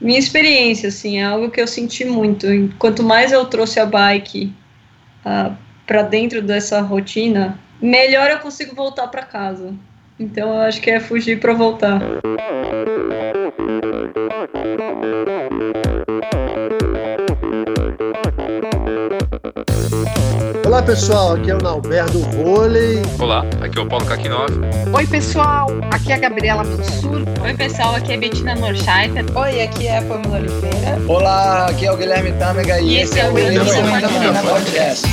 minha experiência, assim, é algo que eu senti muito. Quanto mais eu trouxe a bike uh, para dentro dessa rotina, melhor eu consigo voltar para casa. Então eu acho que é fugir para voltar. Olá pessoal, aqui é o Nalberto Vôlei. Olá, aqui é o Paulo Kakinov. Oi pessoal, aqui é a Gabriela Mansur. Oi pessoal, aqui é Betina Norscheiter. Oi, aqui é a Pamela Oliveira. Olá, aqui é o Guilherme Tâmega e, e esse é o Endorfina Podcast.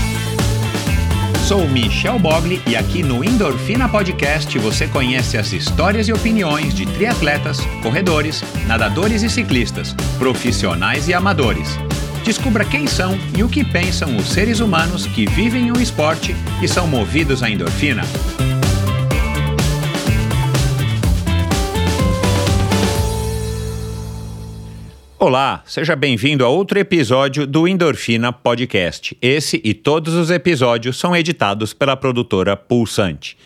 Sou Michel Bogli e aqui no Endorfina Podcast você conhece as histórias e opiniões de triatletas, corredores, nadadores e ciclistas, profissionais e amadores Descubra quem são e o que pensam os seres humanos que vivem o esporte e são movidos à endorfina. Olá, seja bem-vindo a outro episódio do Endorfina Podcast. Esse e todos os episódios são editados pela produtora Pulsante.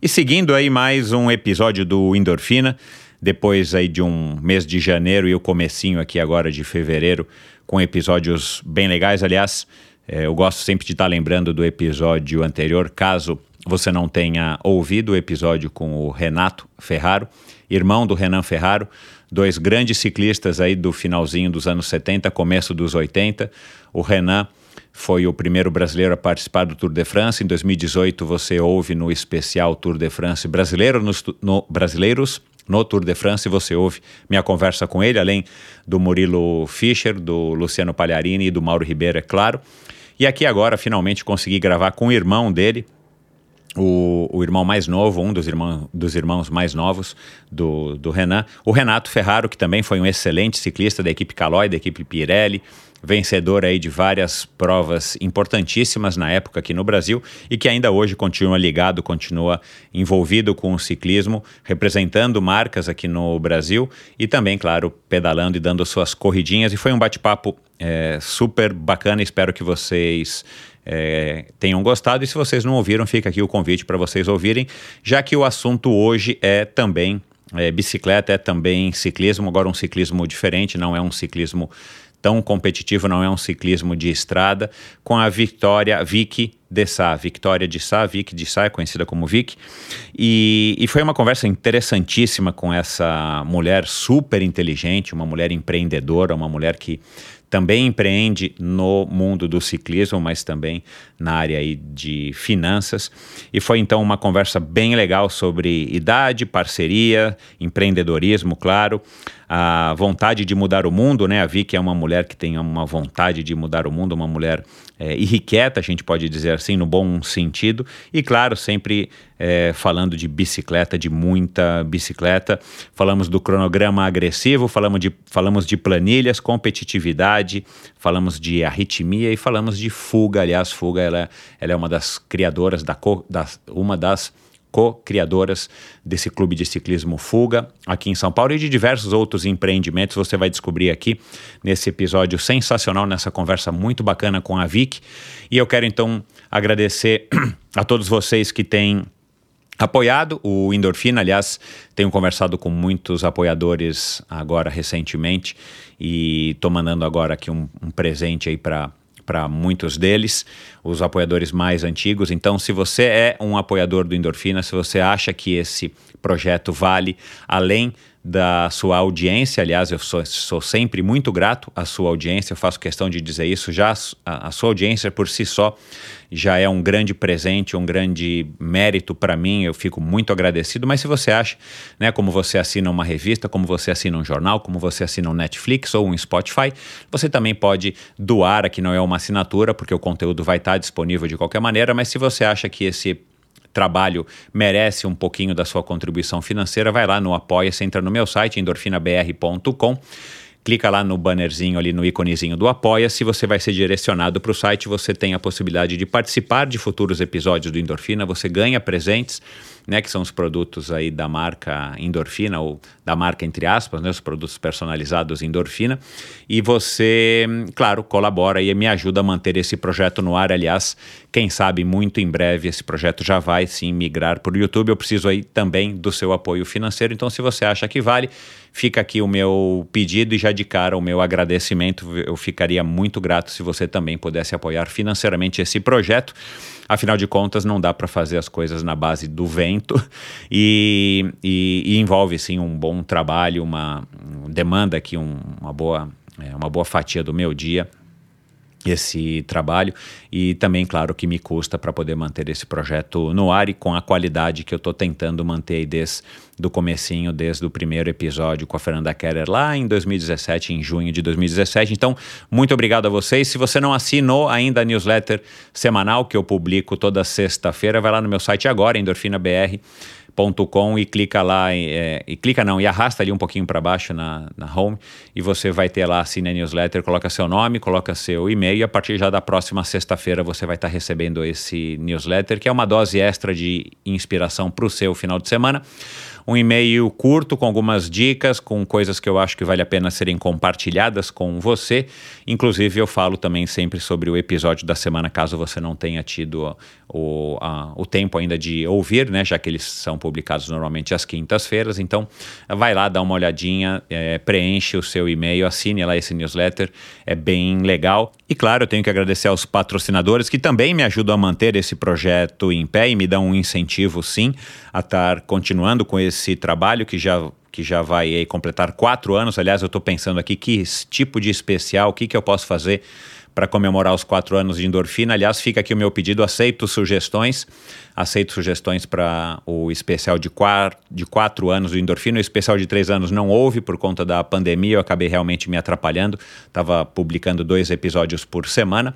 E seguindo aí mais um episódio do Endorfina, depois aí de um mês de janeiro e o comecinho aqui agora de fevereiro, com episódios bem legais. Aliás, é, eu gosto sempre de estar lembrando do episódio anterior, caso você não tenha ouvido o episódio com o Renato Ferraro, irmão do Renan Ferraro, dois grandes ciclistas aí do finalzinho dos anos 70, começo dos 80. O Renan foi o primeiro brasileiro a participar do Tour de France. Em 2018, você ouve no especial Tour de France brasileiro nos, no, brasileiros no Tour de France você ouve minha conversa com ele, além do Murilo Fischer, do Luciano Pagliarini e do Mauro Ribeiro, é claro. E aqui agora finalmente consegui gravar com o irmão dele, o, o irmão mais novo, um dos, irmão, dos irmãos mais novos do, do Renan, o Renato Ferraro, que também foi um excelente ciclista da equipe Caloi, da equipe Pirelli, vencedor aí de várias provas importantíssimas na época aqui no Brasil e que ainda hoje continua ligado, continua envolvido com o ciclismo, representando marcas aqui no Brasil e também, claro, pedalando e dando suas corridinhas. E foi um bate-papo é, super bacana, espero que vocês é, tenham gostado. E se vocês não ouviram, fica aqui o convite para vocês ouvirem, já que o assunto hoje é também é, bicicleta, é também ciclismo, agora um ciclismo diferente, não é um ciclismo tão competitivo, não é um ciclismo de estrada, com a Vitória Vicky de Sá, Victoria de Sá, Vicky de Sá, é conhecida como Vicky, e, e foi uma conversa interessantíssima com essa mulher super inteligente, uma mulher empreendedora, uma mulher que também empreende no mundo do ciclismo, mas também na área aí de finanças. E foi então uma conversa bem legal sobre idade, parceria, empreendedorismo, claro, a vontade de mudar o mundo, né? A Vicky é uma mulher que tem uma vontade de mudar o mundo, uma mulher é, irrequieta, a gente pode dizer assim, no bom sentido. E claro, sempre é, falando de bicicleta, de muita bicicleta. Falamos do cronograma agressivo, falamos de, falamos de planilhas, competitividade, falamos de arritmia e falamos de fuga. Aliás, fuga ela, ela é uma das criadoras, da, da uma das co-criadoras desse clube de ciclismo Fuga aqui em São Paulo e de diversos outros empreendimentos. Você vai descobrir aqui nesse episódio sensacional, nessa conversa muito bacana com a Vic. E eu quero então agradecer a todos vocês que têm apoiado o Endorfina. Aliás, tenho conversado com muitos apoiadores agora recentemente e estou mandando agora aqui um, um presente aí para para muitos deles, os apoiadores mais antigos. Então, se você é um apoiador do Endorfina, se você acha que esse projeto vale além da sua audiência. Aliás, eu sou, sou, sempre muito grato à sua audiência, eu faço questão de dizer isso. Já a, a sua audiência por si só já é um grande presente, um grande mérito para mim, eu fico muito agradecido. Mas se você acha, né, como você assina uma revista, como você assina um jornal, como você assina um Netflix ou um Spotify, você também pode doar, aqui não é uma assinatura, porque o conteúdo vai estar disponível de qualquer maneira, mas se você acha que esse trabalho merece um pouquinho da sua contribuição financeira, vai lá no Apoia-se, entra no meu site, endorfinabr.com clica lá no bannerzinho ali no íconezinho do Apoia-se, você vai ser direcionado para o site, você tem a possibilidade de participar de futuros episódios do Endorfina, você ganha presentes né, que são os produtos aí da marca Endorfina, ou da marca entre aspas, né, os produtos personalizados Endorfina, e você, claro, colabora e me ajuda a manter esse projeto no ar. Aliás, quem sabe muito em breve esse projeto já vai sim migrar para o YouTube. Eu preciso aí também do seu apoio financeiro, então se você acha que vale, fica aqui o meu pedido e já de cara o meu agradecimento. Eu ficaria muito grato se você também pudesse apoiar financeiramente esse projeto. Afinal de contas, não dá para fazer as coisas na base do vento e, e, e envolve sim um bom trabalho, uma demanda aqui um, uma boa é, uma boa fatia do meu dia esse trabalho e também, claro, que me custa para poder manter esse projeto no ar e com a qualidade que eu estou tentando manter desde do comecinho, desde o primeiro episódio com a Fernanda Keller lá em 2017, em junho de 2017. Então, muito obrigado a vocês. Se você não assinou ainda a newsletter semanal que eu publico toda sexta-feira, vai lá no meu site agora, Endorfina BR com e clica lá, é, e clica não, e arrasta ali um pouquinho para baixo na, na home e você vai ter lá, assina a newsletter, coloca seu nome, coloca seu e-mail e a partir já da próxima sexta-feira você vai estar tá recebendo esse newsletter, que é uma dose extra de inspiração para o seu final de semana um e-mail curto com algumas dicas, com coisas que eu acho que vale a pena serem compartilhadas com você. Inclusive, eu falo também sempre sobre o episódio da semana, caso você não tenha tido o, a, o tempo ainda de ouvir, né? Já que eles são publicados normalmente às quintas-feiras. Então, vai lá, dá uma olhadinha, é, preenche o seu e-mail, assine lá esse newsletter, é bem legal. E claro, eu tenho que agradecer aos patrocinadores que também me ajudam a manter esse projeto em pé e me dão um incentivo, sim, a estar continuando com esse trabalho que já que já vai aí, completar quatro anos. Aliás, eu estou pensando aqui que tipo de especial, o que, que eu posso fazer para comemorar os quatro anos de endorfina. Aliás, fica aqui o meu pedido, aceito sugestões, aceito sugestões para o especial de, quatro, de quatro anos do endorfina. O especial de três anos não houve por conta da pandemia, eu acabei realmente me atrapalhando, estava publicando dois episódios por semana.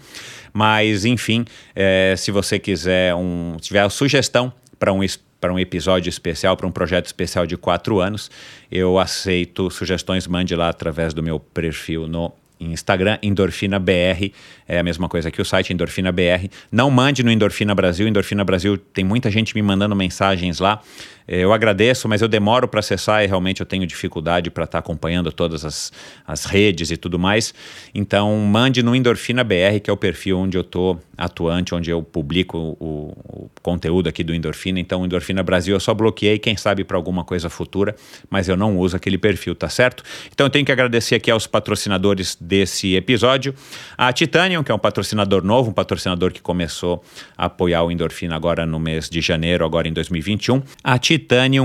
Mas, enfim, é, se você quiser, um, tiver a sugestão para um para um episódio especial, para um projeto especial de quatro anos, eu aceito sugestões, mande lá através do meu perfil no Instagram, Endorfina BR, é a mesma coisa que o site Endorfina BR. Não mande no Endorfina Brasil, Endorfina Brasil tem muita gente me mandando mensagens lá. É, eu agradeço, mas eu demoro para acessar e realmente eu tenho dificuldade para estar tá acompanhando todas as, as redes e tudo mais. Então, mande no Endorfina BR, que é o perfil onde eu estou atuante, onde eu publico o, o, conteúdo aqui do Endorfina. Então, Endorfina Brasil eu só bloqueei, quem sabe para alguma coisa futura, mas eu não uso aquele perfil, tá certo? Então, eu tenho que agradecer aqui aos patrocinadores desse episódio. A Titanium, que é um patrocinador novo, um patrocinador que começou a apoiar o Endorfina agora no mês de janeiro, agora em 2021. A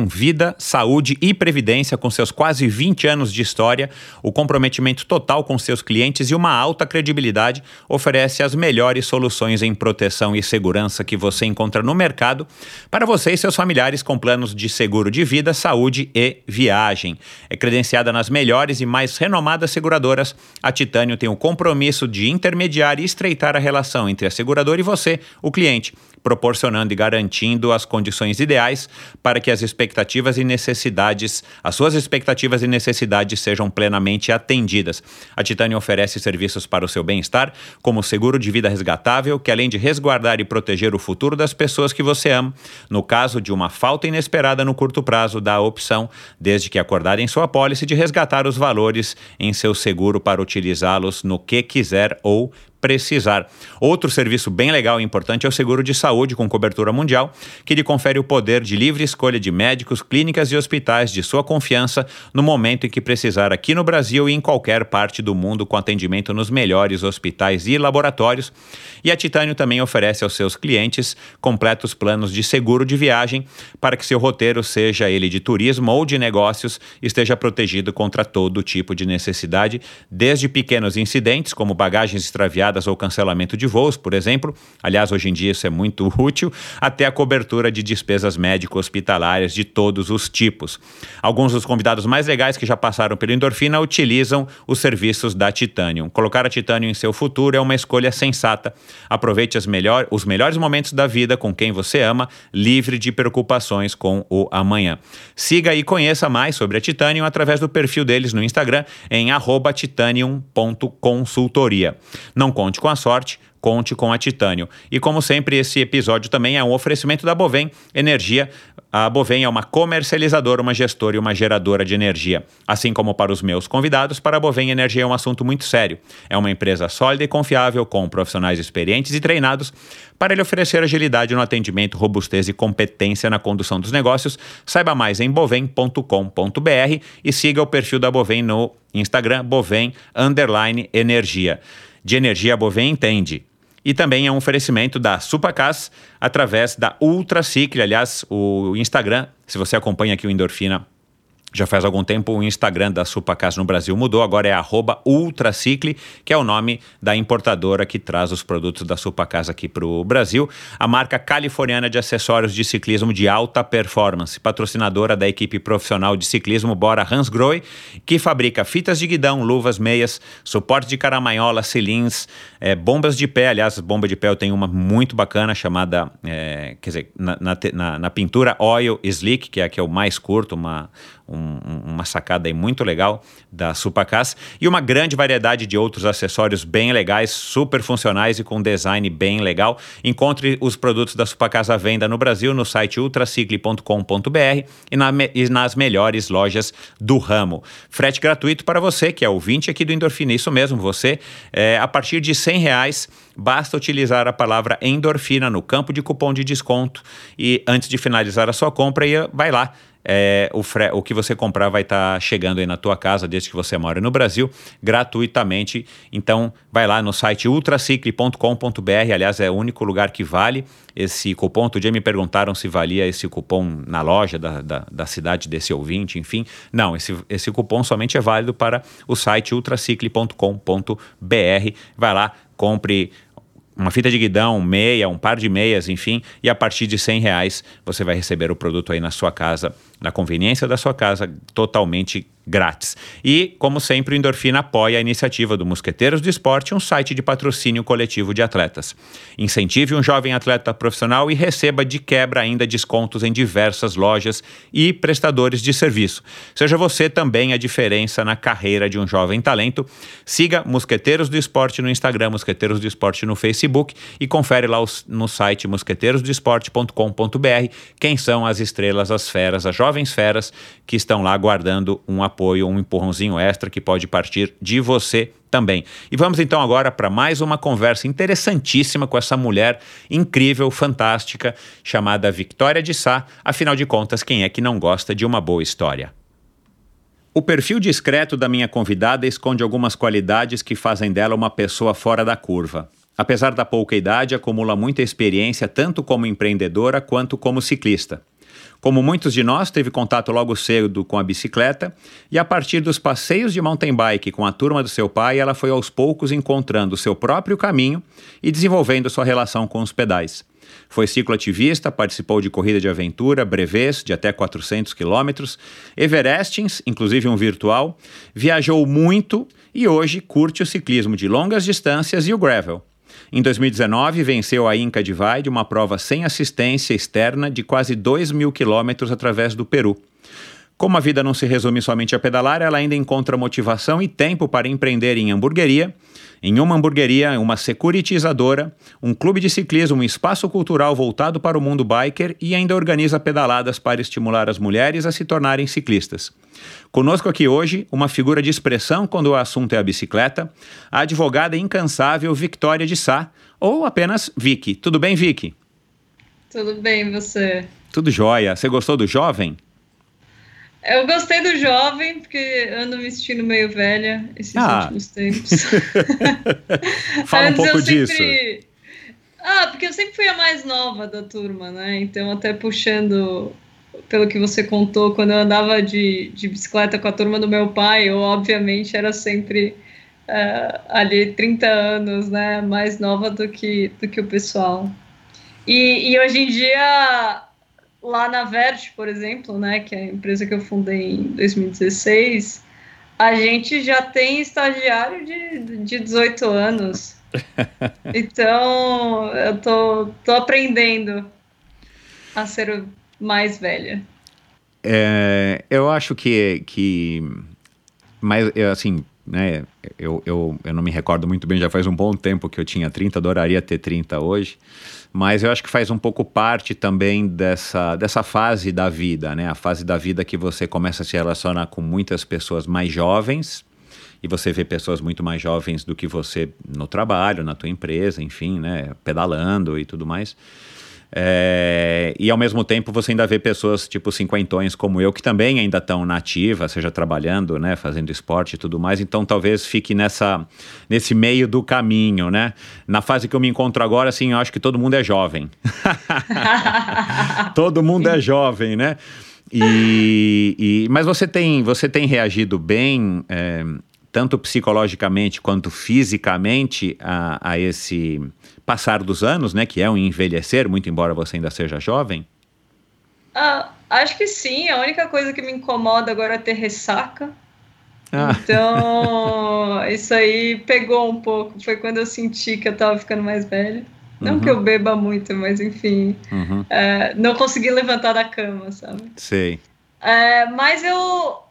Vida, Saúde e Previdência, com seus quase 20 anos de história, o comprometimento total com seus clientes e uma alta credibilidade, oferece as melhores soluções em proteção e segurança que você encontra no mercado para você e seus familiares com planos de seguro de vida, saúde e viagem. É credenciada nas melhores e mais renomadas seguradoras, a Titânio tem o compromisso de intermediar e estreitar a relação entre a seguradora e você, o cliente proporcionando e garantindo as condições ideais para que as expectativas e necessidades, as suas expectativas e necessidades sejam plenamente atendidas. A Titânia oferece serviços para o seu bem-estar, como seguro de vida resgatável, que além de resguardar e proteger o futuro das pessoas que você ama, no caso de uma falta inesperada no curto prazo, dá a opção, desde que acordar em sua pólice, de resgatar os valores em seu seguro para utilizá-los no que quiser ou precisar. Outro serviço bem legal e importante é o seguro de saúde com cobertura mundial, que lhe confere o poder de livre escolha de médicos, clínicas e hospitais de sua confiança no momento em que precisar aqui no Brasil e em qualquer parte do mundo com atendimento nos melhores hospitais e laboratórios. E a Titânio também oferece aos seus clientes completos planos de seguro de viagem para que seu roteiro, seja ele de turismo ou de negócios, esteja protegido contra todo tipo de necessidade, desde pequenos incidentes como bagagens extraviadas ou cancelamento de voos, por exemplo. Aliás, hoje em dia isso é muito útil, até a cobertura de despesas médico-hospitalárias de todos os tipos. Alguns dos convidados mais legais que já passaram pelo Endorfina utilizam os serviços da Titanium. Colocar a Titanium em seu futuro é uma escolha sensata. Aproveite melhor, os melhores momentos da vida com quem você ama, livre de preocupações com o amanhã. Siga e conheça mais sobre a Titanium através do perfil deles no Instagram em titanium.consultoria. Não conte com a sorte, conte com a Titânio. E como sempre, esse episódio também é um oferecimento da Bovem Energia. A Bovem é uma comercializadora, uma gestora e uma geradora de energia. Assim como para os meus convidados, para a Bovem Energia é um assunto muito sério. É uma empresa sólida e confiável, com profissionais experientes e treinados para lhe oferecer agilidade no atendimento, robustez e competência na condução dos negócios. Saiba mais em bovem.com.br e siga o perfil da Bovem no Instagram, Bovem Underline Energia. De energia, Bovem entende. E também é um oferecimento da Supacas através da Ultracicle. Aliás, o Instagram, se você acompanha aqui o Endorfina já faz algum tempo o Instagram da Supacas no Brasil mudou, agora é Ultracicle, que é o nome da importadora que traz os produtos da Supacas aqui para o Brasil. A marca californiana de acessórios de ciclismo de alta performance, patrocinadora da equipe profissional de ciclismo Bora Hansgrohe, que fabrica fitas de guidão, luvas, meias, suporte de caramanhola, cilins, é, bombas de pé. Aliás, bomba de pé eu tenho uma muito bacana chamada, é, quer dizer, na, na, na, na pintura Oil Slick, que é a que eu mais curto, uma um, uma sacada aí muito legal da Supacas e uma grande variedade de outros acessórios bem legais, super funcionais e com design bem legal. Encontre os produtos da Supacas à venda no Brasil no site ultracicle.com.br e, na, e nas melhores lojas do ramo. Frete gratuito para você, que é ouvinte aqui do Endorfina, isso mesmo, você, é, a partir de 100 reais, basta utilizar a palavra endorfina no campo de cupom de desconto e antes de finalizar a sua compra, vai lá é, o, o que você comprar vai estar tá chegando aí na tua casa, desde que você mora no Brasil, gratuitamente. Então, vai lá no site ultracicle.com.br, aliás, é o único lugar que vale esse cupom. Outro dia me perguntaram se valia esse cupom na loja da, da, da cidade desse ouvinte, enfim. Não, esse, esse cupom somente é válido para o site ultracicle.com.br. Vai lá, compre uma fita de guidão, meia, um par de meias, enfim, e a partir de 100 reais você vai receber o produto aí na sua casa, na conveniência da sua casa, totalmente grátis. E, como sempre, o Endorfina apoia a iniciativa do Mosqueteiros do Esporte, um site de patrocínio coletivo de atletas. Incentive um jovem atleta profissional e receba de quebra ainda descontos em diversas lojas e prestadores de serviço. Seja você também a diferença na carreira de um jovem talento. Siga Mosqueteiros do Esporte no Instagram, Mosqueteiros do Esporte no Facebook e confere lá no site mosqueteirosdoesporte.com.br quem são as estrelas, as feras, as jovens feras que estão lá guardando um apoio, um empurrãozinho extra que pode partir de você também. E vamos então agora para mais uma conversa interessantíssima com essa mulher incrível, fantástica, chamada Victoria de Sá. Afinal de contas, quem é que não gosta de uma boa história? O perfil discreto da minha convidada esconde algumas qualidades que fazem dela uma pessoa fora da curva. Apesar da pouca idade, acumula muita experiência tanto como empreendedora quanto como ciclista. Como muitos de nós, teve contato logo cedo com a bicicleta e a partir dos passeios de mountain bike com a turma do seu pai, ela foi aos poucos encontrando seu próprio caminho e desenvolvendo sua relação com os pedais. Foi cicloativista, participou de corrida de aventura, brevês de até 400 quilômetros, Everestings, inclusive um virtual, viajou muito e hoje curte o ciclismo de longas distâncias e o gravel. Em 2019, venceu a Inca Divide, uma prova sem assistência externa de quase 2 mil quilômetros através do Peru. Como a vida não se resume somente a pedalar, ela ainda encontra motivação e tempo para empreender em hamburgueria, em uma hamburgueria, uma securitizadora, um clube de ciclismo, um espaço cultural voltado para o mundo biker e ainda organiza pedaladas para estimular as mulheres a se tornarem ciclistas. Conosco aqui hoje, uma figura de expressão quando o assunto é a bicicleta, a advogada incansável Victoria de Sá, ou apenas Vicky. Tudo bem, Vicky? Tudo bem, você? Tudo jóia. Você gostou do jovem? Eu gostei do jovem, porque ando me sentindo meio velha esses ah. últimos tempos. Fala um pouco disso. Sempre... Ah, porque eu sempre fui a mais nova da turma, né? Então, até puxando pelo que você contou, quando eu andava de, de bicicleta com a turma do meu pai, eu, obviamente, era sempre uh, ali 30 anos, né? Mais nova do que, do que o pessoal. E, e hoje em dia lá na Vert, por exemplo, né, que é a empresa que eu fundei em 2016, a gente já tem estagiário de, de 18 anos. então, eu tô, tô aprendendo a ser mais velha. É, eu acho que, que mas, assim, né, eu, eu, eu não me recordo muito bem, já faz um bom tempo que eu tinha 30, adoraria ter 30 hoje, mas eu acho que faz um pouco parte também dessa, dessa fase da vida, né? A fase da vida que você começa a se relacionar com muitas pessoas mais jovens, e você vê pessoas muito mais jovens do que você no trabalho, na tua empresa, enfim, né, pedalando e tudo mais. É, e ao mesmo tempo você ainda vê pessoas tipo cinquentões como eu que também ainda estão na ativa, seja trabalhando, né, fazendo esporte e tudo mais. Então talvez fique nessa nesse meio do caminho, né? Na fase que eu me encontro agora, assim, eu acho que todo mundo é jovem. todo mundo é jovem, né? E, e, mas você tem você tem reagido bem é, tanto psicologicamente quanto fisicamente a, a esse passar dos anos, né? Que é um envelhecer, muito embora você ainda seja jovem? Ah, acho que sim. A única coisa que me incomoda agora é ter ressaca. Ah. Então, isso aí pegou um pouco. Foi quando eu senti que eu tava ficando mais velha. Não uhum. que eu beba muito, mas enfim. Uhum. É, não consegui levantar da cama, sabe? Sei. É, mas eu,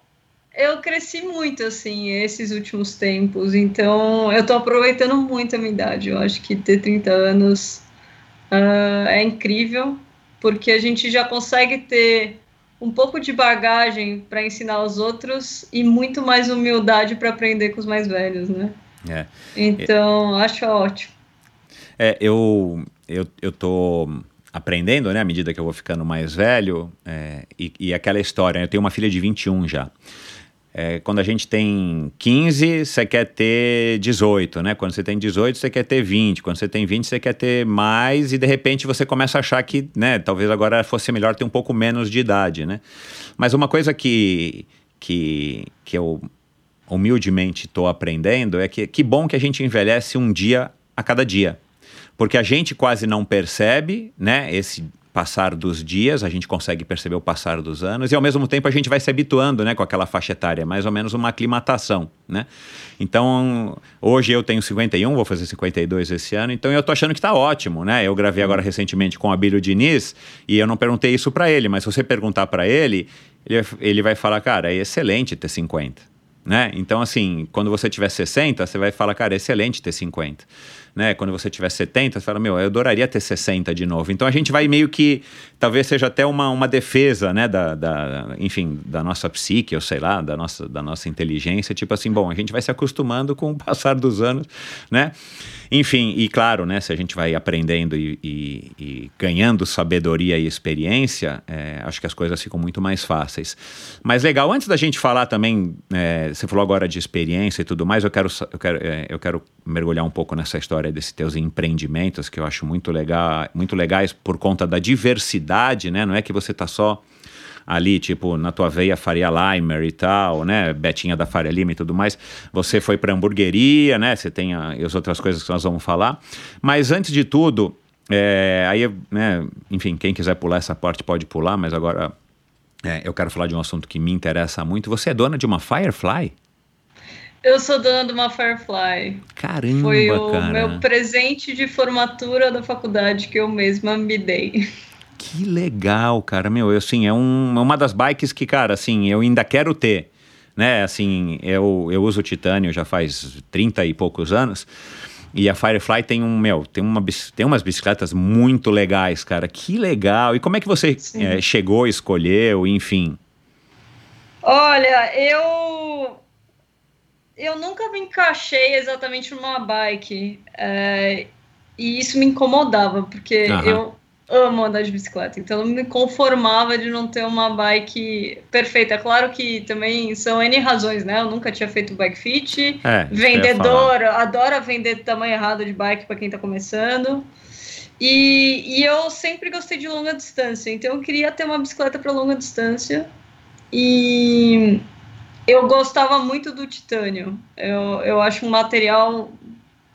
eu cresci muito, assim, esses últimos tempos. Então, eu tô aproveitando muito a minha idade. Eu acho que ter 30 anos uh, é incrível, porque a gente já consegue ter um pouco de bagagem para ensinar os outros e muito mais humildade para aprender com os mais velhos, né? É. Então, é. acho ótimo. É, eu, eu, eu tô aprendendo, né, à medida que eu vou ficando mais velho, é, e, e aquela história, eu tenho uma filha de 21 já. É, quando a gente tem 15, você quer ter 18, né? Quando você tem 18, você quer ter 20. Quando você tem 20, você quer ter mais e de repente você começa a achar que, né, talvez agora fosse melhor ter um pouco menos de idade, né? Mas uma coisa que, que, que eu humildemente estou aprendendo é que que bom que a gente envelhece um dia a cada dia. Porque a gente quase não percebe, né, esse passar dos dias, a gente consegue perceber o passar dos anos e ao mesmo tempo a gente vai se habituando, né, com aquela faixa etária, mais ou menos uma aclimatação, né? Então, hoje eu tenho 51, vou fazer 52 esse ano, então eu tô achando que tá ótimo, né? Eu gravei agora recentemente com o Abílio Diniz e eu não perguntei isso para ele, mas se você perguntar para ele, ele, vai falar, cara, é excelente ter 50, né? Então, assim, quando você tiver 60, você vai falar, cara, é excelente ter 50 né? Quando você tiver 70, você fala, meu, eu adoraria ter 60 de novo. Então a gente vai meio que, talvez seja até uma, uma defesa, né? Da, da, enfim, da nossa psique, ou sei lá, da nossa, da nossa inteligência. Tipo assim, bom, a gente vai se acostumando com o passar dos anos, né? Enfim, e claro, né? Se a gente vai aprendendo e, e, e ganhando sabedoria e experiência, é, acho que as coisas ficam muito mais fáceis. Mas legal, antes da gente falar também, é, você falou agora de experiência e tudo mais, eu quero, eu quero, é, eu quero mergulhar um pouco nessa história desses teus empreendimentos que eu acho muito legal, muito legais por conta da diversidade, né? Não é que você tá só ali, tipo, na tua veia Faria Limer e tal, né? Betinha da Faria Lima e tudo mais. Você foi para hamburgueria, né? Você tem a, as outras coisas que nós vamos falar. Mas antes de tudo, é, aí, né, enfim, quem quiser pular essa parte pode pular, mas agora é, eu quero falar de um assunto que me interessa muito. Você é dona de uma Firefly? Eu sou dona de uma Firefly. Caramba, Foi o cara. meu presente de formatura da faculdade que eu mesma me dei. Que legal, cara. Meu, eu, assim, é um, uma das bikes que, cara, assim, eu ainda quero ter. Né, assim, eu, eu uso titânio já faz 30 e poucos anos. E a Firefly tem um, meu, tem, uma, tem umas bicicletas muito legais, cara. Que legal. E como é que você é, chegou, escolheu, enfim? Olha, eu eu nunca me encaixei exatamente numa bike. É, e isso me incomodava, porque uhum. eu amo andar de bicicleta. Então eu me conformava de não ter uma bike perfeita. É claro que também são N razões, né? Eu nunca tinha feito bike fit. É, vendedor, adora vender tamanho errado de bike para quem está começando. E, e eu sempre gostei de longa distância, então eu queria ter uma bicicleta para longa distância. E eu gostava muito do titânio. Eu, eu acho um material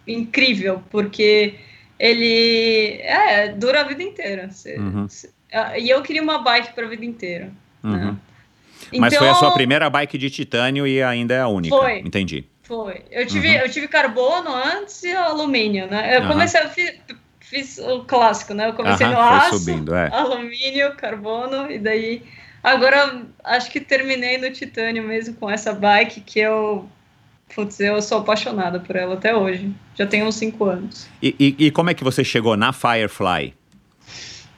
incrível, porque ele é, dura a vida inteira. Você, uhum. você, e eu queria uma bike para a vida inteira. Né? Uhum. Né? Mas então, foi a sua primeira bike de titânio e ainda é a única. Foi. Entendi. Foi. Eu tive, uhum. eu tive carbono antes e alumínio, né? Eu comecei, eu fiz, fiz, o clássico, né? Eu comecei no aço, subindo, é. alumínio, carbono, e daí Agora, acho que terminei no Titânio mesmo com essa bike que eu putz, eu sou apaixonada por ela até hoje. Já tem uns cinco anos. E, e, e como é que você chegou na Firefly?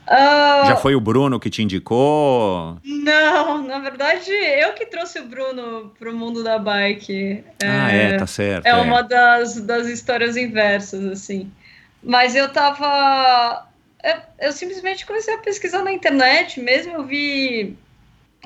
Ah, Já foi o Bruno que te indicou? Não, na verdade, eu que trouxe o Bruno pro mundo da bike. Ah, é, tá certo. É uma das, das histórias inversas, assim. Mas eu tava. Eu, eu simplesmente comecei a pesquisar na internet mesmo, eu vi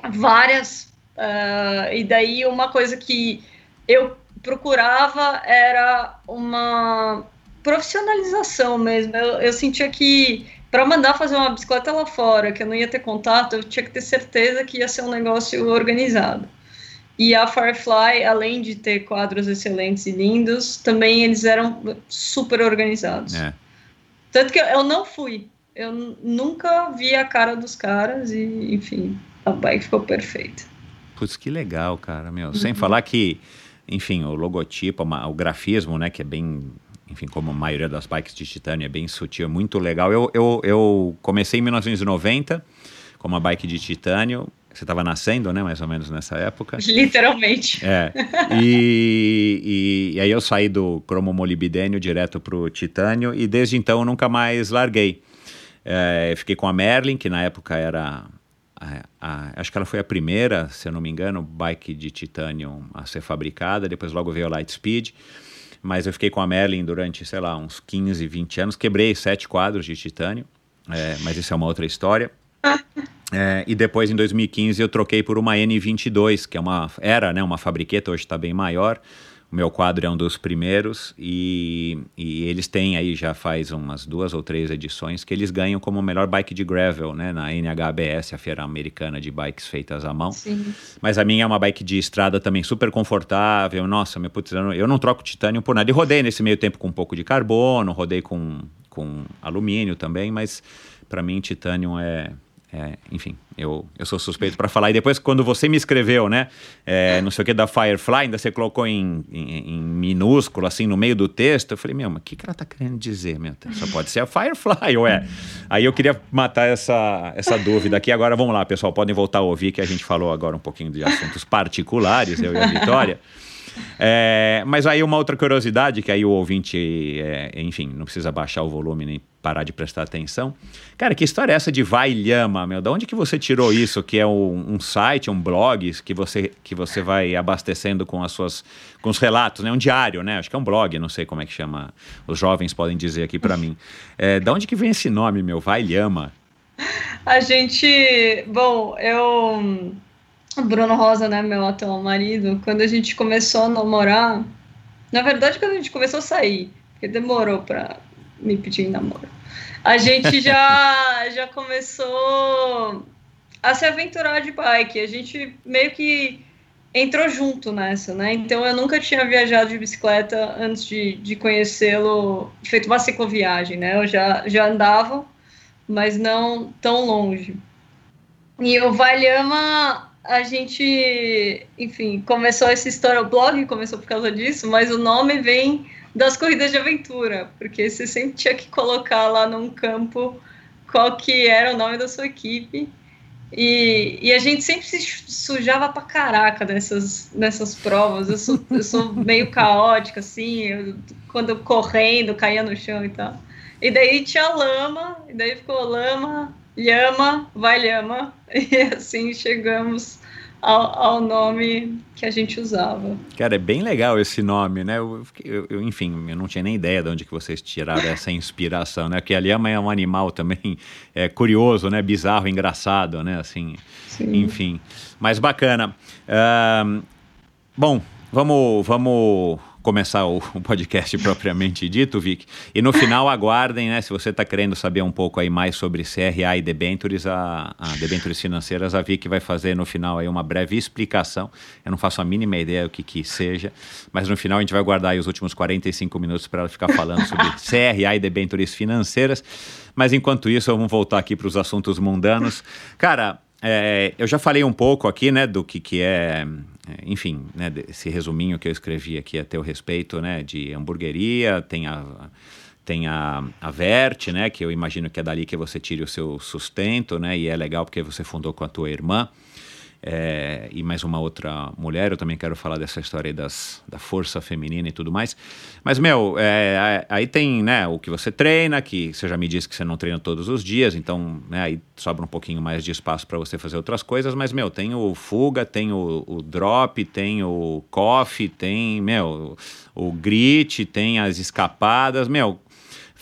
várias. ah, e daí uma coisa que eu procurava era uma profissionalização mesmo. Eu, eu sentia que para mandar fazer uma bicicleta lá fora, que eu não ia ter contato, eu tinha que ter certeza que ia ser um negócio organizado. E a Firefly, além de ter quadros excelentes e lindos, também eles eram super organizados. É. Tanto que eu, eu não fui. Eu nunca vi a cara dos caras e, enfim, a bike ficou perfeita. Putz, que legal, cara, meu. Sem falar que, enfim, o logotipo, o grafismo, né, que é bem, enfim, como a maioria das bikes de titânio, é bem sutil, é muito legal. Eu, eu, eu comecei em 1990 com uma bike de titânio. Você estava nascendo, né, mais ou menos nessa época. Literalmente. É. E, e- e aí eu saí do cromo molibdênio direto pro titânio e desde então eu nunca mais larguei. É, fiquei com a Merlin, que na época era. A- a- acho que ela foi a primeira, se eu não me engano, bike de titânio a ser fabricada. Depois logo veio a Lightspeed. Mas eu fiquei com a Merlin durante, sei lá, uns 15, 20 anos. Quebrei sete quadros de titânio, é, mas isso é uma outra história. É, e depois, em 2015, eu troquei por uma N22, que é uma, era né, uma fabriqueta, hoje está bem maior. O meu quadro é um dos primeiros e, e eles têm aí já faz umas duas ou três edições que eles ganham como melhor bike de gravel, né, na NHBS, a feira americana de bikes feitas à mão. Sim. Mas a minha é uma bike de estrada também super confortável. Nossa, meu putz, eu não, eu não troco titânio por nada. E rodei nesse meio tempo com um pouco de carbono, rodei com, com alumínio também, mas para mim titânio é, é, enfim, eu, eu sou suspeito para falar. E depois, quando você me escreveu, né, é, não sei o que da Firefly, ainda você colocou em, em, em minúsculo, assim, no meio do texto, eu falei, meu, mas o que, que ela tá querendo dizer, meu? Só pode ser a Firefly, ué. Aí eu queria matar essa, essa dúvida aqui. Agora, vamos lá, pessoal, podem voltar a ouvir, que a gente falou agora um pouquinho de assuntos particulares, eu e a Vitória. É, mas aí uma outra curiosidade, que aí o ouvinte, é, enfim, não precisa baixar o volume nem parar de prestar atenção. Cara, que história é essa de Vai Lhama, meu? Da onde que você tirou isso? Que é um, um site, um blog que você, que você vai abastecendo com as suas com os relatos, né? Um diário, né? Acho que é um blog, não sei como é que chama. Os jovens podem dizer aqui para mim. É, da onde que vem esse nome, meu? Vai Lhama? A gente. Bom, eu. O Bruno Rosa, né, meu atual marido, quando a gente começou a namorar. Na verdade, quando a gente começou a sair, porque demorou pra me pedir em namoro. A gente já, já começou a se aventurar de bike. A gente meio que entrou junto nessa, né? Então eu nunca tinha viajado de bicicleta antes de, de conhecê-lo, feito uma cicloviagem, né? Eu já, já andava, mas não tão longe. E o Valhama, a gente, enfim, começou essa história, o blog começou por causa disso, mas o nome vem das corridas de aventura, porque você sempre tinha que colocar lá num campo qual que era o nome da sua equipe. E, e a gente sempre se sujava pra caraca nessas, nessas provas. Eu sou, eu sou meio caótica, assim, eu, quando correndo, caía no chão e tal. E daí tinha lama, e daí ficou lama, lhama, vai lhama. E assim chegamos ao, ao nome que a gente usava. Cara, é bem legal esse nome, né? Eu, eu- eu, enfim, eu não tinha nem ideia de onde que vocês tiraram essa inspiração, né? Porque a lhama é um animal também é, curioso, né? Bizarro, engraçado, né? Assim, Sim. enfim. Mas bacana. Ahn, bom, vamos, vamos começar o, o podcast propriamente dito, Vic. E no final, aguardem, né? Se você está querendo saber um pouco aí mais sobre CRA e debentures, a, a debentures financeiras, a Vic vai fazer no final aí uma breve explicação. Eu não faço a mínima ideia do que que seja, mas no final a gente vai guardar aí os últimos 45 minutos para ela ficar falando sobre CRA e debentures financeiras. Mas enquanto isso, vamos voltar aqui para os assuntos mundanos. Cara, é, eu já falei um pouco aqui, né, do que, que é, é, enfim, né, esse resuminho que eu escrevi aqui a teu respeito, né, de hamburgueria, tem a, tem a, a Vert, né, que eu imagino que é dali que você tire o seu sustento, né, e é legal porque você fundou com a tua irmã. É, e mais uma outra mulher. Eu também quero falar dessa história das, da força feminina e tudo mais. Mas, meu, é, aí tem né, o que você treina, que você já me disse que você não treina todos os dias, então né, aí sobra um pouquinho mais de espaço para você fazer outras coisas. Mas, meu, tem o fuga, tem o, o drop, tem o coffee, tem, meu, o grit, tem as escapadas. Meu,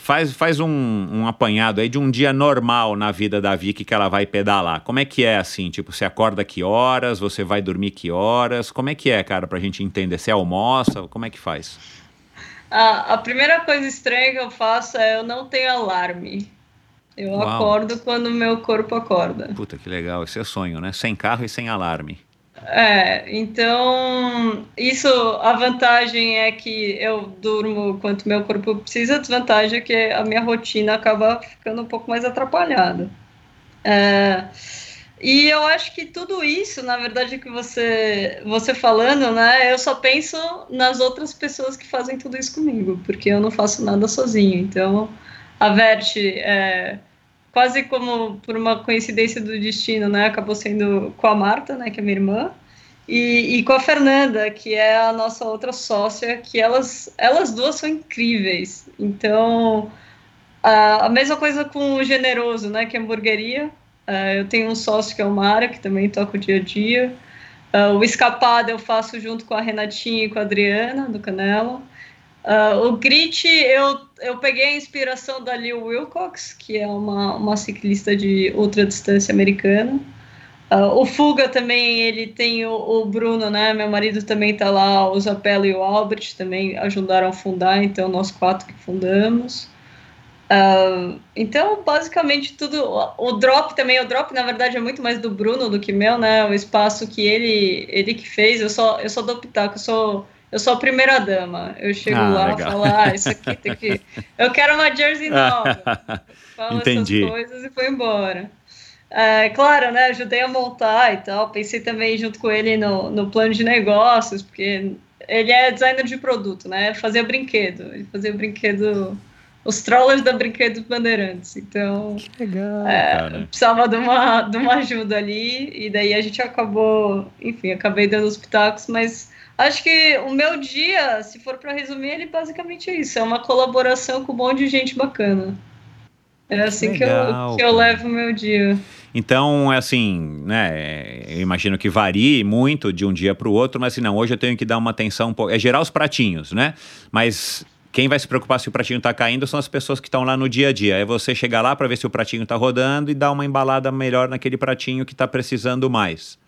Faz, faz um, um, apanhado aí de um dia normal na vida da Vicky que ela vai pedalar. Como é que é assim? Tipo, você acorda que horas? Você vai dormir que horas? Como é que é, cara, pra gente entender? Você almoça? Como é que faz? Ah, a primeira coisa estranha que eu faço é eu não tenho alarme. Eu Uau. acordo quando o meu corpo acorda. Puta que legal, esse é sonho, né? Sem carro e sem alarme. É, então isso a vantagem é que eu durmo quanto meu corpo precisa, a desvantagem é que a minha rotina acaba ficando um pouco mais atrapalhada. É, e eu acho que tudo isso, na verdade, que você você falando, né, eu só penso nas outras pessoas que fazem tudo isso comigo, porque eu não faço nada sozinho. Então, a Vert é, quase como por uma coincidência do destino, né? Acabou sendo com a Marta, né? Que é minha irmã. E, e, com a Fernanda, que é a nossa outra sócia, que elas, elas duas são incríveis. Então, a, a mesma coisa com o Generoso, né, que é hamburgueria. Uh, eu tenho um sócio que é o Mara, que também toca o dia a dia. Uh, o Escapado eu faço junto com a Renatinha e com a Adriana, do Canela. Uh, o Grit, eu, eu peguei a inspiração da Lil Wilcox, que é uma, uma ciclista de ultra distância americana. Uh, o Fuga também, ele tem o, o, Bruno, né? Meu marido também tá lá, o Zapello e o Albert também ajudaram a fundar, então nós quatro que fundamos. Uh, então, basicamente, tudo. O drop também, o drop, na verdade, é muito mais do Bruno do que meu, né? O espaço que ele, ele que fez, eu só, eu só dou pitaco, eu sou eu sou a primeira dama. Eu chego ah, lá e falo, ah, isso aqui tem que. Eu quero uma jersey nova. Falo Entendi. essas coisas e foi embora. É, claro, né? Ajudei a montar e tal. Pensei também junto com ele no, no plano de negócios, porque ele é designer de produto, né? Fazia brinquedo. Ele fazia brinquedo. Os trollers da Brinquedos Bandeirantes. Então. Que legal. É, precisava de uma, de uma ajuda ali. E daí a gente acabou. Enfim, acabei dando os pitacos, mas Acho que o meu dia, se for para resumir, ele basicamente é isso: é uma colaboração com um monte de gente bacana. É assim Legal, que, eu, que eu levo o meu dia. Então, é assim, né? Eu imagino que varie muito de um dia para o outro, mas assim, não, hoje eu tenho que dar uma atenção um pouco. É gerar os pratinhos, né? Mas quem vai se preocupar se o pratinho está caindo são as pessoas que estão lá no dia a dia. É você chegar lá para ver se o pratinho está rodando e dar uma embalada melhor naquele pratinho que está precisando mais.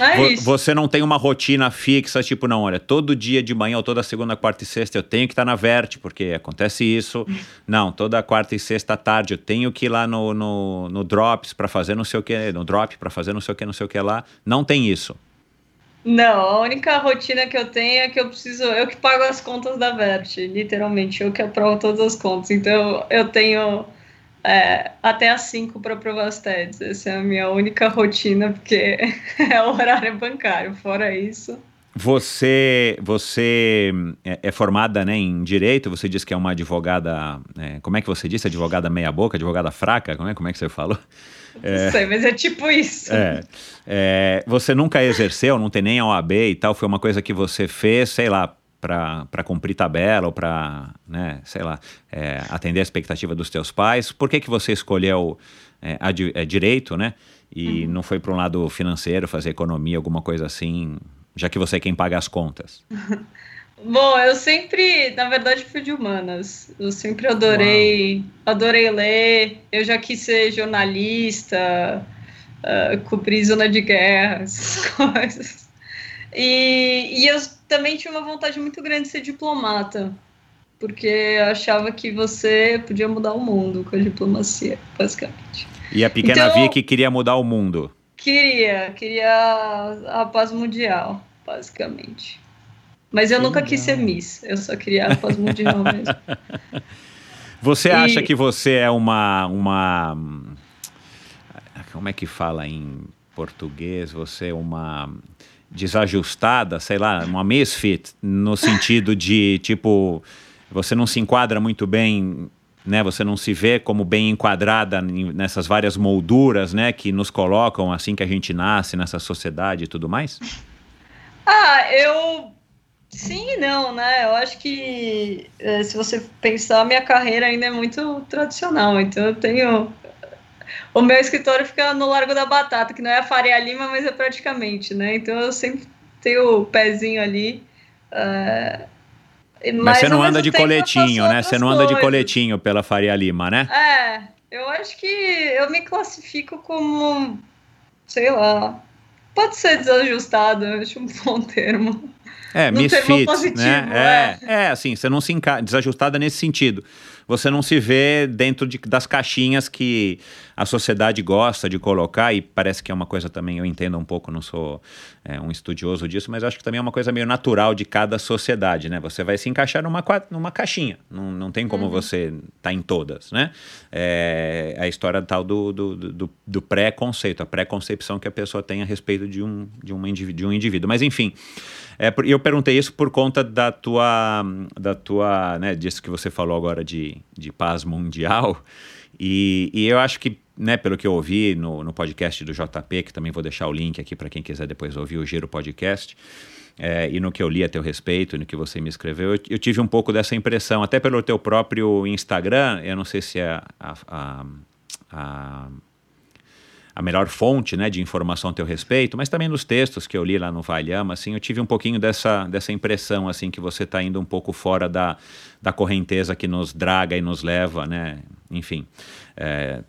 É você não tem uma rotina fixa, tipo, não, olha, todo dia de manhã ou toda segunda, quarta e sexta eu tenho que estar tá na Verte, porque acontece isso. Não, toda quarta e sexta tarde eu tenho que ir lá no, no, no Drops para fazer não sei o que, no Drop para fazer não sei o que, não sei o que lá. Não tem isso. Não, a única rotina que eu tenho é que eu preciso, eu que pago as contas da Verte, literalmente, eu que aprovo todas as contas. Então eu tenho é, até às 5 para provar as TEDs. Essa é a minha única rotina, porque é o horário bancário. Fora isso. Você, você é, é, formada né, em direito, você disse que é uma advogada. É, como é que você disse? Advogada meia-boca, advogada fraca? Como é, como é que você falou? Não sei, mas é tipo isso. É, é, você nunca exerceu, não tem nem a OAB e tal, foi uma coisa que você fez, sei lá, para cumprir tabela ou para, né, sei lá, é, atender a expectativa dos teus pais? Por que, que você escolheu é, a, é, direito, né? E uhum. não foi para um lado financeiro, fazer economia, alguma coisa assim, já que você é quem paga as contas? Bom, eu sempre, na verdade, fui de humanas. Eu sempre adorei, Uau. adorei ler. Eu já quis ser jornalista, uh, cobrir zona de guerra, essas coisas. E, e eu também tinha uma vontade muito grande de ser diplomata, porque eu achava que você podia mudar o mundo com a diplomacia, basicamente. E a pequena então, Vicky queria mudar o mundo? Queria, queria a paz mundial, basicamente. Mas eu que nunca legal. quis ser Miss, eu só queria a paz mundial mesmo. Você e... acha que você é uma, uma. Como é que fala em português? Você é uma desajustada, sei lá, uma misfit, no sentido de, tipo, você não se enquadra muito bem né? Você não se vê como bem enquadrada nessas várias molduras, né? Que nos colocam assim que a gente nasce nessa sociedade e tudo mais? Ah, eu sim e não, né? Eu acho que é, se você pensar, minha carreira ainda é muito tradicional. Então eu tenho o meu escritório fica no Largo da Batata, que não é a Faria Lima, mas é praticamente, né? Então eu sempre tenho o pezinho ali. Uh, mas, você não anda de coletinho, né? Você não anda de coletinho pela Faria Lima, né? É, eu acho que eu me classifico como, sei lá, pode ser desajustado, eu acho um bom termo. É, misfit, né? É, é, é, assim, você não se encaixa, desajustada nesse sentido você não se vê dentro de, das caixinhas que a sociedade gosta de colocar, e parece que é uma coisa também, eu entendo um pouco, não sou é, um estudioso disso, mas acho que também é uma coisa meio natural de cada sociedade, né? Você vai se encaixar numa, numa caixinha, não, não tem como uhum. você estar tá em todas, né? É a história tal do, do, do, do pré-conceito, a pré-concepção que a pessoa tem a respeito de um, de, uma de um indivíduo. Mas enfim, é, eu perguntei isso por conta da tua, da tua, né, disso que você falou agora de, de paz mundial. E, e eu acho que, né, pelo que eu ouvi no, no podcast do JP, que também vou deixar o link aqui para quem quiser depois ouvir o Giro Podcast, é, e no que eu li a teu respeito, no que você me escreveu, eu, eu, tive um pouco dessa impressão, até pelo teu próprio Instagram, eu não sei se é a, a, a a melhor fonte né, de informação a teu respeito, mas também nos textos que eu li lá no Valhama, assim, eu tive um pouquinho dessa, dessa impressão, assim, que você está indo um pouco fora da, da correnteza que nos draga e nos leva, né, enfim, é,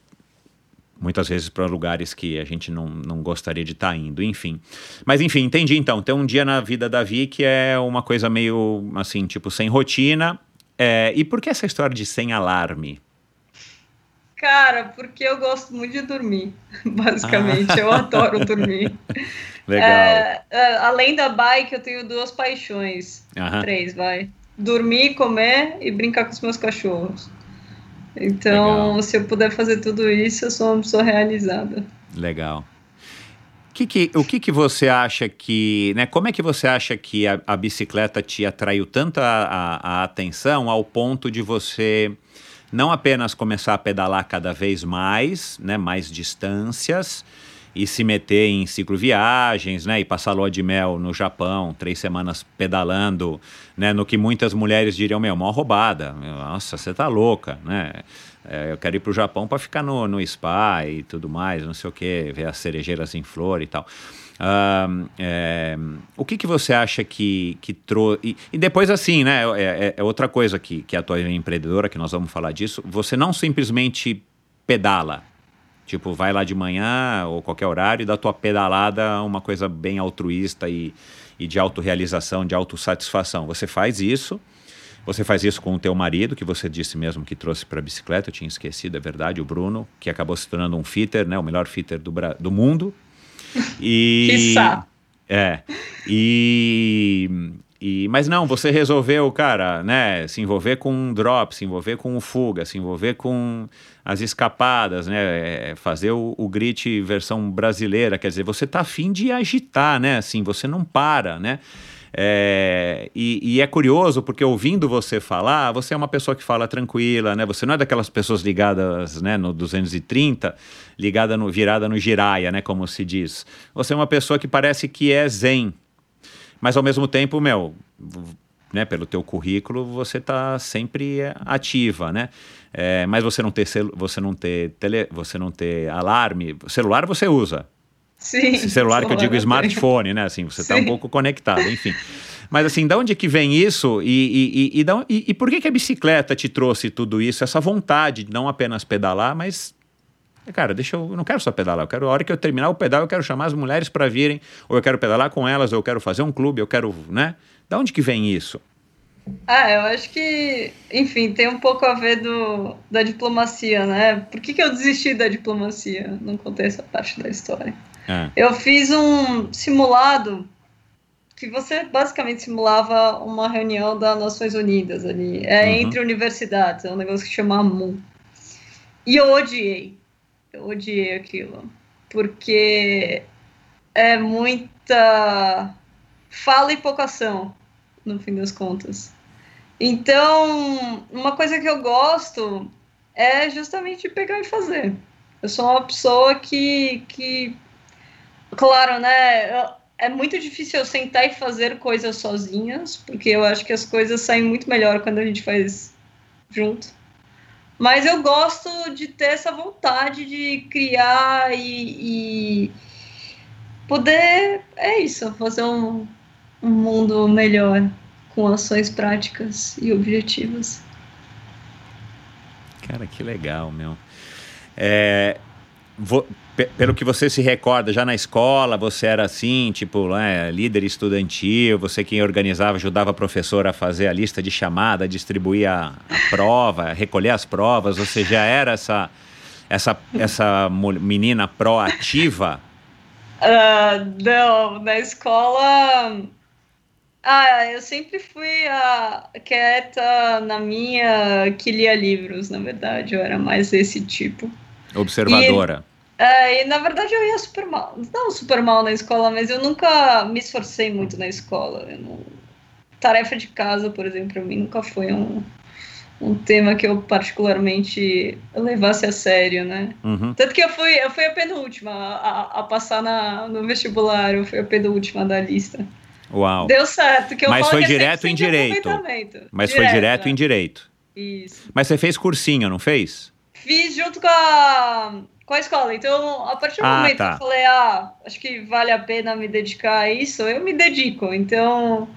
muitas vezes para lugares que a gente não, não gostaria de estar tá indo, enfim. Mas enfim, entendi então, tem um dia na vida da Vi que é uma coisa meio, assim, tipo, sem rotina, é, e por que essa história de sem alarme? Cara, porque eu gosto muito de dormir, basicamente. Ah. Eu adoro dormir. Legal. É, é, além da bike, eu tenho duas paixões. Três, vai. Dormir, comer e brincar com os meus cachorros. Então, Legal. se eu puder fazer tudo isso, eu sou uma pessoa realizada. Legal. Que que, o que, que você acha que. Né, como é que você acha que a, a bicicleta te atraiu tanto a, a, a atenção ao ponto de você não apenas começar a pedalar cada vez mais, né, mais distâncias, e se meter em cicloviagens, né, e passar lua de mel no Japão, três semanas pedalando, né, no que muitas mulheres diriam, meu, uma roubada, nossa, você tá louca, né, é, eu quero ir para o Japão para ficar no, no spa e tudo mais, não sei o que, ver as cerejeiras em flor e tal. Uh, é, o que, que você acha que, que trouxe. E, e, depois, assim, né? É, é, é, outra coisa que, que a tua empreendedora, que nós vamos falar disso, você não simplesmente pedala. Tipo, vai lá de manhã ou qualquer horário e dá tua pedalada uma coisa bem altruísta e, e de autorrealização, de autossatisfação. Você faz isso. Você faz isso com o teu marido, que você disse mesmo que trouxe para a bicicleta, eu tinha esquecido, é verdade, o Bruno, que acabou se tornando um fitter, né, o melhor fitter do, do mundo. E. É. E, e, mas não, você resolveu, cara, né, se envolver com drop, se envolver com fuga, se envolver com as escapadas, né, é, fazer o, o grit versão brasileira, quer dizer, você tá afim de agitar, né, assim, você não para, né. É, e, e, é curioso porque ouvindo você falar, você é uma pessoa que fala tranquila, né? Você não é daquelas pessoas ligadas, né, no 230, ligada no virada no giraia, né, como se diz. Você é uma pessoa que parece que é zen. Mas ao mesmo tempo, meu, né, pelo teu currículo, você está sempre ativa, né? É, mas você não ter você não ter tele, você não ter alarme, celular você usa, Sim. Esse celular que eu digo smartphone, né? Assim, você está um pouco conectado, enfim. Mas assim, da onde que vem isso? E, e, e, e, e por que, que a bicicleta te trouxe tudo isso? Essa vontade de não apenas pedalar, mas Cara, deixa eu, eu não quero só pedalar, eu quero a hora que eu terminar o pedal, eu quero chamar as mulheres para virem, ou eu quero pedalar com elas, ou eu quero fazer um clube, eu quero, né? Da onde que vem isso? Ah, eu acho que, enfim, tem um pouco a ver do, da diplomacia, né? Por que, que eu desisti da diplomacia? Não contei essa parte da história. É. Eu fiz um simulado que você basicamente simulava uma reunião das Nações Unidas ali, é uhum. entre universidades, é um negócio que chama MUN. E eu odiei, eu odiei aquilo, porque é muita fala e pouca ação, no fim das contas. Então, uma coisa que eu gosto é justamente pegar e fazer. Eu sou uma pessoa que, que claro, né? É muito difícil eu sentar e fazer coisas sozinhas, porque eu acho que as coisas saem muito melhor quando a gente faz junto. Mas eu gosto de ter essa vontade de criar e, e poder, é isso, fazer um, um mundo melhor com ações práticas e objetivas. Cara, que legal, meu. É, vo, pelo que você se recorda, já na escola você era assim, tipo, né, líder estudantil, você quem organizava, ajudava a professora a fazer a lista de chamada, distribuir a, a prova, recolher as provas, você já era essa, essa, essa menina proativa? Uh, não, na escola ah, eu sempre fui a quieta na minha que lia livros, na verdade, eu era mais esse tipo. Observadora. E, é, e na verdade eu ia super mal, não super mal na escola, mas eu nunca me esforcei muito na escola. Não... Tarefa de casa, por exemplo, para mim nunca foi um, um tema que eu particularmente levasse a sério, né? Uhum. Tanto que eu fui, eu fui a penúltima a, a passar na, no vestibular, eu fui a penúltima da lista. Uau. Deu certo. Que eu Mas foi é direto em direito. Mas direto, foi direto né? em direito. Isso. Mas você fez cursinho, não fez? Fiz junto com a, com a escola. Então, a partir do Ah, momento tá. que eu falei, ah, acho que vale a pena me dedicar a isso, eu me dedico. Então,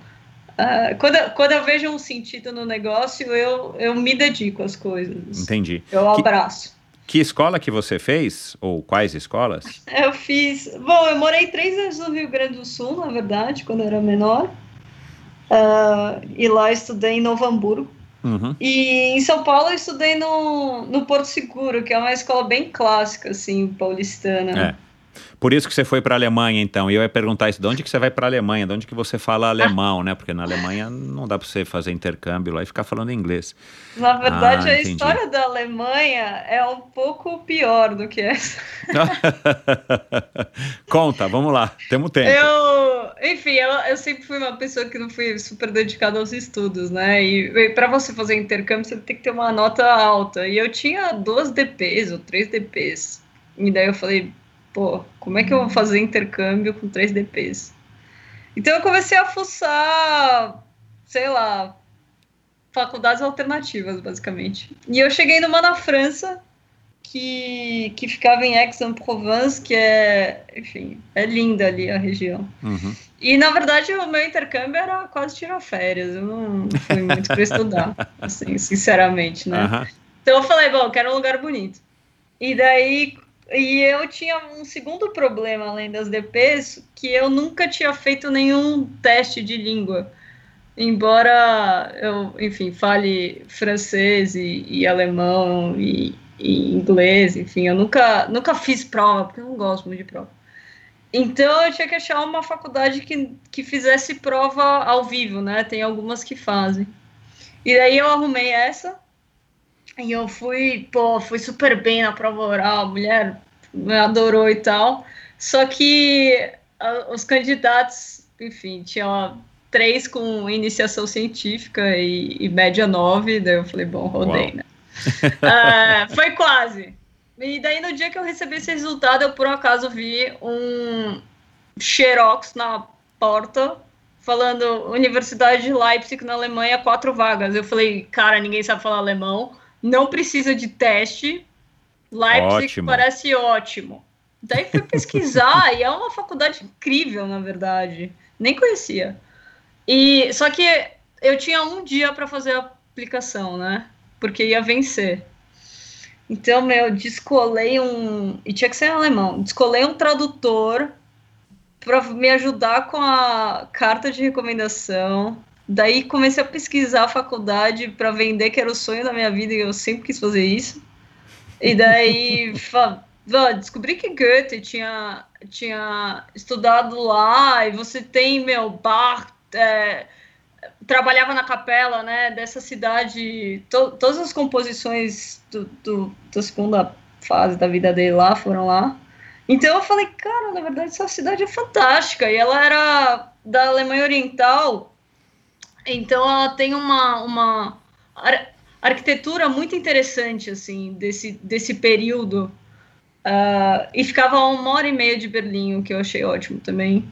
ah, quando, eu- quando eu vejo um sentido no negócio, eu, eu me dedico às coisas. Entendi. Eu Que- abraço. Que escola que você fez? Ou quais escolas? Eu fiz. Bom, eu morei três anos no Rio Grande do Sul, na verdade, quando eu era menor. Ah, e lá estudei em Novo Hamburgo. Uhum. E em São Paulo eu estudei no, no Porto Seguro, que é uma escola bem clássica, assim, paulistana. É. Por isso que você foi para a Alemanha, então. E eu ia perguntar isso, de onde que você vai para a Alemanha? De onde que você fala alemão, né? Porque na Alemanha não dá para você fazer intercâmbio lá e ficar falando inglês. Na verdade, Ah, a história da Alemanha é um pouco pior do que essa. Conta, vamos lá, temos tempo. Eu, enfim, eu, eu sempre fui uma pessoa que não fui super dedicada aos estudos, né? E, para você fazer intercâmbio, você tem que ter uma nota alta. E eu tinha duas DPs ou três DPs. E daí eu falei, pô, como é que eu vou fazer intercâmbio com três DPs? Então eu comecei a fuçar, sei lá, faculdades alternativas, basicamente. E eu cheguei numa na França, que, que ficava em Aix-en-Provence, que é, enfim, é linda ali a região. Uhum. E na verdade o meu intercâmbio era quase tirar férias, eu não fui muito para estudar, assim, sinceramente, né? Aham. Então eu falei, bom, eu quero um lugar bonito. E daí, e eu tinha um segundo problema além das DPs, que eu nunca tinha feito nenhum teste de língua. Embora eu, enfim, fale francês e, e alemão e, e inglês, enfim, eu nunca, nunca fiz prova, porque eu não gosto muito de prova. Então eu tinha que achar uma faculdade que, que fizesse prova ao vivo, né? Tem algumas que fazem. E daí eu arrumei essa, e eu fui, pô, fui super bem na prova oral, a mulher me adorou e tal. Só que ah, os candidatos, enfim, tinha três com iniciação científica e, e média nove, daí eu falei, bom, rodei, Uau. né? Ah, foi quase. E daí no dia que eu recebi esse resultado, eu por acaso vi um xerox na porta falando Universidade de Leipzig na Alemanha, quatro vagas. Eu falei, cara, ninguém sabe falar alemão, não precisa de teste. Leipzig Ótimo. parece ótimo. Daí fui pesquisar e é uma faculdade incrível, na verdade. Nem conhecia. E só que eu tinha um dia para fazer a aplicação, né? Porque ia vencer. Então, meu, descolei um. E tinha que ser em alemão. Descolei um tradutor para me ajudar com a carta de recomendação. Daí comecei a pesquisar a faculdade para vender, que era o sonho da minha vida e eu sempre quis fazer isso. E daí descobri que Goethe tinha, tinha estudado lá e você tem, meu, Bach, é, trabalhava na capela, né, dessa cidade, to- todas as composições do, do- da segunda fase da vida dele lá foram lá. Então eu falei, cara, na verdade essa cidade é fantástica. E ela era da Alemanha Oriental, então ela tem uma. uma a, arquitetura muito interessante, assim, desse, desse período. Uh, e ficava a uma hora e meia de Berlim, o que eu achei ótimo também.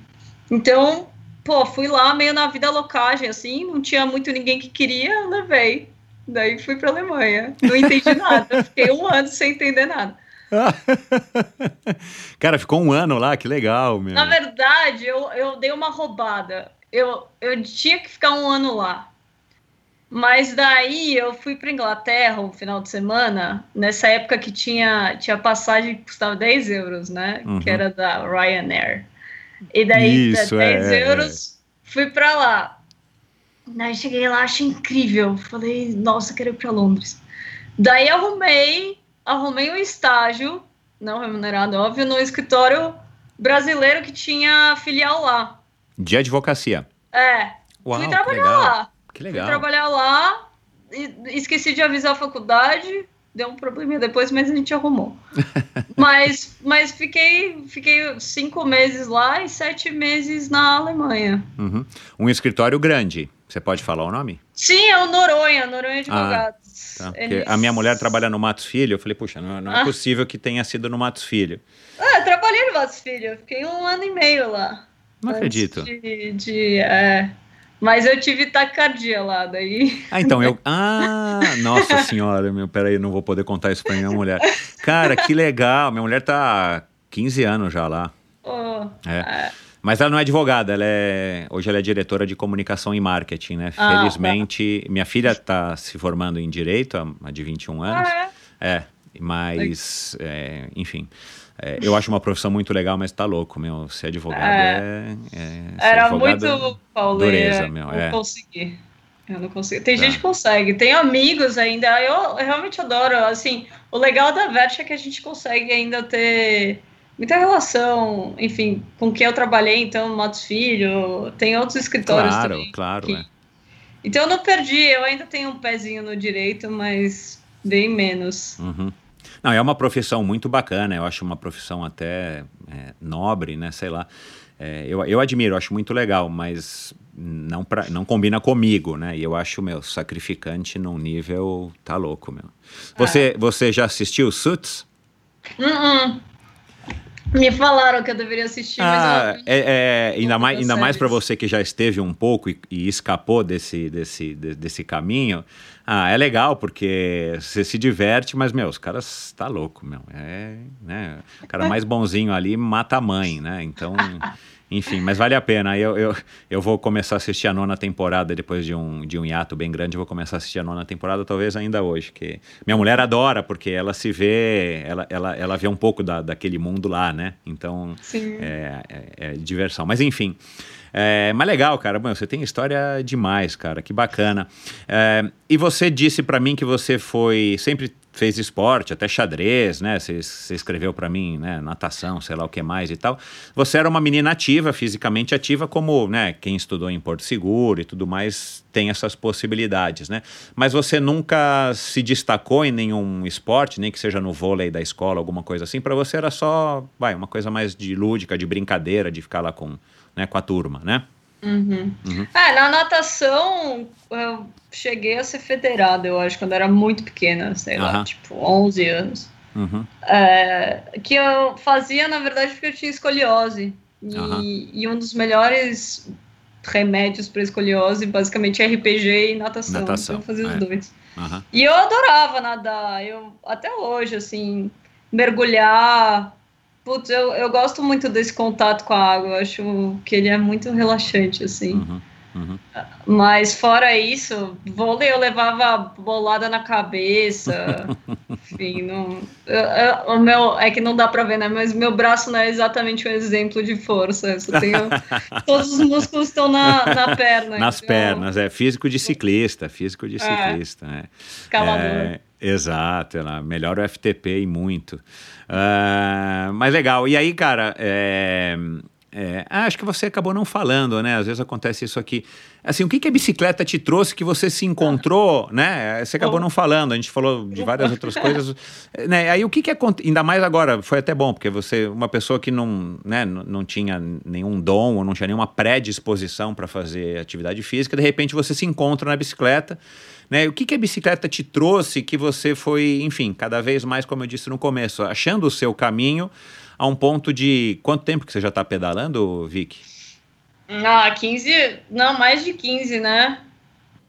Então, pô, fui lá meio na vida locagem, assim, não tinha muito ninguém que queria, levei. Daí fui pra Alemanha. Não entendi nada. Fiquei um ano sem entender nada. Cara, ficou um ano lá, que legal, meu. Na verdade, eu, eu dei uma roubada. Eu, eu tinha que ficar um ano lá. Mas daí eu fui para Inglaterra um final de semana, nessa época que tinha, tinha passagem que custava 10 euros, né? Uhum. Que era da Ryanair. E daí, Isso, 10 é, euros, é. fui para lá. Daí cheguei lá, achei incrível. Falei, nossa, quero ir para Londres. Daí arrumei, arrumei um estágio, não remunerado, óbvio, no escritório brasileiro que tinha filial lá. De advocacia. É. Uau, fui trabalhar lá. Que legal. Fui trabalhar lá, esqueci de avisar a faculdade, deu um probleminha depois, mas a gente arrumou. mas mas fiquei, fiquei cinco meses lá e sete meses na Alemanha. Uhum. Um escritório grande. Você pode falar o nome? Sim, é o Noronha, Noronha Advogados. Ah, tá. Eles... A minha mulher trabalha no Matos Filho, eu falei, puxa, não, não é ah. possível que tenha sido no Matos Filho. Ah, eu trabalhei no Matos Filho, fiquei um ano e meio lá. Não acredito. De, de é... Mas eu tive taquicardia lá, daí. Ah, então eu. Ah, nossa senhora, meu, peraí, não vou poder contar isso pra minha mulher. Cara, que legal. Minha mulher tá há 15 anos já lá. Oh, é. é. Mas ela não é advogada, ela é hoje ela é diretora de comunicação e marketing, né? Ah, Felizmente, tá. minha filha está se formando em direito, a de 21 anos. Ah, é? é, mas é, enfim. É, eu acho uma profissão muito legal, mas tá louco, meu. Ser advogado é. é, é Era advogado muito pauleira. meu. Não é. consegui. Eu não consigo. Tem tá. gente que consegue. Tem amigos ainda. Eu, eu realmente adoro. Assim, o legal da Vert é que a gente consegue ainda ter muita relação, enfim, com quem eu trabalhei, então, Matos Filho, tem outros escritórios claro, também. Claro, claro. É. Então eu não perdi, eu ainda tenho um pezinho no direito, mas bem menos. Uhum. Não, é uma profissão muito bacana, eu acho uma profissão até é, nobre, né, sei lá. É, eu, eu admiro, eu acho muito legal, mas não, pra, não combina comigo, né? E eu acho, meu, sacrificante num nível, tá louco, meu. Você, é. você já assistiu Suits? Uh -uh. Me falaram que eu deveria assistir, ah, mas eu, é, é, ainda mais, ainda mais para você que já esteve um pouco e, e escapou desse, desse, de, desse caminho. Ah, é legal porque você se diverte, mas meu, os caras tá louco, meu. É, né? O cara mais bonzinho ali mata a mãe, né? Então Enfim, mas vale a pena. Eu, eu, eu vou começar a assistir a nona temporada depois de um, de um hiato bem grande. Eu vou começar a assistir a nona temporada, talvez ainda hoje. Que minha mulher adora, porque ela se vê, ela, ela, ela vê um pouco da, daquele mundo lá, né? Então, é, é, é, diversão. Mas enfim. É, mas legal, cara. Bom, você tem história demais, cara. Que bacana. É, e você disse para mim que você foi sempre fez esporte, até xadrez, né? Você escreveu para mim, né? Natação, sei lá o que mais e tal. Você era uma menina ativa, fisicamente ativa, como, né? Quem estudou em Porto Seguro e tudo mais tem essas possibilidades, né? Mas você nunca se destacou em nenhum esporte, nem que seja no vôlei da escola, alguma coisa assim. Para você era só, vai, uma coisa mais de lúdica, de brincadeira, de ficar lá com, né? Com a turma, né? Uhum. Uhum. É, na natação eu cheguei a ser federada, eu acho, quando eu era muito pequena, sei uhum. lá, tipo 11 anos. Uhum. É, que eu fazia, na verdade, porque eu tinha escoliose. E, e um dos melhores remédios para escoliose, basicamente, é RPG e natação. natação. Então eu fazia os é. dois. E eu adorava nadar. Eu, até hoje, assim, mergulhar Putz, eu, eu gosto muito desse contato com a água, eu acho que ele é muito relaxante, assim. Uhum, uhum. Mas fora isso, vôlei eu levava bolada na cabeça. Enfim, não, eu, eu, o meu é que não dá pra ver, né? Mas meu braço não é exatamente um exemplo de força. Eu só tenho, todos os músculos estão na, na perna. Nas então, pernas, é físico de ciclista, físico de é. ciclista. É, escalador. É, exato, ela melhora o FTP e muito. Uh, mas legal. E aí, cara, é, É, acho que você acabou não falando, né? Às vezes acontece isso aqui. Assim, o que, que a bicicleta te trouxe que você se encontrou, né? Você acabou não falando, a gente falou de várias outras coisas. Né? Aí o que que acontece, ainda mais agora, foi até bom, porque você, uma pessoa que não, né, não tinha nenhum dom ou não tinha nenhuma predisposição para fazer atividade física, de repente você se encontra na bicicleta, né? O que que a bicicleta te trouxe que você foi, enfim, cada vez mais, como eu disse no começo, achando o seu caminho a um ponto de quanto tempo que você já está pedalando, Vic? Ah, 15, não, mais de 15, né?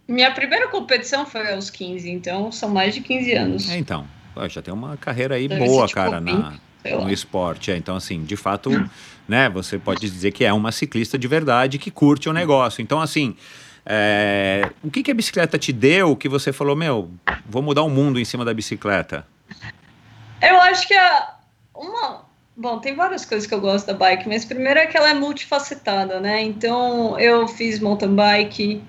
Minha primeira competição foi aos 15, então são mais de 15 anos. É, então, já tem uma carreira aí Deve boa, tipo cara, na, 20, sei lá. no esporte. É, então, assim, de fato, né, você pode dizer que é uma ciclista de verdade que curte o negócio. Então, assim, é, o que, que a bicicleta te deu que você falou, meu, vou mudar o mundo em cima da bicicleta? Eu acho que a, uma. Bom, tem várias coisas que eu gosto da bike, mas primeiro é que ela é multifacetada, né? Então eu fiz mountain bike,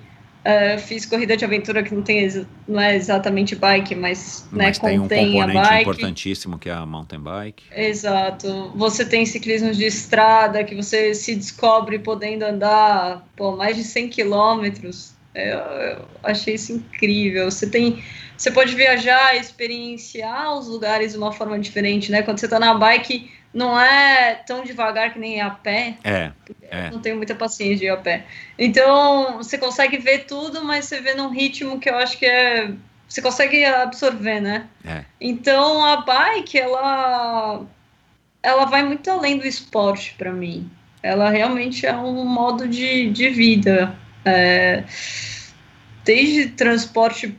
eh, fiz corrida de aventura que não tem não é exatamente bike, mas, né, Mas tem um contém a componente bike. importantíssimo que é a mountain bike. Exato. Você tem ciclismo de estrada que você se descobre podendo andar pô, mais de 100 quilômetros. Eu, eu achei isso incrível. Você tem, você pode viajar, experienciar os lugares de uma forma diferente, né? Quando você tá na bike, não é tão devagar que nem a pé. É, É. Eu não tenho muita paciência de ir a pé. Então, você consegue ver tudo, mas você vê num ritmo que eu acho que é. Você consegue absorver, né? é. Então a bike ela ela vai muito além do esporte para mim. Ela realmente é um modo de, de vida. É, desde transporte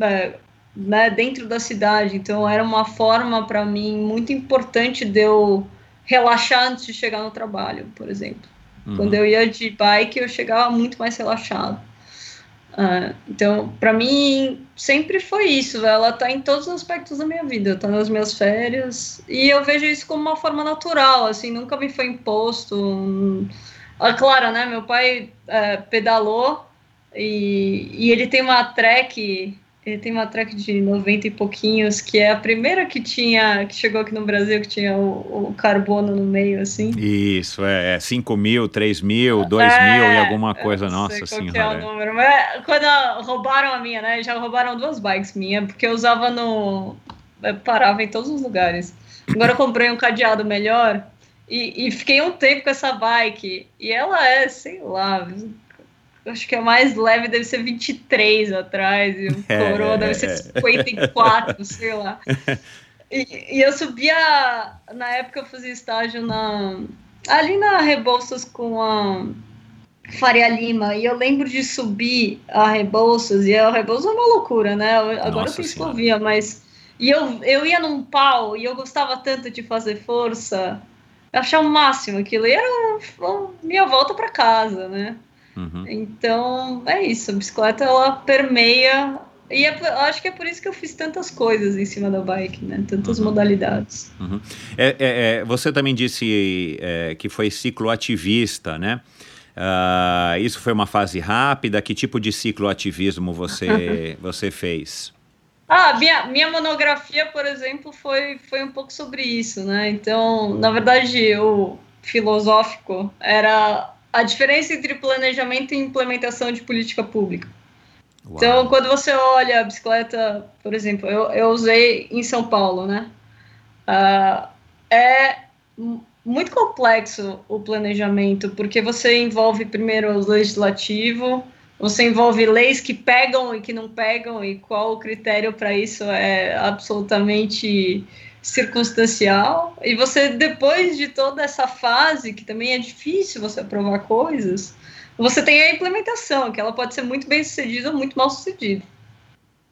é, né, dentro da cidade. Então era uma forma para mim muito importante de eu relaxar antes de chegar no trabalho, por exemplo. Uhum. Quando eu ia de bike, eu chegava muito mais relaxado. Ah, então, para mim, sempre foi isso. Ela tá em todos os aspectos da minha vida. Tá nas minhas férias. E eu vejo isso como uma forma natural, assim, nunca me foi imposto. Ah, claro, né? Meu pai eh, pedalou e, e ele tem uma track. Ele tem uma track de 90 e pouquinhos, que é a primeira que tinha, que chegou aqui no Brasil, que tinha o, o carbono no meio, assim. Isso, é, é 5 mil, 3 mil, 2 É, mil e alguma coisa, nossa sei qual que é o senhora. número, mas quando roubaram a minha, né? Já roubaram duas bikes minha, porque eu usava no. eu parava em todos os lugares. Agora eu comprei um cadeado melhor e, e fiquei um tempo com essa bike. E ela é, sei lá, acho que a mais leve deve ser 23 atrás, e o É, coroa deve ser é. 54, sei lá. E, e eu subia, na época eu fazia estágio na, ali na Rebouças com a Faria Lima, e eu lembro de subir a Rebouças, e a Rebouças é uma loucura, né? Eu- Agora Nossa eu ciclovia, mas... E eu, eu ia num pau, e eu gostava tanto de fazer força, eu achava o máximo aquilo, e era um- um- minha volta para casa, né? Uhum. Então, é isso. A bicicleta, ela permeia. E é acho que é por isso que eu fiz tantas coisas em cima da bike, né? Tantas Uhum. modalidades. É, é, é, você também disse é, que foi cicloativista, né? Ah, isso foi uma fase rápida? Que tipo de cicloativismo você, você fez? Ah, minha, minha monografia, por exemplo, foi, foi um pouco sobre isso, né? Então, na verdade, o filosófico era a diferença entre planejamento e implementação de política pública. Uau. Então, quando você olha a bicicleta, por exemplo, eu, eu usei em São Paulo, né? Ah, é muito complexo o planejamento, porque você envolve primeiro o legislativo, você envolve leis que pegam e que não pegam, e qual o critério para isso é absolutamente circunstancial. E você, depois de toda essa fase, que também é difícil você aprovar coisas, você tem a implementação, que ela pode ser muito bem sucedida ou muito mal sucedida.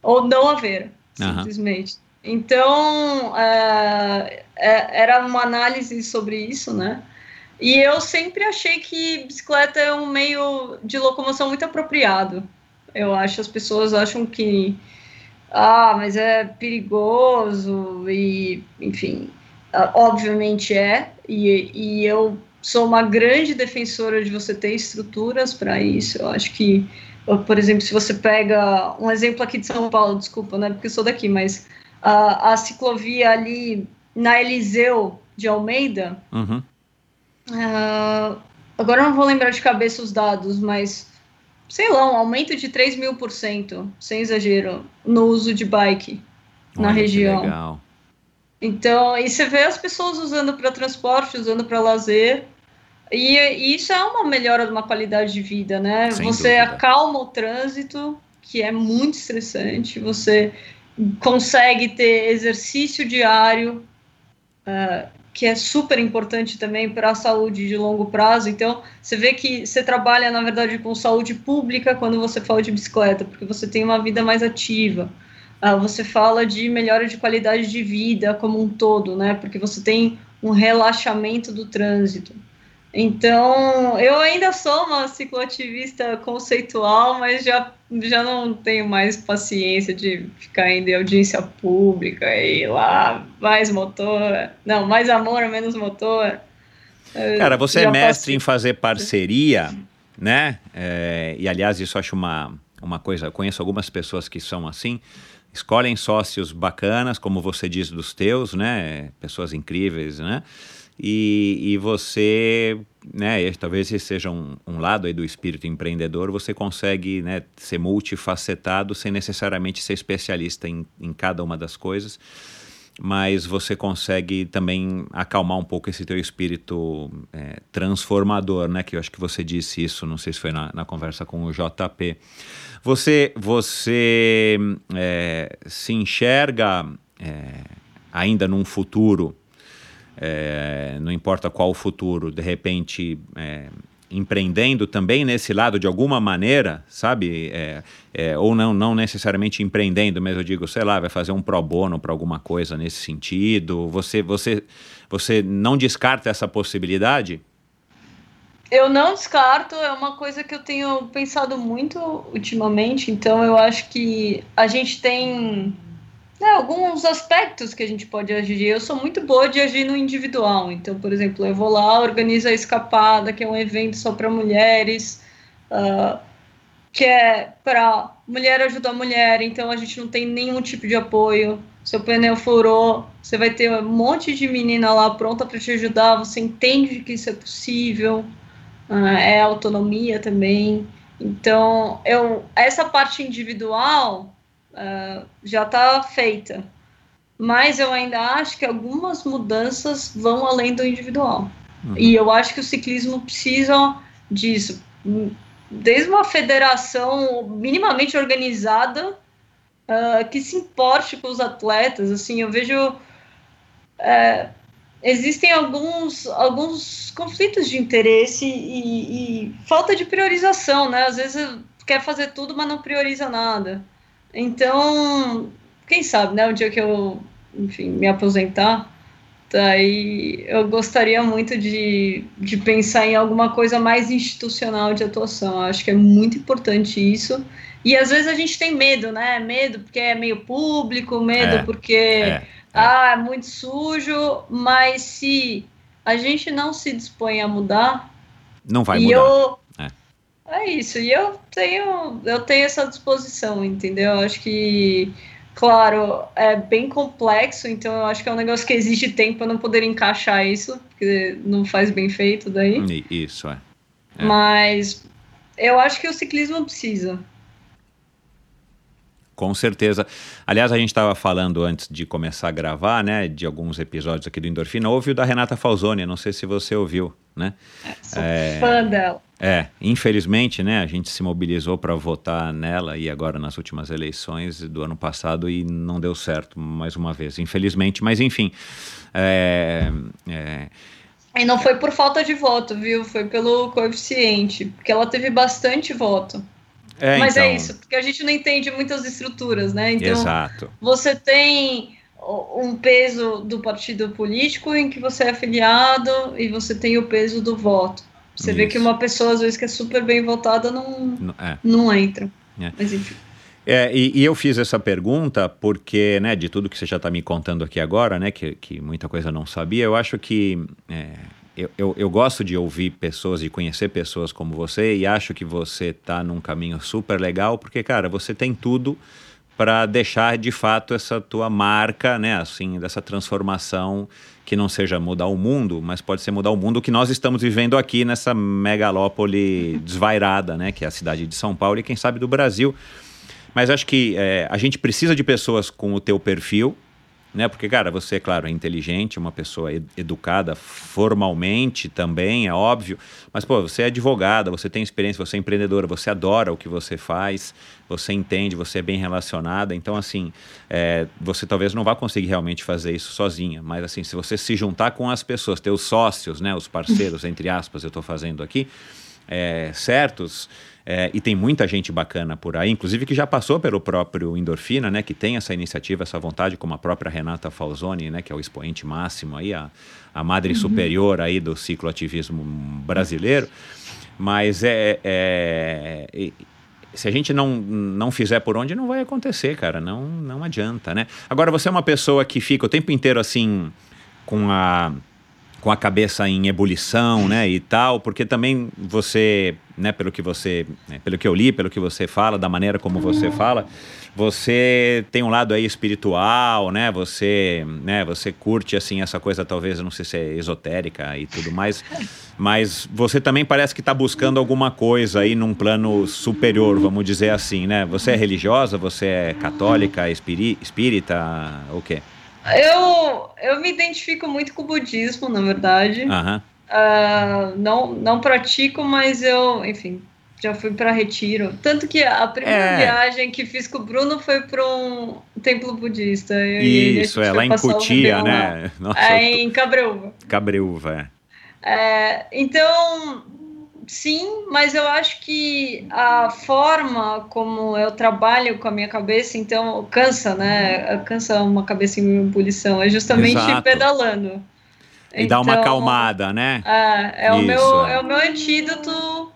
Ou não haver, Aham. simplesmente. Então, é, é, era uma análise sobre isso, né? E eu sempre achei que bicicleta é um meio de locomoção muito apropriado. Eu acho, as pessoas acham que, ah, mas é perigoso e, enfim, ah, obviamente é. E, e eu sou uma grande defensora de você ter estruturas para isso. Eu acho que, por exemplo, se você pega um exemplo aqui de São Paulo, desculpa, né, porque eu sou daqui, mas a, a ciclovia ali na Eliseu de Almeida, Uhum. Uh, agora eu não vou lembrar de cabeça os dados, mas sei lá, um aumento de 3 mil por cento, sem exagero, no uso de bike na Olha que região. Legal. Então, e você vê as pessoas usando para transporte, usando para lazer. E, e isso é uma melhora de uma qualidade de vida, né? Sem você dúvida. acalma o trânsito, que é muito estressante. Você consegue ter exercício diário, ah, que é super importante também para a saúde de longo prazo. Então, você vê que você trabalha, na verdade, com saúde pública quando você fala de bicicleta, porque você tem uma vida mais ativa. Ah, você fala de melhora de qualidade de vida como um todo, né? Porque você tem um relaxamento do trânsito. Então, eu ainda sou uma cicloativista conceitual, mas já, já não tenho mais paciência de ficar indo em audiência pública e lá, mais motor. Não, mais amor, menos motor. Cara, você é já mestre passei- em fazer parceria, né? É, e aliás, isso eu acho uma, uma coisa. Eu conheço algumas pessoas que são assim. Escolhem sócios bacanas, como você diz dos teus, né? Pessoas incríveis, né? E, e você, né? Talvez esse seja um, um lado aí do espírito empreendedor. Você consegue, né? Ser multifacetado sem necessariamente ser especialista em, em cada uma das coisas mas você consegue também acalmar um pouco esse teu espírito é, transformador, né? Que eu acho que você disse isso, não sei se foi na, na conversa com o JP. Você, você é, se enxerga é, ainda num futuro, é, não importa qual o futuro, de repente é, empreendendo também nesse lado de alguma maneira, sabe? É, é, ou não, não necessariamente empreendendo, mas eu digo, sei lá, vai fazer um pro bono para alguma coisa nesse sentido. Você, você, você não descarta essa possibilidade? Eu não descarto, é uma coisa que eu tenho pensado muito ultimamente, então eu acho que a gente tem né, alguns aspectos que a gente pode agir. Eu sou muito boa de agir no individual, então, por exemplo, eu vou lá, organizo a Escapada, que é um evento só para mulheres, ah, que é para mulher ajudar mulher, então a gente não tem nenhum tipo de apoio. Seu pneu furou, você vai ter um monte de menina lá pronta para te ajudar, você entende que isso é possível. Ah, é autonomia também. Então, eu, essa parte individual ah, já está feita. Mas eu ainda acho que algumas mudanças vão além do individual. E eu acho que o ciclismo precisa disso. Desde uma federação minimamente organizada ah, que se importe com os atletas. Assim, eu vejo. eh, existem alguns, alguns conflitos de interesse e, e falta de priorização, né? Às vezes quer fazer tudo, mas não prioriza nada. Então, quem sabe, né? O dia que eu, enfim, me aposentar, daí eu gostaria muito de, de pensar em alguma coisa mais institucional de atuação. Eu acho que é muito importante isso. E às vezes a gente tem medo, né? Medo porque é meio público, medo É, porque é. ah, é muito sujo, mas se a gente não se dispõe a mudar, Não vai mudar. eu É. isso, e eu tenho eu tenho essa disposição, entendeu? Eu acho que claro, é bem complexo, então eu acho que é um negócio que exige tempo para não poder encaixar isso, porque não faz bem feito daí. Isso, é. É. Mas eu acho que o ciclismo precisa. Com certeza. Aliás, a gente estava falando antes de começar a gravar, né, de alguns episódios aqui do Endorfina. Houve o da Renata Falzoni, não sei se você ouviu, né? Sou É. fã dela. É, infelizmente, né, a gente se mobilizou para votar nela e agora nas últimas eleições do ano passado e não deu certo mais uma vez, infelizmente. Mas enfim, é, é, E não foi por falta de voto, viu? Foi pelo coeficiente, porque ela teve bastante voto. É, Mas então, é isso, porque a gente não entende muitas estruturas, né? Então, Exato. você tem um peso do partido político em que você é afiliado e você tem o peso do voto. Você vê Isso. que uma pessoa, às vezes, que é super bem votada, não, N- É. não entra. É. Mas enfim. É, e, e eu fiz essa pergunta porque, né, de tudo que você já está me contando aqui agora, né, que, que muita coisa eu não sabia, eu acho que é, eu, eu, eu gosto de ouvir pessoas e conhecer pessoas como você e acho que você está num caminho super legal porque, cara, você tem tudo para deixar de fato essa tua marca, né, assim, dessa transformação que não seja mudar o mundo, mas pode ser mudar o mundo que nós estamos vivendo aqui nessa megalópole desvairada, né, que é a cidade de São Paulo e quem sabe do Brasil. Mas acho que é, a gente precisa de pessoas com o teu perfil, né? Porque, cara, você, claro, é inteligente, uma pessoa ed educada formalmente também, é óbvio. Mas, pô, você é advogada, você tem experiência, você é empreendedora, você adora o que você faz, você entende, você é bem relacionada. Então, assim, é, você talvez não vá conseguir realmente fazer isso sozinha. Mas, assim, se você se juntar com as pessoas, teus sócios, né? Os parceiros, entre aspas, eu estou fazendo aqui, é, certos é, e tem muita gente bacana por aí, inclusive que já passou pelo próprio Endorfina, né? Que tem essa iniciativa, essa vontade, como a própria Renata Falzoni, né? Que é o expoente máximo aí, a, a madre uhum. superior aí do cicloativismo brasileiro. Mas é, é, é se a gente não, não fizer por onde, não vai acontecer, cara. Não, não adianta, né? Agora, você é uma pessoa que fica o tempo inteiro assim, com a com a cabeça em ebulição, né, e tal, porque também você, né, pelo que você, né, pelo que eu li, pelo que você fala, da maneira como você fala, você tem um lado aí espiritual, né, você, né, você curte assim essa coisa talvez, não sei se é esotérica e tudo mais, mas você também parece que está buscando alguma coisa aí num plano superior, vamos dizer assim, né? Você é religiosa, você é católica, espírita, o quê? Eu, eu me identifico muito com o budismo, na verdade. Uhum. Uh, não, não pratico, mas eu, enfim, já fui para retiro. Tanto que a primeira é. viagem que fiz com o Bruno foi para um templo budista. Isso, é lá em Cotia, né? Nossa, é em Cabreúva. Cabreúva, é. é. Então, sim, mas eu acho que a forma como eu trabalho com a minha cabeça, então cansa, né? Cansa uma cabeça em ebulição, é justamente Exato. pedalando. E então, dá uma então, acalmada, né? É, é, o meu, é. é o meu antídoto.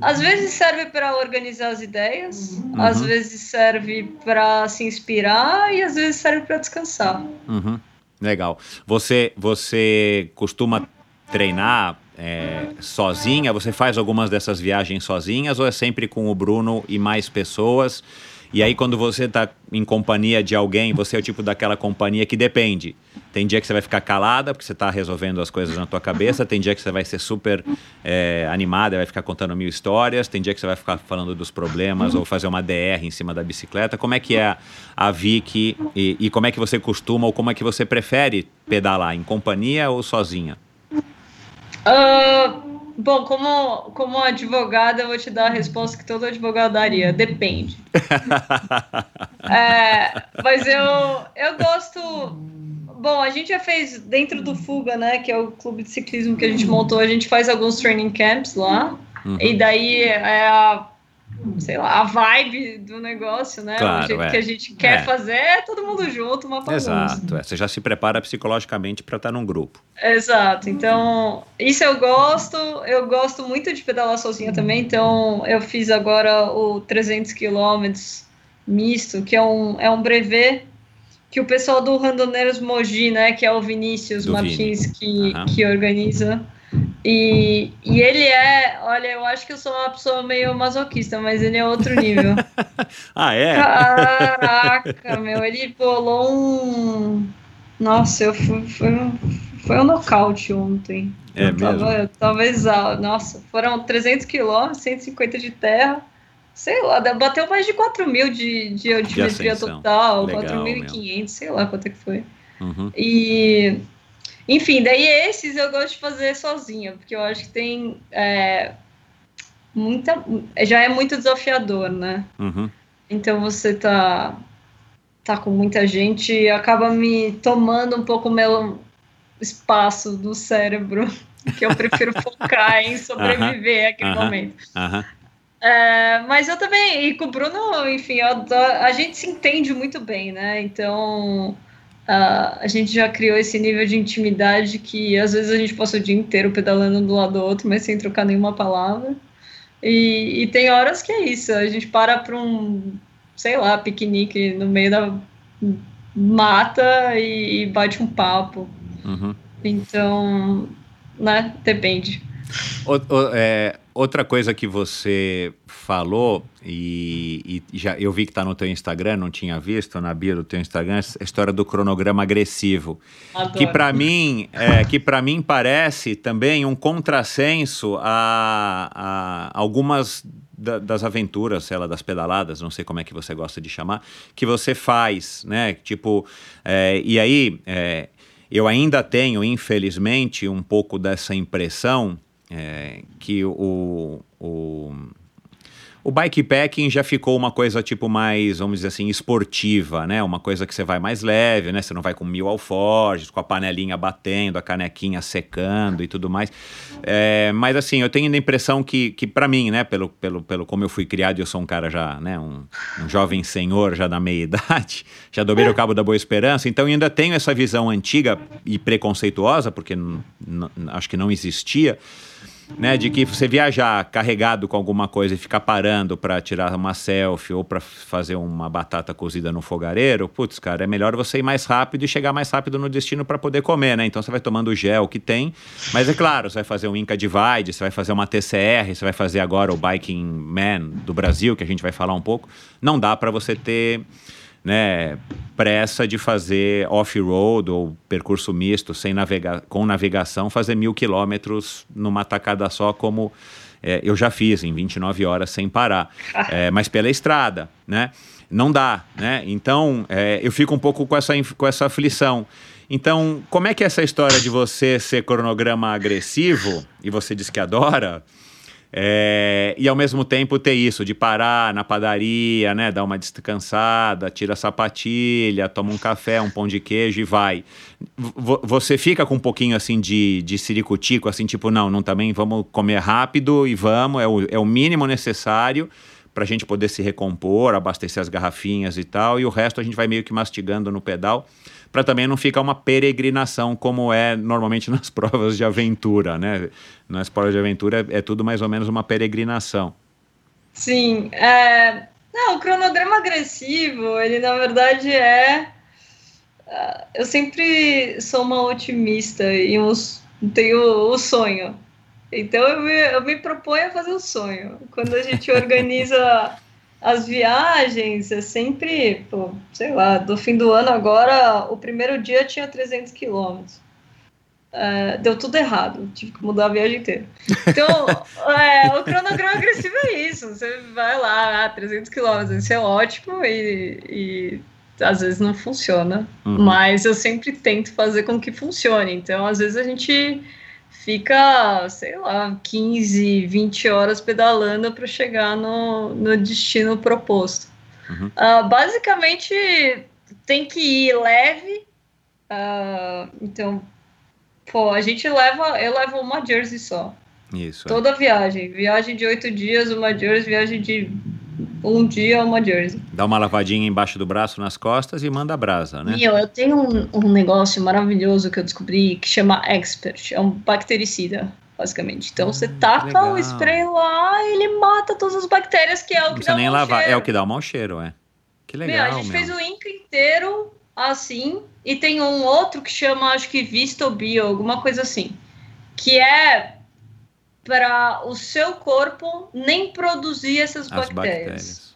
Às vezes serve para organizar as ideias, uhum. às vezes serve para se inspirar e às vezes serve para descansar. Uhum. Legal. Você, você costuma treinar é, sozinha? Você faz algumas dessas viagens sozinhas ou é sempre com o Bruno e mais pessoas? E aí, quando você está em companhia de alguém, você é o tipo daquela companhia que depende. Tem dia que você vai ficar calada, porque você está resolvendo as coisas na tua cabeça. Tem dia que você vai ser super é, animada, vai ficar contando mil histórias. Tem dia que você vai ficar falando dos problemas ou fazer uma DR em cima da bicicleta. Como é que é a Vicky e, e como é que você costuma ou como é que você prefere pedalar? Em companhia ou sozinha? Uh, bom, como, como advogada, eu vou te dar a resposta que todo advogado daria: depende. é, mas eu, eu gosto. Bom, a gente já fez dentro do Fuga, né? Que é o clube de ciclismo que a gente montou, a gente faz alguns training camps lá. Uhum. E daí é a sei lá, a vibe do negócio, né? Claro, o jeito é. que a gente quer é. fazer é todo mundo junto, uma bagunça. Exato, é. você já se prepara psicologicamente para estar num grupo. Exato, então isso eu gosto, eu gosto muito de pedalar sozinha também, então eu fiz agora o 300 quilômetros misto, que é um, é um brevet que o pessoal do Randoneiros Mogi, né, que é o Vinícius do Martins, que, uhum. que organiza, e, e ele é, olha, eu acho que eu sou uma pessoa meio masoquista, mas ele é outro nível. ah, é? Caraca, meu, ele bolou um. Nossa, eu fui, foi, um, foi um nocaute ontem. É eu mesmo? Tava, talvez, nossa, foram 300 quilômetros, 150 de terra. Sei lá, bateu mais de 4 mil de, de altimetria total, 4.500, sei lá quanto é que foi. Uhum. E enfim, daí esses eu gosto de fazer sozinha, porque eu acho que tem é, muita. Já é muito desafiador, né? Uhum. Então você tá, tá com muita gente e acaba me tomando um pouco meu espaço do cérebro, que eu prefiro focar em sobreviver aquele momento. É, mas eu também, e com o Bruno, enfim, a gente se entende muito bem, né? Então Uh, a gente já criou esse nível de intimidade que às vezes a gente passa o dia inteiro pedalando do lado do outro, mas sem trocar nenhuma palavra. E, e tem horas que é isso, a gente para para um, sei lá, piquenique no meio da mata e, e bate um papo. Uhum. Então, né, depende. O, o, é, outra coisa que você falou, e, e já eu vi que está no teu Instagram, não tinha visto na bio do teu Instagram, a história do cronograma agressivo. Adoro. Que para mim, é, que para mim parece também um contrassenso a, a algumas da- das aventuras, sei lá, das pedaladas, não sei como é que você gosta de chamar, que você faz, né? Tipo, é, e aí é, eu ainda tenho, infelizmente, um pouco dessa impressão é, que o, o, o bikepacking já ficou uma coisa tipo mais, vamos dizer assim, esportiva, né? Uma coisa que você vai mais leve, né? Você não vai com mil alforjes, com a panelinha batendo, a canequinha secando e tudo mais. É, mas assim, eu tenho a impressão que, que para mim, né? Pelo, pelo, pelo como eu fui criado, eu sou um cara já, né? Um, um jovem senhor já da meia idade, já dobrei o cabo da Boa Esperança, então eu ainda tenho essa visão antiga e preconceituosa, porque acho que não existia, né, de que você viajar carregado com alguma coisa e ficar parando para tirar uma selfie ou para fazer uma batata cozida no fogareiro, putz, cara, é melhor você ir mais rápido e chegar mais rápido no destino para poder comer, né? Então você vai tomando o gel que tem, mas é claro, você vai fazer um Inca Divide, você vai fazer uma TCR, você vai fazer agora o Biking Man do Brasil, que a gente vai falar um pouco. Não dá para você ter né, pressa de fazer off-road ou percurso misto sem navega com navegação, fazer mil quilômetros numa tacada só, como é, eu já fiz em 29 horas sem parar, É, mas pela estrada, né? Não dá, né? Então é, eu fico um pouco com essa, com essa aflição. Então, como é que é essa história de você ser cronograma agressivo, e você diz que adora, é, e ao mesmo tempo ter isso, de parar na padaria, né? Dar uma descansada, tira a sapatilha, toma um café, um pão de queijo e vai. V- você fica com um pouquinho assim de, de assim, tipo, não, não também vamos comer rápido e vamos, é o, é o mínimo necessário para a gente poder se recompor, abastecer as garrafinhas e tal, e o resto a gente vai meio que mastigando no pedal para também não ficar uma peregrinação como é normalmente nas provas de aventura, né? Nas provas de aventura é tudo mais ou menos uma peregrinação. Sim. é, Não, o cronograma agressivo, ele na verdade é. ah, Eu sempre sou uma otimista e uns- tenho o sonho. Então eu me, eu me proponho a fazer o sonho. Quando a gente organiza as viagens, é sempre, pô, sei lá, do fim do ano agora, o primeiro dia tinha 300 quilômetros. É, deu tudo errado, tive que mudar a viagem inteira. Então, é, o cronograma agressivo é isso. Você vai lá, ah, 300 quilômetros, isso é ótimo e, e às vezes não funciona. Uhum. Mas eu sempre tento fazer com que funcione. Então, às vezes a gente fica, sei lá, 15, 20 horas pedalando para chegar no, no destino proposto. Uhum. Ah, basicamente, tem que ir leve. ah, então, pô, a gente leva, eu levo uma jersey só. Isso. é. Toda viagem. Viagem de oito dias, uma jersey. Viagem de um dia, uma jersey. Dá uma lavadinha embaixo do braço, nas costas e manda a brasa, né? Meu, eu tenho um, um negócio maravilhoso que eu descobri que chama Expert. É um bactericida, basicamente. Então você taca legal. o spray lá e ele mata todas as bactérias, que é o Não que dá nem mau lavar, é cheiro. o que dá o mau cheiro, é. Que Meu, legal, a gente meu. fez o Inca inteiro assim, e tem um outro que chama, acho que Vistobio, alguma coisa assim, que é para o seu corpo nem produzir essas As bactérias. bactérias.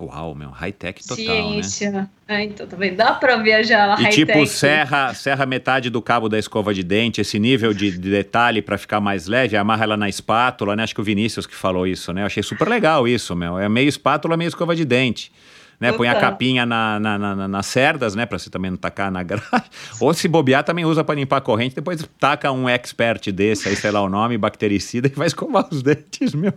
Uau, meu, high-tech total, né? Ciência. É, então, também dá para viajar E high tipo, serra, serra metade do cabo da escova de dente, esse nível de, de detalhe para ficar mais leve, amarra ela na espátula, né? Acho que o Vinícius que falou isso, né? Eu achei super legal isso, meu. É meio espátula, meio escova de dente. Né? Põe a capinha na, na, na- na- nas cerdas, né? Pra você também não tacar na grade. Ou se bobear, também usa para limpar a corrente. Depois taca um expert desse, aí sei lá o nome, bactericida, e vai escovar os dentes, meu.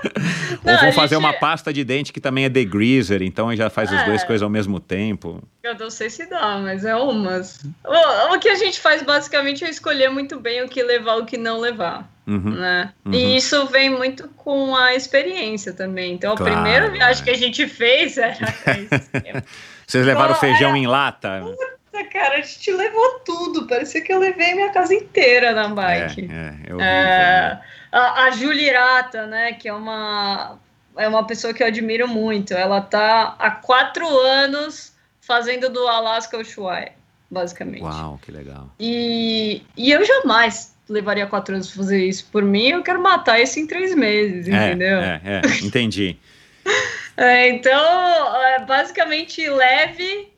Não, Ou vou fazer gente- uma pasta de dente que também é degreaser, então aí já faz as É. duas coisas ao mesmo tempo. Eu não sei se dá, mas é umas. O, o que a gente faz basicamente é escolher muito bem o que levar e o que não levar. Uhum. Né? Uhum. E isso vem muito com a experiência também. Então, Claro, a primeira viagem é. que a gente fez era. Vocês levaram Qual feijão em lata? Nossa, cara, a gente levou tudo. Parecia que eu levei minha casa inteira na bike. É, é, eu vi, É, a, a Julirata, né, que é uma, é uma pessoa que eu admiro muito. Ela tá há quatro anos fazendo do Alaska ao Ushuaia, basicamente. Uau, que legal. E, e eu jamais levaria quatro anos pra fazer isso por mim, eu quero matar isso em três meses, É, entendeu? é, é, entendi. É, então, é, basicamente, leve,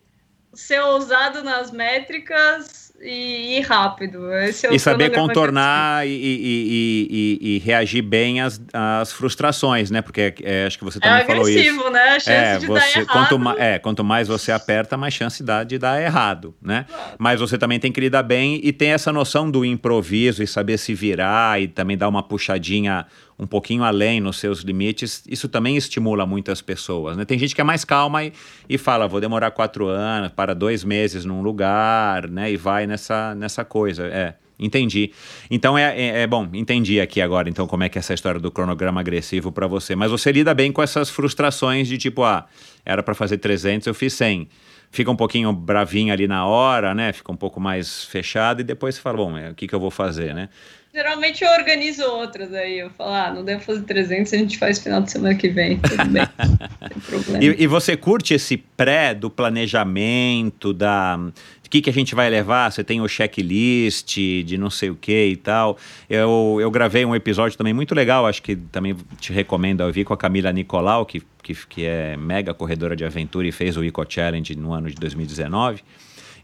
ser ousado nas métricas e ir rápido. Esse é o E saber contornar e, e- e- e- reagir bem às, às frustrações, né? Porque é, acho que você eu também. É falou isso. agressivo, né? A chance É, de dar você, errado. quanto, ma- é, quanto mais você aperta, mais chance dá de dar errado, né? Mas você também tem que lidar bem e tem essa noção do improviso e saber se virar e também dar uma puxadinha um pouquinho além nos seus limites. Isso também estimula muitas pessoas, né? Tem gente que é mais calma e, e fala, vou demorar quatro anos, para dois meses num lugar, né? E vai nessa, nessa coisa, é. Entendi. Então é, é, é bom, entendi aqui agora então como é que é essa história do cronograma agressivo para você. Mas você lida bem com essas frustrações de tipo, ah, era para fazer 300, eu fiz 100. Fica um pouquinho bravinho ali na hora, né? Fica um pouco mais fechado e depois você fala, bom, é, o que, que eu vou fazer, né? Geralmente eu organizo outras aí. Eu falo, ah, não devo fazer 300, a gente faz final de semana que vem. Tudo bem. problema. E, e você curte esse pré do planejamento, da o que, que a gente vai levar? Você tem o checklist de não sei o que e tal. Eu, eu gravei um episódio também muito legal, acho que também te recomendo ouvir com a Camila Nicolau, que, que, que é mega corredora de aventura e fez o Eco Challenge no ano de 2019.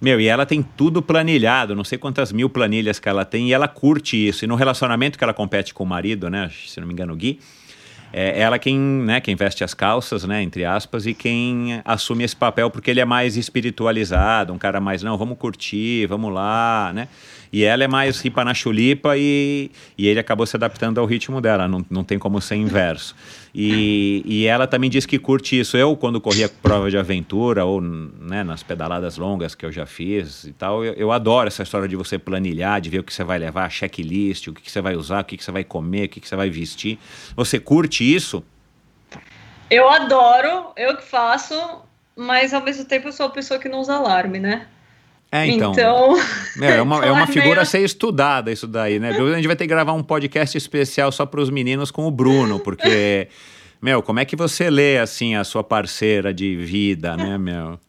Meu, e ela tem tudo planilhado, não sei quantas mil planilhas que ela tem, e ela curte isso. E no relacionamento que ela compete com o marido, né? Se não me engano, o Gui, é ela quem, né, quem veste as calças, né, entre aspas, e quem assume esse papel porque ele é mais espiritualizado, um cara mais, não, vamos curtir, vamos lá, né? E ela é mais ripa na chulipa e, e ele acabou se adaptando ao ritmo dela, não, não tem como ser inverso. E, e ela também diz que curte isso. Eu, quando corria prova de aventura ou né, nas pedaladas longas que eu já fiz e tal, eu, eu adoro essa história de você planilhar, de ver o que você vai levar, checklist, o que, que você vai usar, o que, que você vai comer, o que, que você vai vestir. Você curte isso? Eu adoro, eu que faço, mas ao mesmo tempo eu sou a pessoa que não usa alarme, né? É, então. Então, Meu, é uma, é uma é figura a ser estudada isso daí, né? A gente vai ter que gravar um podcast especial só para os meninos com o Bruno, porque, meu, como é que você lê, assim, a sua parceira de vida, né, meu?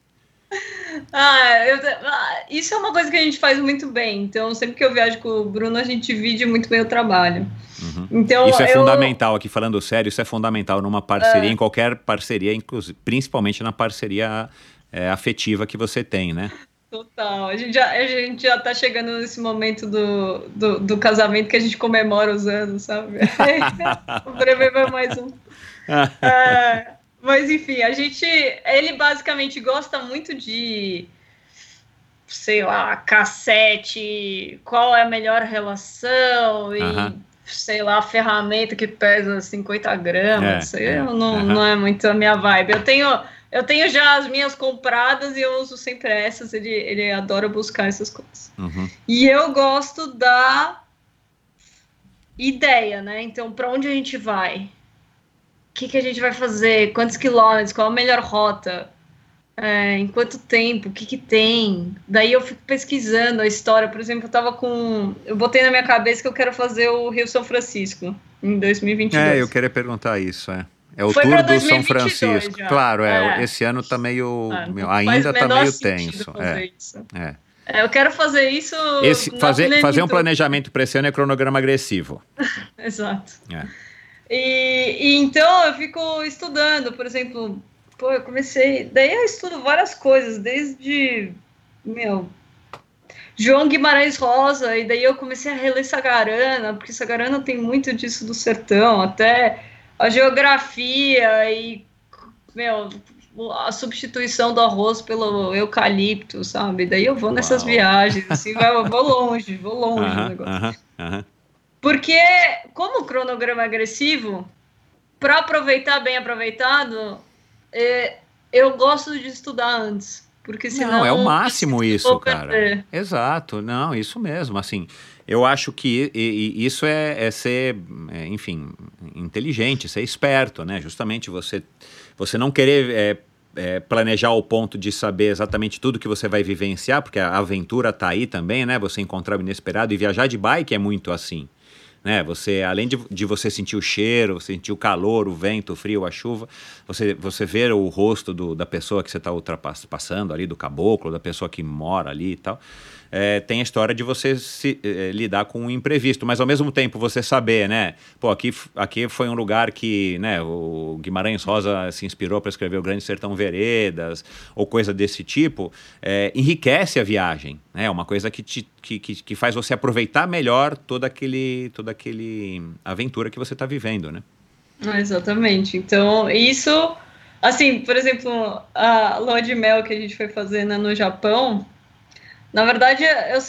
Ah, eu- ah, isso é uma coisa que a gente faz muito bem. Então, sempre que eu viajo com o Bruno, a gente divide muito bem o trabalho. Então, Isso é eu- fundamental, aqui falando sério, isso é fundamental numa parceria, em qualquer parceria, inclusive, principalmente na parceria é, afetiva que você tem, né? Total. A gente já, a gente já tá chegando nesse momento do, do, do casamento que a gente comemora os anos, sabe? vai mais um. É, mas enfim, a gente. Ele basicamente gosta muito de. Sei lá, cassete, qual é a melhor relação e. Aham. Sei lá, ferramenta que pesa 50 gramas. É, é, não, aham. não é muito a minha vibe. Eu tenho, eu tenho já as minhas compradas e eu uso sempre essas. Ele, ele adora buscar essas coisas. Uhum. E eu gosto da ideia, né? Então, para onde a gente vai? O que, que a gente vai fazer? Quantos quilômetros? Qual a melhor rota? É, em quanto tempo? O que, que tem? Daí eu fico pesquisando a história. Por exemplo, eu tava com. Eu botei na minha cabeça que eu quero fazer o Rio São Francisco em 2022. É, eu queria perguntar isso, é. É o Foi Tour do São 2022 Francisco. já. Claro, é, É. Esse ano tá meio. Ah, meu, ainda tá meio tenso. É, é. É, eu quero fazer isso. Esse, fazer, fazer um plenitude. planejamento para esse ano é cronograma agressivo. Exato. É. E, e então eu fico estudando, por exemplo, pô, eu comecei. Daí eu estudo várias coisas, desde. Meu. João Guimarães Rosa, e daí eu comecei a reler Sagarana, porque Sagarana tem muito disso do sertão, até a geografia e. Meu, a substituição do arroz pelo eucalipto, sabe? Daí eu vou nessas Uau. viagens, assim, vai- eu vou longe, vou longe do Aham, negócio. aham, aham. Porque, como o cronograma é agressivo, para aproveitar bem aproveitado, é, eu gosto de estudar antes. Porque senão. Não, é o máximo isso, cara. perder. Exato, não, isso mesmo. Assim, eu acho que isso é, é ser, é, enfim, inteligente, ser esperto, né? Justamente você, você não querer é, é, planejar ao ponto de saber exatamente tudo que você vai vivenciar, porque a aventura tá aí também, né? Você encontrar o inesperado e viajar de bike é muito assim. Né? Você, além de, de você sentir o cheiro, sentir o calor, o vento, o frio, a chuva, você, você ver o rosto do, da pessoa que você está ultrapassando ali, do caboclo, da pessoa que mora ali e tal. É, tem a história de você se, é, lidar com o imprevisto, mas ao mesmo tempo você saber, né? Pô, aqui, aqui foi um lugar que né, o Guimarães Rosa se inspirou para escrever O Grande Sertão Veredas, ou coisa desse tipo, é, enriquece a viagem. É né? uma coisa que, te, que, que, que faz você aproveitar melhor toda aquele, toda aquele aventura que você está vivendo, né? exatamente. Então, isso, assim, por exemplo, a lua de mel que a gente foi fazer né, no Japão, na verdade, eu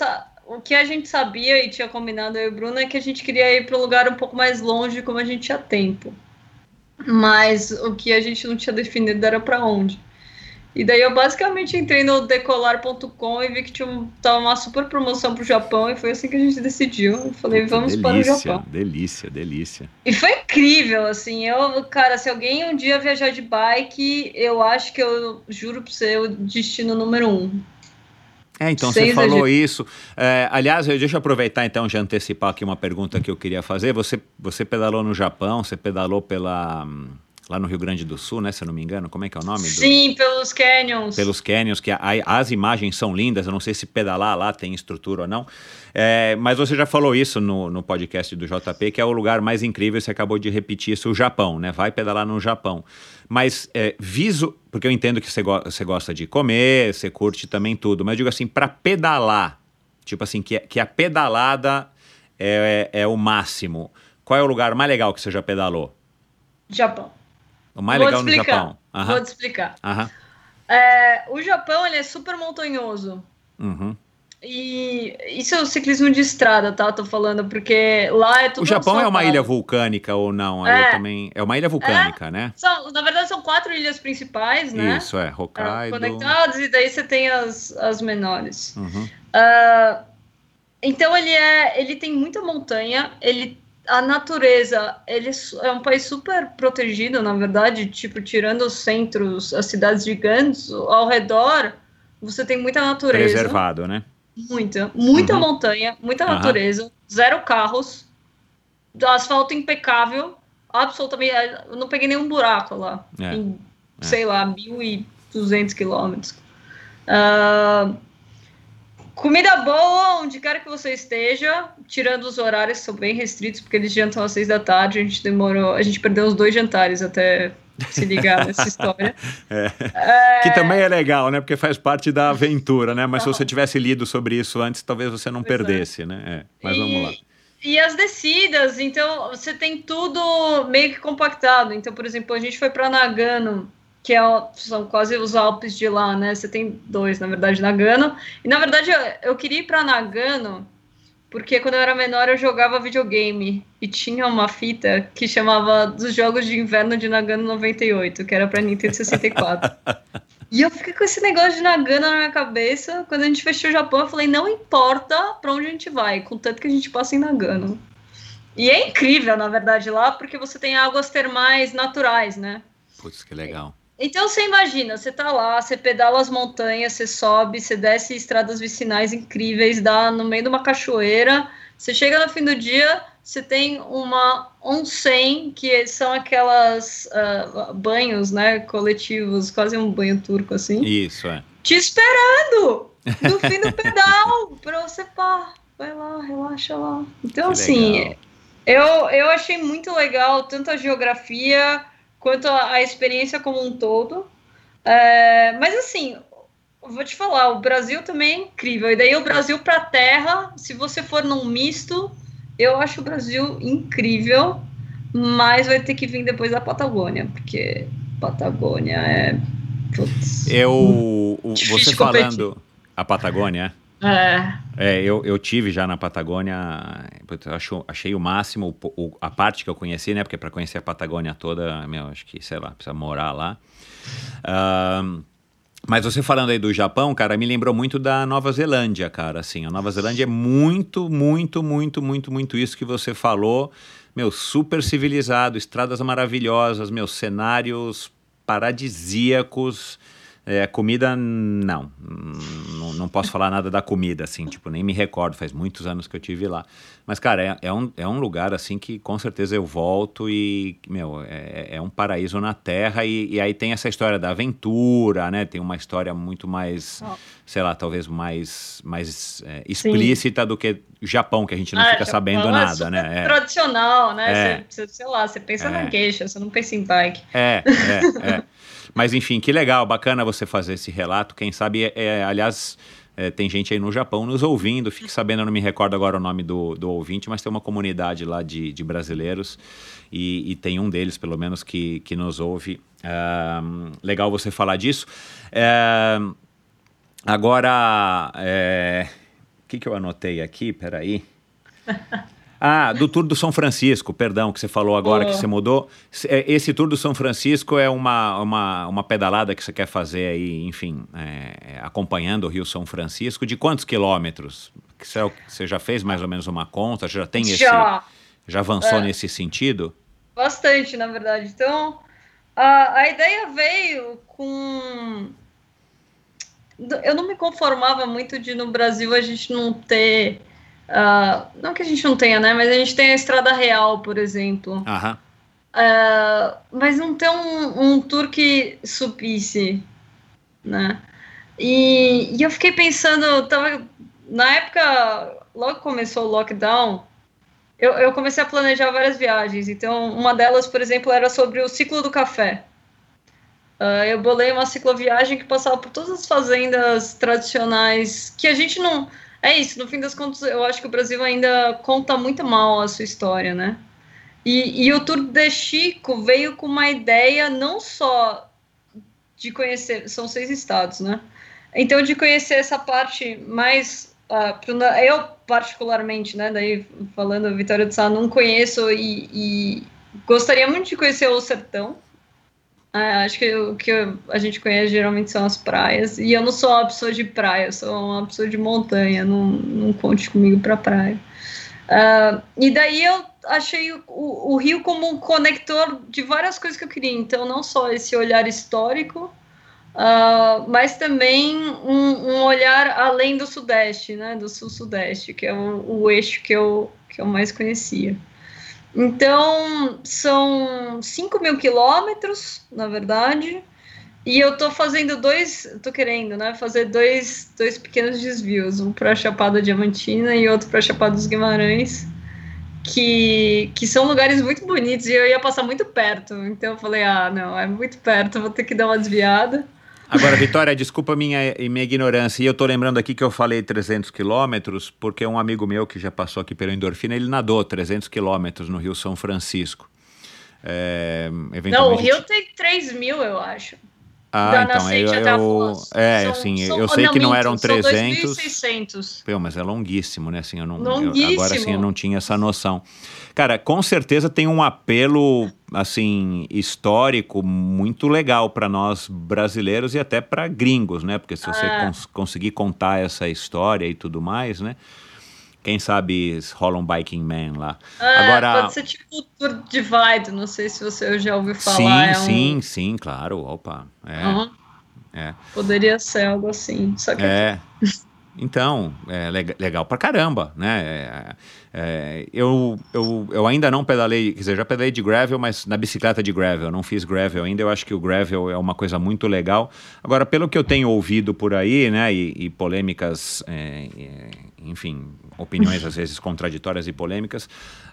o que a gente sabia e tinha combinado eu e o Bruno é que a gente queria ir para um lugar um pouco mais longe, como a gente tinha tempo. Mas o que a gente não tinha definido era para onde. E daí eu basicamente entrei no decolar.com e vi que tinha um, tava uma super promoção pro Japão e foi assim que a gente decidiu. Eu falei, Puta, vamos delícia, para o Japão. Delícia, delícia. E foi incrível, assim, eu, cara, se alguém um dia viajar de bike, eu acho que eu juro pra você, é o destino número um. É, então Sem você falou isso. É, aliás, eu, deixa eu aproveitar então de antecipar aqui uma pergunta que eu queria fazer. Você, você pedalou no Japão, você pedalou pela lá no Rio Grande do Sul, né? Se eu não me engano, como é que é o nome? Sim, do... pelos canyons. Pelos canyons, que a, as imagens são lindas, eu não sei se pedalar lá tem estrutura ou não. É, mas você já falou isso no, no podcast do JP, que é o lugar mais incrível, você acabou de repetir isso, o Japão, né? Vai pedalar no Japão. Mas é, viso, porque eu entendo que você, go você gosta de comer, você curte também tudo, mas eu digo assim, para pedalar, tipo assim, que, que a pedalada é, é, é o máximo. Qual é o lugar mais legal que você já pedalou? Japão. O mais Vou legal no Japão. Uhum. Vou te explicar. Uhum. É, o Japão ele é super montanhoso. Uhum. E isso é o ciclismo de estrada, tá? Tô falando, porque lá é tudo. O Japão é uma ilha vulcânica ou não? É, também... é uma ilha vulcânica, é, né? São, na verdade, são quatro ilhas principais, né? Isso, é. Hokkaido. Conectadas, e daí você tem as, as menores. Uhum. Uh, então ele é. Ele tem muita montanha, ele a natureza, ele é um país super protegido, na verdade, tipo, tirando os centros, as cidades gigantes, ao redor, você tem muita natureza. Preservado, né? Muita, muita uhum. montanha, muita natureza, uhum. zero carros, asfalto impecável, absolutamente, eu não peguei nenhum buraco lá, é. em, é. sei lá, 1.200 quilômetros. Uh, Comida boa, onde quer que você esteja, tirando os horários que são bem restritos, porque eles jantam às seis da tarde, a gente demorou, a gente perdeu os dois jantares até se ligar nessa história. É. É... Que também é legal, né? Porque faz parte da aventura, né? Mas Não. se você tivesse lido sobre isso antes, talvez você não pois é. perdesse, é. né? É. Mas e... vamos lá. E as descidas, então você tem tudo meio que compactado. Então, por exemplo, a gente foi para Nagano que é, são quase os Alpes de lá, né? Você tem dois, na verdade, Nagano. E na verdade eu, eu queria ir para Nagano porque quando eu era menor eu jogava videogame e tinha uma fita que chamava dos Jogos de Inverno de Nagano 98, que era para Nintendo 64. e eu fiquei com esse negócio de Nagano na minha cabeça. Quando a gente fechou o Japão, eu falei: não importa para onde a gente vai, contanto que a gente passa em Nagano. E é incrível, na verdade, lá, porque você tem águas termais naturais, né? Putz, que legal. Então você imagina, você tá lá, você pedala as montanhas, você sobe, você desce estradas vicinais incríveis, dá no meio de uma cachoeira, você chega no fim do dia, você tem uma onsen, que são aquelas uh, banhos, né, coletivos, quase um banho turco assim. Isso, é. Te esperando no fim do pedal, pra você, pá, vai lá, relaxa lá. Então, que assim, eu, eu achei muito legal tanto a geografia quanto à experiência como um todo. É, mas assim, vou te falar, o Brasil também é incrível. E daí o Brasil para terra, se você for num misto, eu acho o Brasil incrível, mas vai ter que vir depois da Patagônia, porque Patagônia é. Putz, eu, você falando a Patagônia, é. É, eu, eu tive já na Patagônia, acho, achei o máximo o, a parte que eu conheci, né? Porque para conhecer a Patagônia toda, meu, acho que, sei lá, precisa morar lá. Uh, mas você falando aí do Japão, cara, me lembrou muito da Nova Zelândia, cara. Assim, a Nova Zelândia é muito, muito, muito, muito, muito isso que você falou. Meu, super civilizado, estradas maravilhosas, meus cenários paradisíacos É, comida, não. não. Não posso falar nada da comida, assim, tipo, nem me recordo, faz muitos anos que eu tive lá. Mas, cara, é, é, um, é um lugar, assim, que com certeza eu volto e, meu, é, é um paraíso na Terra e, e, aí tem essa história da aventura, né? Tem uma história muito mais, oh. sei lá, talvez mais, mais é, explícita Sim. do que Japão, que a gente não ah, fica Japão sabendo é nada, né? É tradicional, né? Você, sei lá, você pensa na queixa, você não pensa em bike. É, é, é. Mas enfim, que legal, bacana você fazer esse relato. Quem sabe, é, é, aliás, é, tem gente aí no Japão nos ouvindo. Fique sabendo, eu não me recordo agora o nome do, do ouvinte, mas tem uma comunidade lá de, de brasileiros e, e, tem um deles, pelo menos, que, que nos ouve. Uh, legal você falar disso. Uh, agora, é, o que, que eu anotei aqui? Peraí. Ah, do Tour do São Francisco, perdão, que você falou agora que você mudou. É, esse Tour do São Francisco é uma, uma, uma pedalada que você quer fazer aí, enfim, é, acompanhando o Rio São Francisco. De quantos quilômetros? Você já fez mais ou menos uma conta? Já tem esse. Já, já avançou é. nesse sentido? Bastante, na verdade. Então, a, a ideia veio com. Eu não me conformava muito de no Brasil a gente não ter Uh, não que a gente não tenha, né? Mas a gente tem a Estrada Real, por exemplo. Aham. Uh, mas não tem um, um tour que supisse, né? E, e, eu fiquei pensando, tava, na época, logo começou o lockdown, eu, eu comecei a planejar várias viagens. Então, uma delas, por exemplo, era sobre o ciclo do café. Uh, eu bolei uma cicloviagem que passava por todas as fazendas tradicionais que a gente não é isso, no fim das contas, eu acho que o Brasil ainda conta muito mal a sua história, né? E, e o Tour de Chico veio com uma ideia não só de conhecer, são seis estados, né? Então, de conhecer essa parte mais. Uh, eu, particularmente, né? Daí, falando Vitória do Sá, não conheço e, e gostaria muito de conhecer o sertão, é, acho que o que a gente conhece geralmente são as praias. E eu não sou uma pessoa de praia, eu sou uma pessoa de montanha. Não, não conte comigo para praia. Uh, e daí eu achei o, o, Rio como um conector de várias coisas que eu queria. Então, não só esse olhar histórico, uh, mas também um, um, olhar além do Sudeste, né, do Sul-Sudeste, que é o, o eixo que eu, que eu mais conhecia. Então, são 5 mil quilômetros, na verdade, e eu tô fazendo dois, tô querendo, né, fazer dois, dois pequenos desvios, um para Chapada Diamantina e outro para Chapada dos Guimarães, que, que são lugares muito bonitos e eu ia passar muito perto, então eu falei, ah, não, é muito perto, vou ter que dar uma desviada. Agora, Vitória, desculpa minha, minha ignorância. E eu tô lembrando aqui que eu falei 300 quilômetros, porque um amigo meu que já passou aqui pelo Endorfina, ele nadou 300 quilômetros no Rio São Francisco. É, Não, o Rio tem 3 mil, eu acho. Ah, então eu, eu é, são, assim, são, eu sei que não eram 300. 2.600. Pô, mas é longuíssimo, né? Assim, eu não, longuíssimo. Eu, agora sim eu não tinha essa noção. Cara, com certeza tem um apelo assim histórico muito legal para nós brasileiros e até para gringos, né? Porque se você é. cons conseguir contar essa história e tudo mais, né? Quem sabe rola um Biking Man lá. É, Agora, pode ser tipo o Tour Divide, não sei se você já ouviu falar. Sim, é sim, um... sim, claro. Opa, é. Uhum. é. Poderia ser algo assim. Só que é. Então, é legal pra caramba, né? É, é, eu, eu, eu ainda não pedalei, quer dizer, já pedalei de gravel, mas na bicicleta de gravel, não fiz gravel ainda. Eu acho que o gravel é uma coisa muito legal. Agora, pelo que eu tenho ouvido por aí, né, e, e polêmicas, é, é enfim, opiniões às vezes contraditórias e polêmicas,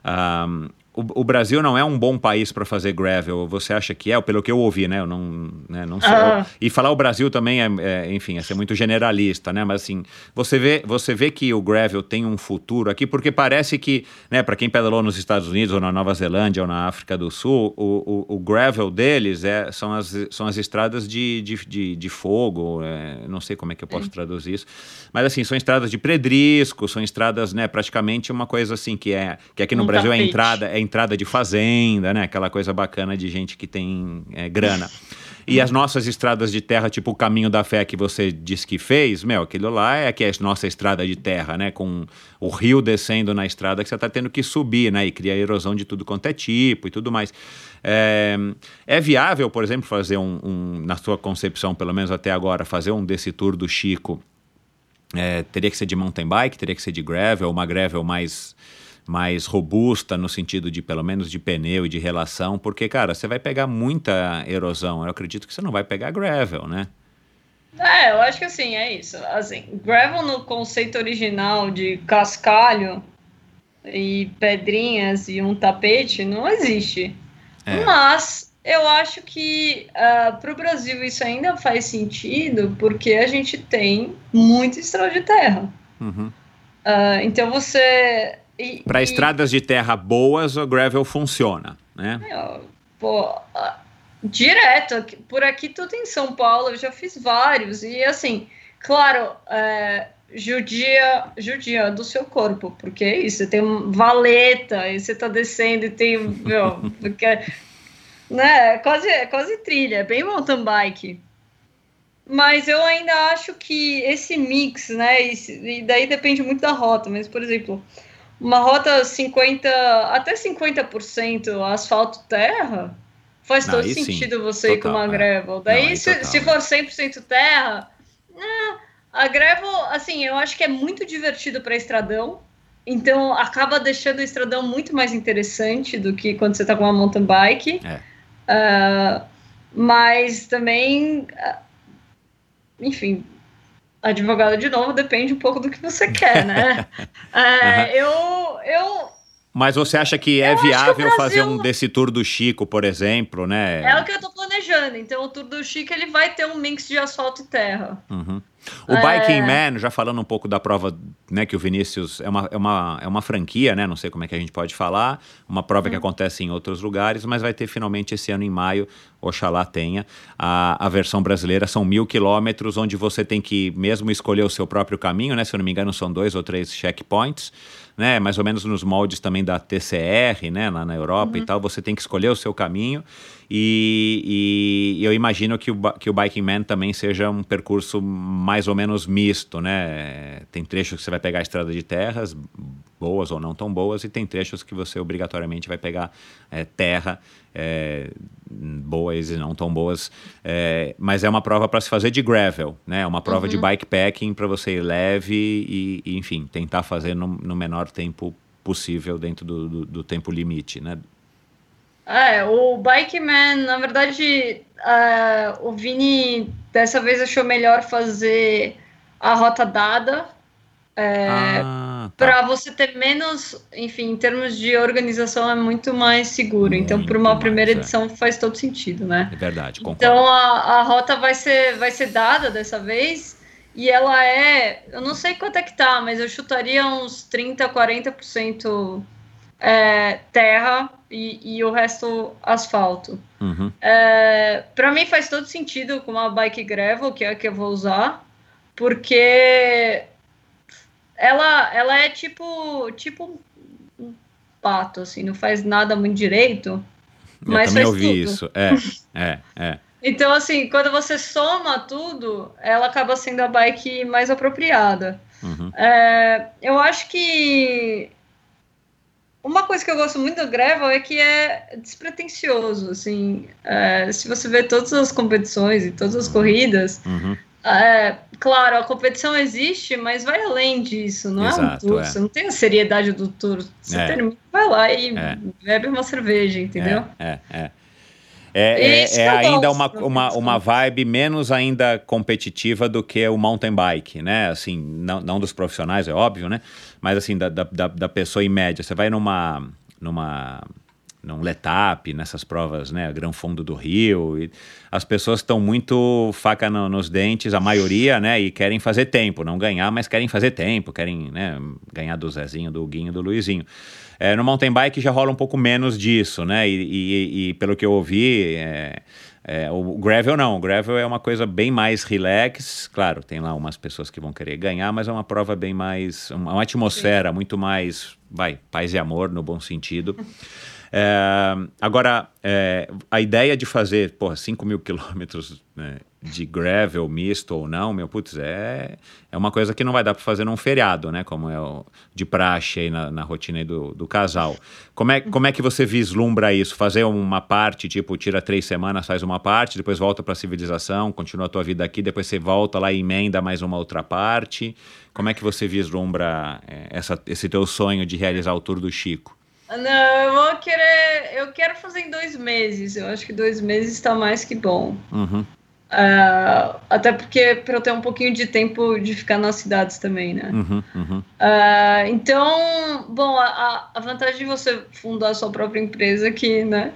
um, o, o, Brasil não é um bom país para fazer gravel. Você acha que é? Pelo que eu ouvi, né? Eu não, né, não sei. Ah. E falar o Brasil também é, é, enfim, é ser muito generalista, né? Mas assim, você vê, você vê que o gravel tem um futuro aqui, porque parece que, né? Para quem pedalou nos Estados Unidos ou na Nova Zelândia ou na África do Sul, o, o, o gravel deles é, são, as, são as estradas de, de, de, de fogo. É, não sei como é que eu posso traduzir isso, mas assim são estradas de predrisco, são estradas, né? Praticamente uma coisa assim que é que aqui no um Brasil tapete. é entrada é entrada de fazenda, né? Aquela coisa bacana de gente que tem é, grana. E as nossas estradas de terra, tipo o Caminho da Fé que você disse que fez, meu, aquilo lá é que é a nossa estrada de terra, né? Com o rio descendo na estrada que você está tendo que subir, né? E cria erosão de tudo quanto é tipo e tudo mais. É, é viável, por exemplo, fazer um, um, na sua concepção, pelo menos até agora, fazer um desse tour do Chico? É, teria que ser de mountain bike, teria que ser de gravel, uma gravel mais mais robusta no sentido de pelo menos de pneu e de relação, porque cara, você vai pegar muita erosão. Eu acredito que você não vai pegar gravel, né? É, eu acho que assim, é isso. Assim, gravel no conceito original de cascalho e pedrinhas e um tapete não existe. É. Mas eu acho que uh, ah, para o Brasil isso ainda faz sentido porque a gente tem muito estrada de terra. Uhum. Uh, então você para estradas de terra boas, o gravel funciona, né? pô, direto, por aqui tudo em São Paulo, eu já fiz vários, e assim, claro, é, judia, judia do seu corpo, porque é isso, você tem valeta, e você tá descendo e tem, meu, porque, né, é quase, é quase trilha, é bem mountain bike. Mas eu ainda acho que esse mix, né, e daí depende muito da rota, mas, por exemplo, uma rota 50, até 50% asfalto terra, faz todo sentido sim. você total, ir com uma é. gravel. Daí, Não, se, se for 100% terra, né, a gravel, assim, eu acho que é muito divertido para estradão. Então, acaba deixando o estradão muito mais interessante do que quando você está com uma mountain bike. É. Uh, mas também, uh, enfim, advogado de novo depende um pouco do que você quer, né? é. Eu, eu. Mas você acha que é viável que Brasil... fazer um desse tour do Chico, por exemplo, né? É o que eu tô planejando. Então, o tour do Chico ele vai ter um mix de asfalto e terra. Uhum. O é... Biking Man, já falando um pouco da prova, né, que o Vinícius é uma, é, uma, é uma franquia, né, não sei como é que a gente pode falar, uma prova que uhum. acontece em outros lugares, mas vai ter finalmente esse ano em maio, oxalá tenha, a, a versão brasileira, são mil quilômetros, onde você tem que mesmo escolher o seu próprio caminho, né, se eu não me engano são dois ou três checkpoints, né, mais ou menos nos moldes também da TCR, né, lá na Europa uhum. e tal, você tem que escolher o seu caminho e, e, eu imagino que o, que o Biking Man também seja um percurso mais ou menos misto, né? Tem trechos que você vai pegar a estrada de terras, boas ou não tão boas, e tem trechos que você obrigatoriamente vai pegar é, terra, é, boas e não tão boas. É, mas é uma prova para se fazer de gravel, né? É uma prova uhum. de bikepacking para você ir leve e, e, enfim, tentar fazer no, no menor tempo possível dentro do, do, do tempo limite, né? É, o Bikeman, na verdade, uh, o Vini dessa vez achou melhor fazer a rota dada. É, ah, tá. para você ter menos, enfim, em termos de organização é muito mais seguro. Muito então, por uma primeira é. edição faz todo sentido, né? É verdade, concordo. Então a, a rota vai ser, vai ser dada dessa vez e ela é, eu não sei quanto é que tá, mas eu chutaria uns 30, 40% é, terra e, e, o resto asfalto. Uhum. É, para mim faz todo sentido com uma bike gravel, que é a que eu vou usar, porque ela, ela é tipo, tipo um pato, assim, não faz nada muito direito. Eu mas também ouvi tudo. isso, é, é, é. Então, assim, quando você soma tudo, ela acaba sendo a bike mais apropriada. Uhum. É, eu acho que uma coisa que eu gosto muito do Gravel é que é despretensioso, assim, é, se você vê todas as competições e todas as corridas, uhum. é, claro, a competição existe, mas vai além disso, não Exato, é um tour, é. você não tem a seriedade do tour, você é. termina, vai lá e é. bebe uma cerveja, entendeu? É, é. É, é, é ainda uma, uma, uma vibe menos ainda competitiva do que o mountain bike, né? Assim, não, não dos profissionais, é óbvio, né? Mas assim, da, da, da pessoa em média. Você vai numa, numa num letap, nessas provas, né, grão fundo do rio, e as pessoas estão muito faca no, nos dentes, a maioria, né, e querem fazer tempo, não ganhar, mas querem fazer tempo, querem, né, ganhar do Zezinho, do Guinho, do Luizinho. É, no mountain bike já rola um pouco menos disso, né? E, e, e pelo que eu ouvi, é, é, o gravel não. O gravel é uma coisa bem mais relax. Claro, tem lá umas pessoas que vão querer ganhar, mas é uma prova bem mais. Uma, uma atmosfera muito mais. Vai, paz e amor no bom sentido. É, agora, é, a ideia de fazer, porra, 5 mil quilômetros né, de gravel, misto ou não, meu, putz, é, é uma coisa que não vai dar para fazer num feriado, né? Como é o, de praxe aí na, na rotina aí do, do casal. Como é, como é que você vislumbra isso? Fazer uma parte, tipo, tira três semanas, faz uma parte, depois volta para a civilização, continua a tua vida aqui, depois você volta lá e emenda mais uma outra parte. Como é que você vislumbra é, essa, esse teu sonho de realizar o Tour do Chico? Não, eu vou querer. Eu quero fazer em dois meses. Eu acho que dois meses está mais que bom. Uhum. Uh, até porque para eu ter um pouquinho de tempo de ficar nas cidades também, né? Uhum, uhum. Uh, então, bom, a, a, vantagem de você fundar a sua própria empresa aqui, né?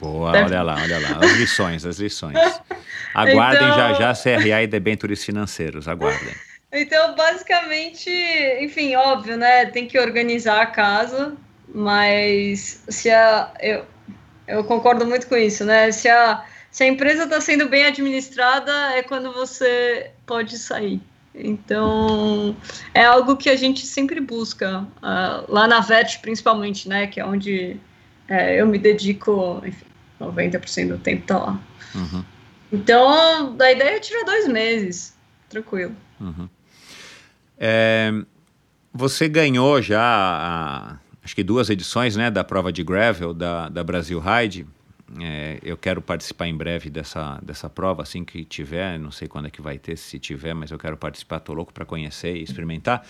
Boa, Deve... olha lá, olha lá. As lições, as lições. Aguardem então... já já CRA e debêntures financeiros, aguardem. Então, basicamente, enfim, óbvio, né? Tem que organizar a casa, mas se a. Eu, eu concordo muito com isso, né? Se a se a empresa está sendo bem administrada, é quando você pode sair. Então, é algo que a gente sempre busca, uh, lá na VET principalmente, né, que é onde é, eu me dedico, enfim, 90% do tempo tá lá. Uhum. Então, a ideia é tirar dois meses, tranquilo. Uhum. É, você ganhou já, a, acho que duas edições, né, da prova de gravel da, da Brasil Ride, é, eu quero participar em breve dessa, dessa prova, assim que tiver. Não sei quando é que vai ter, se tiver, mas eu quero participar. Estou louco para conhecer e experimentar.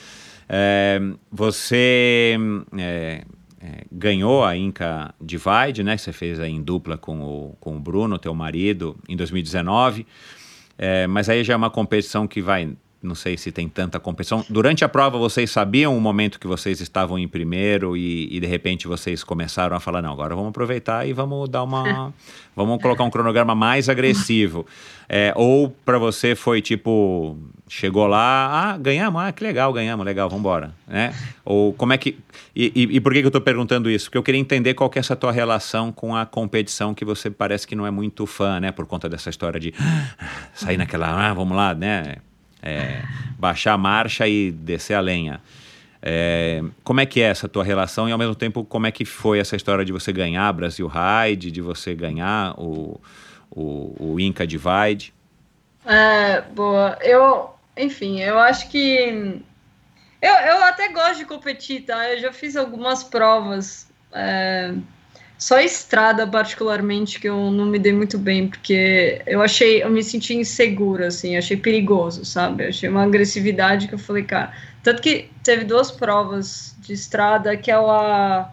É, você é, é, ganhou a Inca Divide, né? Você fez aí em dupla com o, com o Bruno, teu marido, em 2019. É, mas aí já é uma competição que vai não sei se tem tanta competição. Durante a prova, vocês sabiam o momento que vocês estavam em primeiro e, e, de repente vocês começaram a falar: não, agora vamos aproveitar e vamos dar uma. vamos colocar um cronograma mais agressivo. É, ou para você foi tipo: chegou lá, ah, ganhamos, ah, que legal, ganhamos, legal, vamos embora. Né? Ou como é que. E, e, e por que, que eu estou perguntando isso? Porque eu queria entender qual que é essa tua relação com a competição que você parece que não é muito fã, né? Por conta dessa história de sair naquela, ah, vamos lá, né? É, baixar a marcha e descer a lenha. É, como é que é essa tua relação e ao mesmo tempo como é que foi essa história de você ganhar Brasil Ride, de você ganhar o, o, o Inca Divide? É, boa. Eu, enfim, eu acho que eu, eu até gosto de competir, tá? Eu já fiz algumas provas. É, só estrada, particularmente, que eu não me dei muito bem, porque eu achei, eu me senti insegura, assim, achei perigoso, sabe? achei uma agressividade que eu falei, cara. Tanto que teve duas provas de estrada, que ela.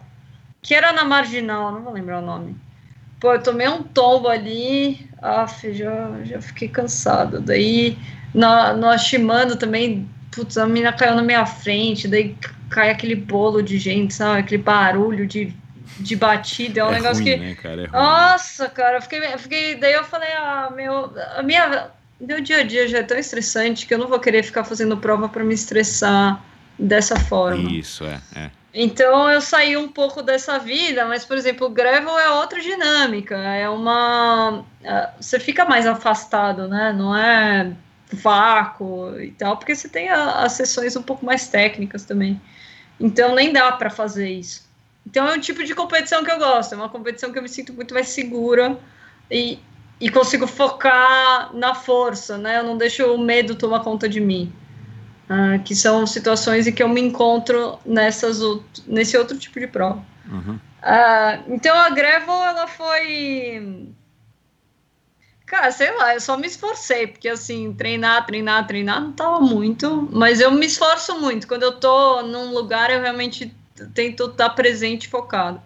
que era na marginal, não vou lembrar o nome. Pô, eu tomei um tombo ali, af, já, já fiquei cansada. Daí, na, no Ashimando também, putz, a menina caiu na minha frente, daí cai aquele bolo de gente, sabe? Aquele barulho de de batida, é um é negócio ruim, que. Né, cara? É Nossa, cara, eu fiquei, eu fiquei. Daí eu falei, ah, meu. A minha. Meu dia a dia já é tão estressante que eu não vou querer ficar fazendo prova para me estressar dessa forma. Isso, é, é. Então eu saí um pouco dessa vida, mas, por exemplo, o gravel é outra dinâmica. É uma. É, você fica mais afastado, né? Não é vácuo e tal, porque você tem as sessões um pouco mais técnicas também. Então nem dá para fazer isso. Então é um tipo de competição que eu gosto, é uma competição que eu me sinto muito mais segura e, e consigo focar na força, né? Eu não deixo o medo tomar conta de mim. Uh, que são situações em que eu me encontro nessas, nesse outro tipo de prova. Uhum. Uh, então a Gravel, ela foi. Cara, sei lá, eu só me esforcei, porque assim, treinar, treinar, treinar não tava muito, mas eu me esforço muito. Quando eu tô num lugar, eu realmente tento estar presente focado.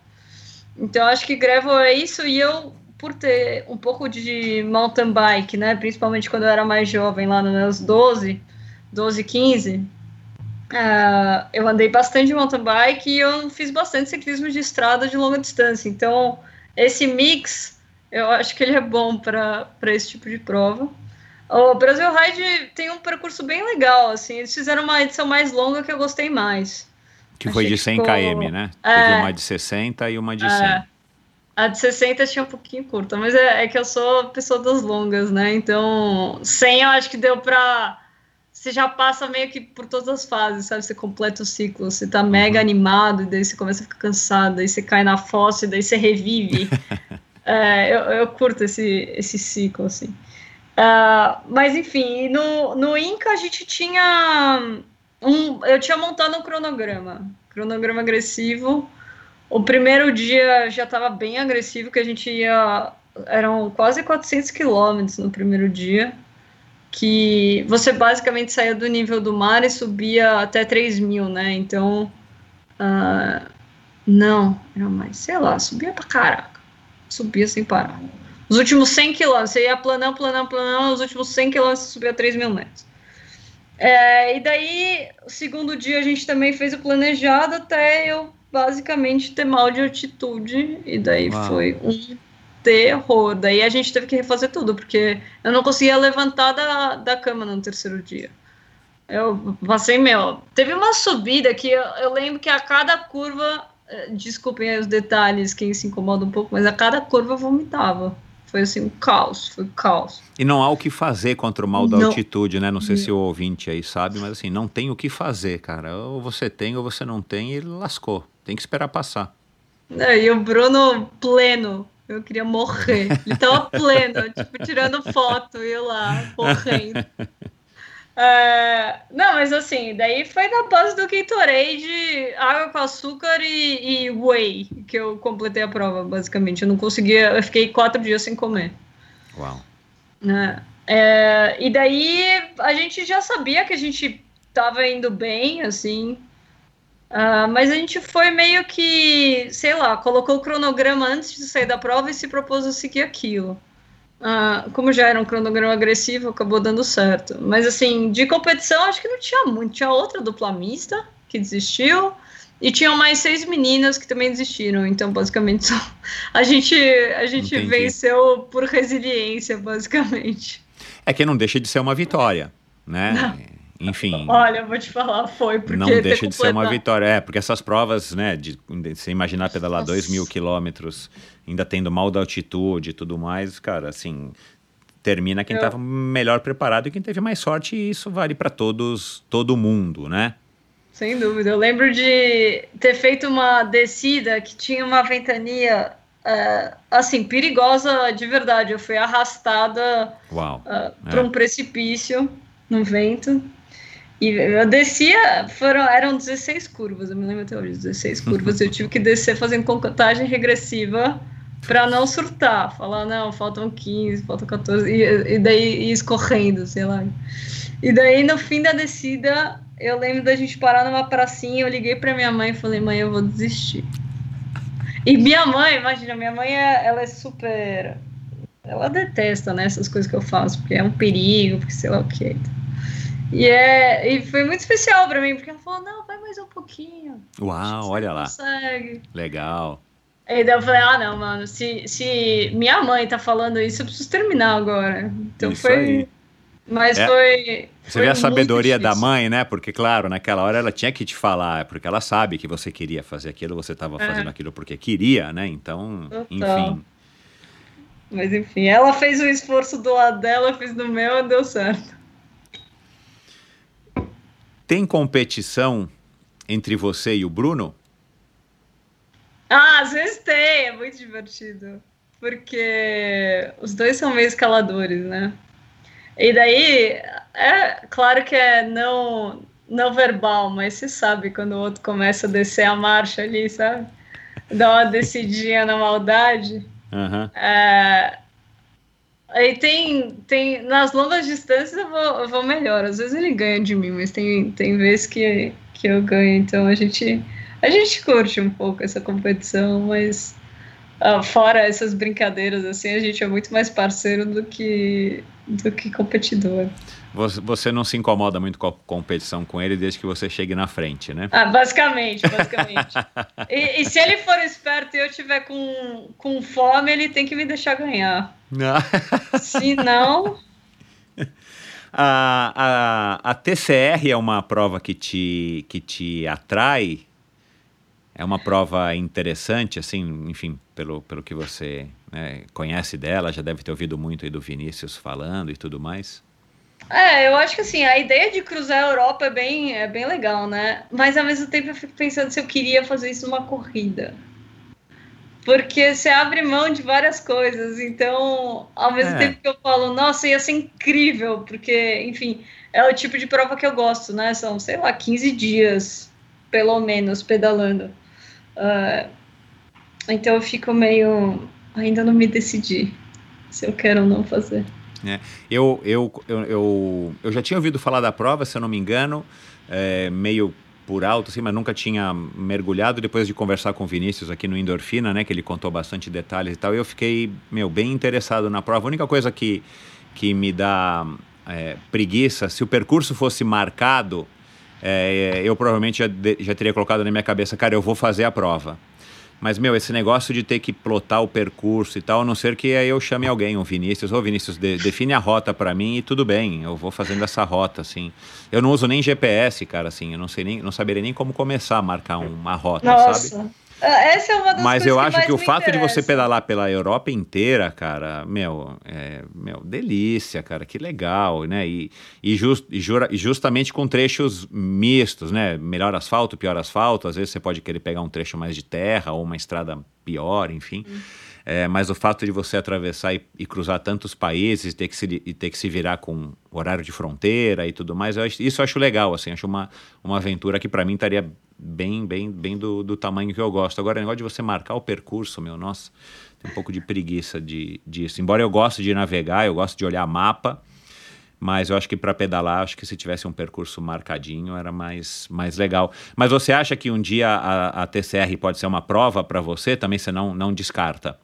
Então, acho que Gravel é isso, e eu, por ter um pouco de mountain bike, né, principalmente quando eu era mais jovem, lá nos meus 12, 12, 15, uh, eu andei bastante mountain bike e eu fiz bastante ciclismo de estrada de longa distância. Então, esse mix, eu acho que ele é bom para esse tipo de prova. O Brasil Ride tem um percurso bem legal, assim, eles fizeram uma edição mais longa que eu gostei mais. Que foi de 100 ficou... km, né? É, Teve uma de 60 e uma de 100. É, a de 60 tinha um pouquinho curta, mas é, é, que eu sou pessoa das longas, né? Então, 100 eu acho que deu pra, você já passa meio que por todas as fases, sabe? Você completa o ciclo, você tá mega Uhum. animado, e daí você começa a ficar cansado, daí você cai na fossa, e daí você revive. É, eu, eu curto esse, esse ciclo, assim. Ah, mas enfim, no, no Inca a gente tinha um. Eu tinha montado um cronograma. Cronograma agressivo. O primeiro dia já estava bem agressivo, que a gente ia. Eram quase 400 quilômetros no primeiro dia. Que você basicamente saía do nível do mar e subia até 3 mil, né? Então. ah, não, era mais, sei lá, subia pra caraca. Subia sem parar. Os últimos 100 quilômetros, você ia planão, planão, planão, os últimos 100 quilômetros você subia 3 mil metros. É, e daí, o segundo dia a gente também fez o planejado até eu basicamente ter mal de altitude, e daí Uau. foi um terror. Daí a gente teve que refazer tudo, porque eu não conseguia levantar da, da cama no terceiro dia. Eu passei, meu, teve uma subida que eu, eu lembro que a cada curva, eh, desculpem aí os detalhes, quem se incomoda um pouco, mas a cada curva eu vomitava. Foi assim, um caos, foi um caos. E não há o que fazer contra o mal da Não. altitude, né? Não sei se o ouvinte aí sabe, mas assim, não tem o que fazer, cara. Ou você tem ou você não tem e lascou. Tem que esperar passar. É, E o Bruno pleno, eu queria morrer. Ele tava pleno, tipo, tirando foto, e eu lá, morrendo. É, não, mas assim, daí foi na base do Gatorade, água com açúcar e, e whey, que eu completei a prova, basicamente. Eu não conseguia, eu fiquei quatro dias sem comer. Uau. É, e daí a gente já sabia que a gente tava indo bem, assim. ah, mas a gente foi meio que, sei lá, colocou o cronograma antes de sair da prova e se propôs a seguir aquilo. Ah, como já era um cronograma agressivo, acabou dando certo. Mas assim, de competição acho que não tinha muito. Tinha outra dupla mista que desistiu. E tinham mais seis meninas que também desistiram. Então, basicamente, só a gente, a gente Entendi. venceu por resiliência, basicamente. É que não deixa de ser uma vitória, né? Enfim. Olha, eu vou te falar, foi porque Não deixa de ser uma vitória. É, porque essas provas, né, de, de você imaginar pedalar Nossa. 2 mil quilômetros, ainda tendo mal da altitude e tudo mais, cara, assim, termina quem Eu- estava melhor preparado e quem teve mais sorte, e isso vale para todos, todo mundo, né? Sem dúvida. Eu lembro de ter feito uma descida que tinha uma ventania, é, assim, perigosa de verdade. Eu fui arrastada Uau. para um precipício no vento. E eu descia, foram, eram 16 curvas, eu me lembro até hoje, 16 curvas. eu tive que descer fazendo contagem regressiva para não surtar. Falar, não, faltam 15, faltam 14, e, e daí ir escorrendo, sei lá. E daí no fim da descida, eu lembro da gente parar numa pracinha, eu liguei para minha mãe e falei, mãe, eu vou desistir. E minha mãe, imagina, minha mãe, é, ela é super. Ela detesta, né, essas coisas que eu faço, porque é um perigo, porque sei lá o que. E, é, e foi muito especial pra mim, porque ela falou, não, vai mais um pouquinho. Uau, olha lá. Consegue. Legal. Aí daí eu falei, ah, não, mano, se, se minha mãe tá falando isso, eu preciso terminar agora. Então Isso foi. aí. Mas É. foi. Você foi vê a sabedoria da mãe, né? Porque, claro, naquela hora ela tinha que te falar, porque ela sabe que você queria fazer aquilo, você estava É. fazendo aquilo porque queria, né? Então, Total. enfim. Mas enfim, ela fez o esforço do lado dela, eu fiz do meu e deu certo. Tem competição entre você e o Bruno? Ah, às vezes tem, é muito divertido. Porque os dois são meio escaladores, né? E daí, é claro que é não, não verbal, mas você sabe quando o outro começa a descer a marcha ali, sabe? Dá uma descidinha na maldade. Aham. É, Aí tem, tem. Nas longas distâncias eu vou, eu vou melhor. Às vezes ele ganha de mim, mas tem, tem vezes que, que eu ganho. Então a gente, a gente curte um pouco essa competição, mas ah, fora essas brincadeiras, assim, a gente é muito mais parceiro do que, do que competidor. Você, você não se incomoda muito com a competição com ele desde que você chegue na frente, né? Ah, basicamente, basicamente. e, e se ele for esperto e eu tiver com, com fome, ele tem que me deixar ganhar. Se não. A, a, a TCR é uma prova que te, que te atrai? É uma prova interessante, assim, enfim, pelo, pelo que você né, conhece dela, já deve ter ouvido muito aí do Vinícius falando e tudo mais. É, eu acho que assim, a ideia de cruzar a Europa é bem, é bem legal, né? Mas ao mesmo tempo eu fico pensando se eu queria fazer isso numa corrida. Porque você abre mão de várias coisas, então, ao mesmo É. tempo que eu falo, nossa, ia ser incrível, porque, enfim, é o tipo de prova que eu gosto, né? São, sei lá, 15 dias, pelo menos, pedalando. Ah, então eu fico meio. Ainda não me decidi se eu quero ou não fazer. Eu, eu, eu, eu, eu já tinha ouvido falar da prova, se eu não me engano, é, meio por alto, assim, mas nunca tinha mergulhado. Depois de conversar com o Vinícius aqui no Endorfina, né, que ele contou bastante detalhes e tal, eu fiquei, meu, bem interessado na prova. A única coisa que, que me dá é, preguiça, se o percurso fosse marcado, é, eu provavelmente já, já teria colocado na minha cabeça, cara, eu vou fazer a prova. Mas, meu, esse negócio de ter que plotar o percurso e tal, a não ser que aí eu chame alguém, o Vinícius, ô Vinícius, de- define a rota pra mim e tudo bem, eu vou fazendo essa rota, assim. Eu não uso nem GPS, cara, assim, eu não sei nem, não saberia nem como começar a marcar uma rota, sabe? Nossa, Ah, essa é uma das Mas eu que acho mais que o fato de você interessa. pedalar pela Europa inteira, cara, meu, é, meu, delícia, cara, que legal, né? E, e, jus- e jura- e justamente com trechos mistos, né? Melhor asfalto, pior asfalto, às vezes você pode querer pegar um trecho mais de terra ou uma estrada pior, enfim. É, mas o fato de você atravessar e, e cruzar tantos países ter, que se, e ter que se virar com horário de fronteira e tudo mais, eu acho- isso eu acho legal, assim, acho uma, uma aventura que para mim estaria bem, bem, bem do, do tamanho que eu gosto. Agora, o negócio de você marcar o percurso, meu, nossa, tem um pouco de preguiça de, disso. Embora eu goste de navegar, eu gosto de olhar mapa, mas eu acho que para pedalar, acho que se tivesse um percurso marcadinho era mais, mais legal. Mas você acha que um dia a, a TCR pode ser uma prova para você? Também você não, não descarta?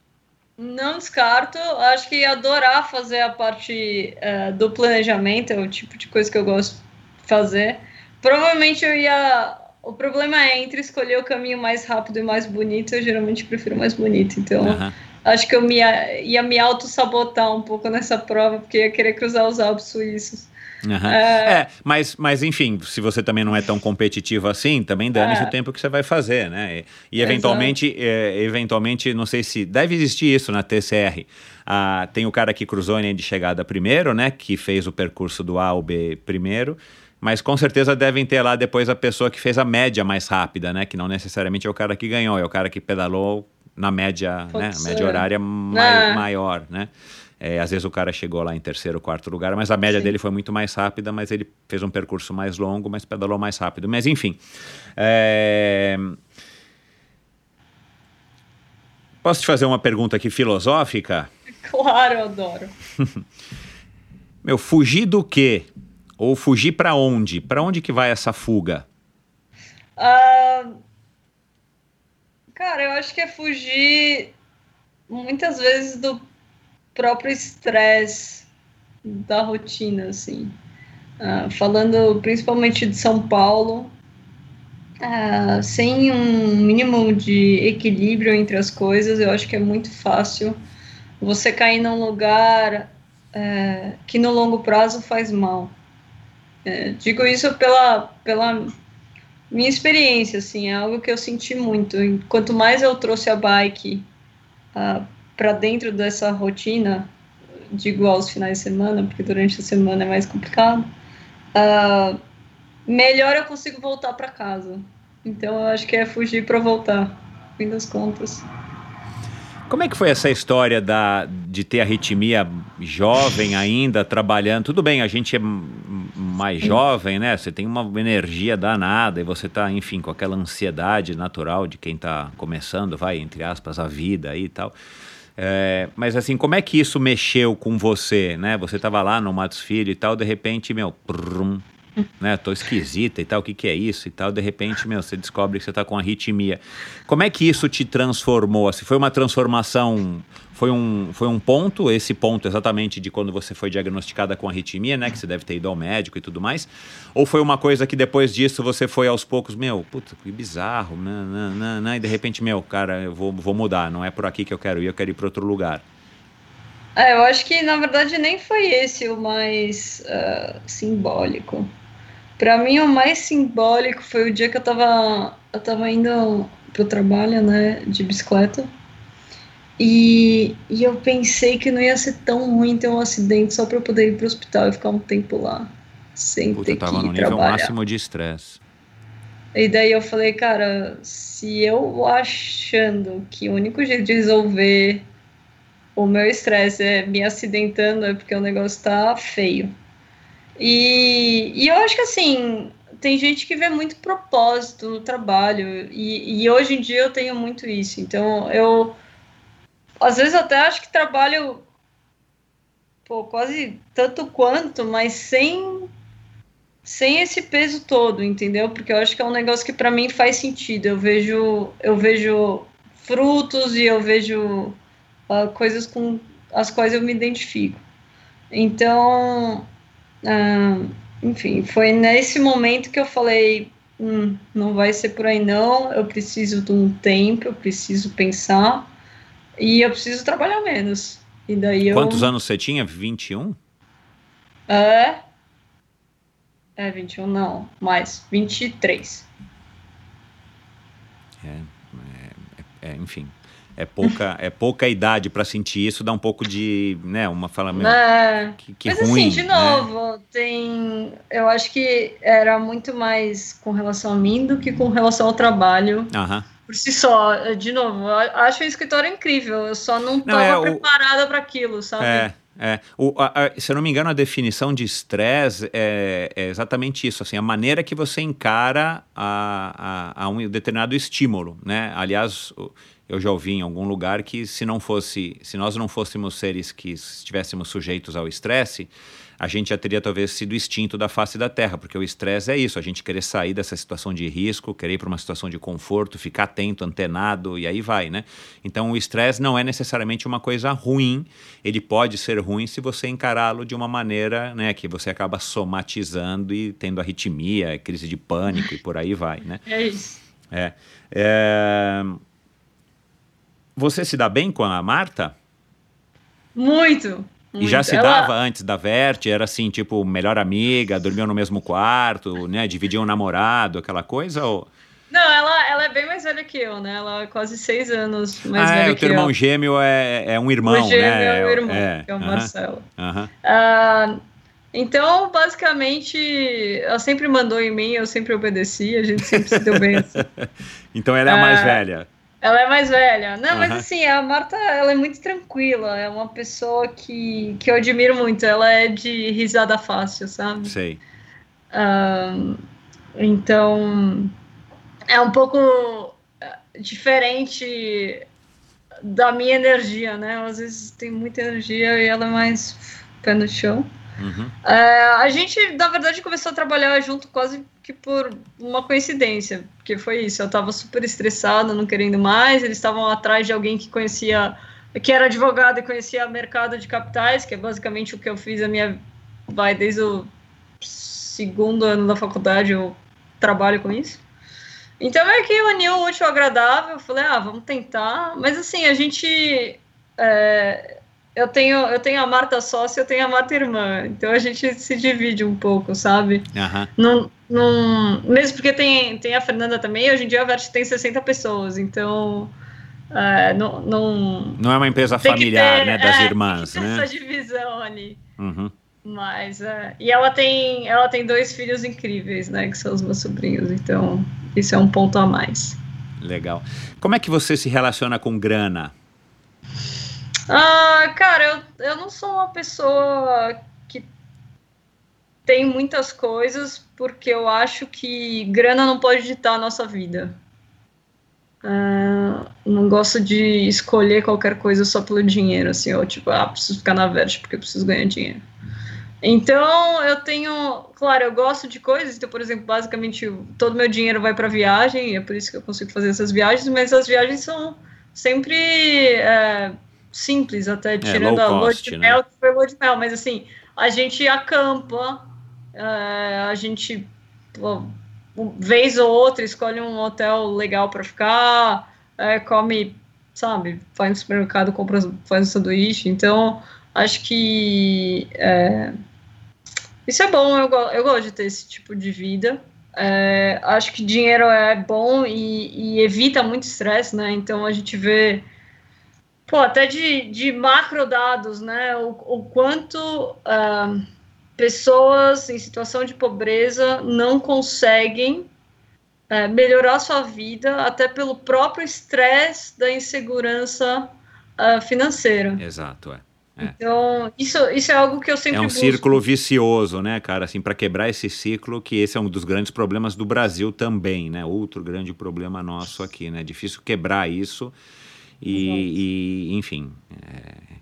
Não descarto, acho que ia adorar fazer a parte eh, do planejamento, é o tipo de coisa que eu gosto de fazer. Provavelmente eu ia. O problema é entre escolher o caminho mais rápido e mais bonito, eu geralmente prefiro mais bonito. Então, Aham. acho que eu me, ia me auto-sabotar um pouco nessa prova, porque ia querer cruzar os Alpes suíços. Aham. É. É, mas, mas enfim, se você também não é tão competitivo assim, também dane-se É. o tempo que você vai fazer, né? E, e eventualmente, é, eventualmente, não sei se deve existir isso na TCR. Ah, tem o cara que cruzou a linha de chegada primeiro, né? Que fez o percurso do A ao B primeiro. Mas com certeza devem ter lá depois a pessoa que fez a média mais rápida, né? Que não necessariamente é o cara que ganhou, é o cara que pedalou na média, né? Pode A ser. média horária mai- Ah. maior, né? É, às vezes o cara chegou lá em terceiro, quarto lugar, mas a média Sim. dele foi muito mais rápida, mas ele fez um percurso mais longo, mas pedalou mais rápido. Mas enfim. é, Posso te fazer uma pergunta aqui filosófica? Claro, eu adoro. Meu, fugir do quê? Ou fugir pra onde? Pra onde que vai essa fuga? Ah, cara, eu acho que é fugir muitas vezes do próprio estresse da rotina, assim. Ah, falando principalmente de São Paulo, ah, sem um mínimo de equilíbrio entre as coisas, eu acho que é muito fácil você cair num lugar eh, que no longo prazo faz mal. Eh, digo isso pela, pela minha experiência, assim, é algo que eu senti muito. Quanto mais eu trouxe a bike para dentro dessa rotina, digo aos finais de semana, porque durante a semana é mais complicado, ah, melhor eu consigo voltar para casa. Então eu acho que é fugir para voltar, no fim das contas. Como é que foi essa história da, de ter arritmia jovem ainda, trabalhando? Tudo bem, a gente é mais jovem, né? Você tem uma energia danada e você tá, enfim, com aquela ansiedade natural de quem tá começando, vai, entre aspas, a vida aí e tal. É, mas assim, como é que isso mexeu com você, né? Você tava lá no Matos Filho e tal, de repente, meu, prum, né? Tô esquisita e tal, o que que é isso e tal, de repente, meu, você descobre que você tá com arritmia. Como é que isso te transformou? Assim, foi uma transformação, foi um, foi um ponto, esse ponto exatamente de quando você foi diagnosticada com arritmia, né? Que você deve ter ido ao médico e tudo mais. Ou foi uma coisa que depois disso você foi aos poucos, meu, puta, que bizarro, né, né, né, né, e de repente, meu, cara, eu vou, vou mudar, não é por aqui que eu quero ir, eu quero ir para outro lugar. É, eu acho que na verdade nem foi esse o mais ah, simbólico. Para mim, o mais simbólico foi o dia que eu tava, eu tava indo pro trabalho, né, de bicicleta. E, e eu pensei que não ia ser tão ruim ter um acidente só para eu poder ir pro hospital e ficar um tempo lá, sem Puta, ter eu tava que no nível trabalhar. máximo de estresse. E daí eu falei, cara, se eu achando que o único jeito de resolver o meu estresse é me acidentando, é porque o negócio tá feio. E, e eu acho que assim, tem gente que vê muito propósito no trabalho, e, e hoje em dia eu tenho muito isso. Então eu às vezes até acho que trabalho pô, quase tanto quanto, mas sem sem esse peso todo, entendeu? Porque eu acho que é um negócio que para mim faz sentido. Eu vejo eu vejo frutos e eu vejo uh, coisas com as quais eu me identifico. Então, uh, enfim, foi nesse momento que eu falei, hum, não vai ser por aí não. Eu preciso de um tempo, eu preciso pensar e eu preciso trabalhar menos. E daí eu Quantos anos você tinha? 21? é. É 21, não, mais 23. É, é, é, enfim. É pouca, é pouca idade para sentir isso, dá um pouco de, né, uma fala meio, É. que, que Mas ruim, assim, de né? novo, tem. Eu acho que era muito mais com relação a mim do que com relação ao trabalho Aham. Por si só. De novo, eu acho o escritório incrível, eu só não estava é, o- preparada para aquilo, sabe? É, é. O, a- a- se eu não me engano, a definição de estresse é, é exatamente isso, assim, a maneira que você encara a, a, a um determinado estímulo, né? Aliás, eu já ouvi em algum lugar que se não fosse, se nós não fôssemos seres que estivéssemos sujeitos ao estresse, a gente já teria talvez sido extinto da face da Terra, porque o estresse é isso, a gente querer sair dessa situação de risco, querer ir para uma situação de conforto, ficar atento, antenado, e aí vai, né? Então o estresse não é necessariamente uma coisa ruim, ele pode ser ruim se você encará-lo de uma maneira, né, que você acaba somatizando e tendo arritmia, crise de pânico e por aí vai, né? É isso. É. É, Você se dá bem com a Marta? Muito. E já muito. se Ela- dava antes da Verte? Era assim, tipo, melhor amiga, dormiam no mesmo quarto, né? Dividiam um namorado, aquela coisa? Ou... Não, ela, ela é bem mais velha que eu, né? Ela é quase seis anos mais ah, velha é, o que teu eu. irmão gêmeo é, é um irmão, o gêmeo né? é o irmão, É, que é o aham, Marcelo. aham. Ah, então, basicamente, ela sempre mandou em mim, eu sempre obedeci, a gente sempre se deu bem. assim. Então ela é a mais Ah, velha. Ela é mais velha. Não, mas Aham. assim, a Marta, ela é muito tranquila, é uma pessoa que, que eu admiro muito, ela é de risada fácil, sabe? Sei. Então, é um pouco ah, diferente da minha energia, né? Às vezes tem muita energia e ela é mais pé no chão. Uhum. É, a gente, na verdade, começou a trabalhar junto quase que por uma coincidência, porque foi isso. Eu estava super estressada, não querendo mais. Eles estavam atrás de alguém que conhecia, que era advogado e conhecia mercado de capitais, que é basicamente o que eu fiz a minha, vai desde o segundo ano da faculdade eu trabalho com isso. Então é que uniu o útil agradável. Eu falei, ah, vamos tentar. Mas assim, a gente é, eu tenho, eu tenho a Marta sócia, eu tenho a Marta irmã. Então a gente se divide um pouco, sabe? Aham. Não, não, mesmo porque tem, tem a Fernanda também, hoje em dia a Vert tem 60 pessoas, então é, não, não Não é uma empresa familiar, ter- né? Das é, irmãs, tem que ter né? essa divisão ali. Uhum. Mas, é, e ela tem, ela tem dois filhos incríveis, né? Que são os meus sobrinhos, então isso é um ponto a mais. Legal. Como é que você se relaciona com grana? Ah, cara, eu, eu não sou uma pessoa que tem muitas coisas, porque eu acho que grana não pode ditar a nossa vida. Ah, não gosto de escolher qualquer coisa só pelo dinheiro, assim, ou tipo, ah, preciso ficar na verde porque eu preciso ganhar dinheiro. Então, eu tenho, claro, eu gosto de coisas, então, por exemplo, basicamente todo meu dinheiro vai para viagem, é por isso que eu consigo fazer essas viagens, mas as viagens são sempre é, simples, até tirando low a lua de né? mel, que foi lua de mel, mas assim, a gente acampa, é, a gente, pô, um- vez ou outra, escolhe um hotel legal para ficar, é, come, sabe, vai no supermercado, compra, faz um sanduíche, então acho que é, isso é bom, eu, eu gosto de ter esse tipo de vida. É, acho que dinheiro é bom e, e evita muito estresse, né? Então a gente vê pô, até de, de macro dados, né? O, o quanto uh, pessoas em situação de pobreza não conseguem uh, melhorar sua vida até pelo próprio estresse da insegurança uh, financeira. Exato, é. É. Então, isso, isso é algo que eu sempre É um busco. círculo vicioso, né, cara? Assim, para quebrar esse ciclo, que esse é um dos grandes problemas do Brasil também, né? Outro grande problema nosso aqui, né? Difícil quebrar isso e, e enfim. É...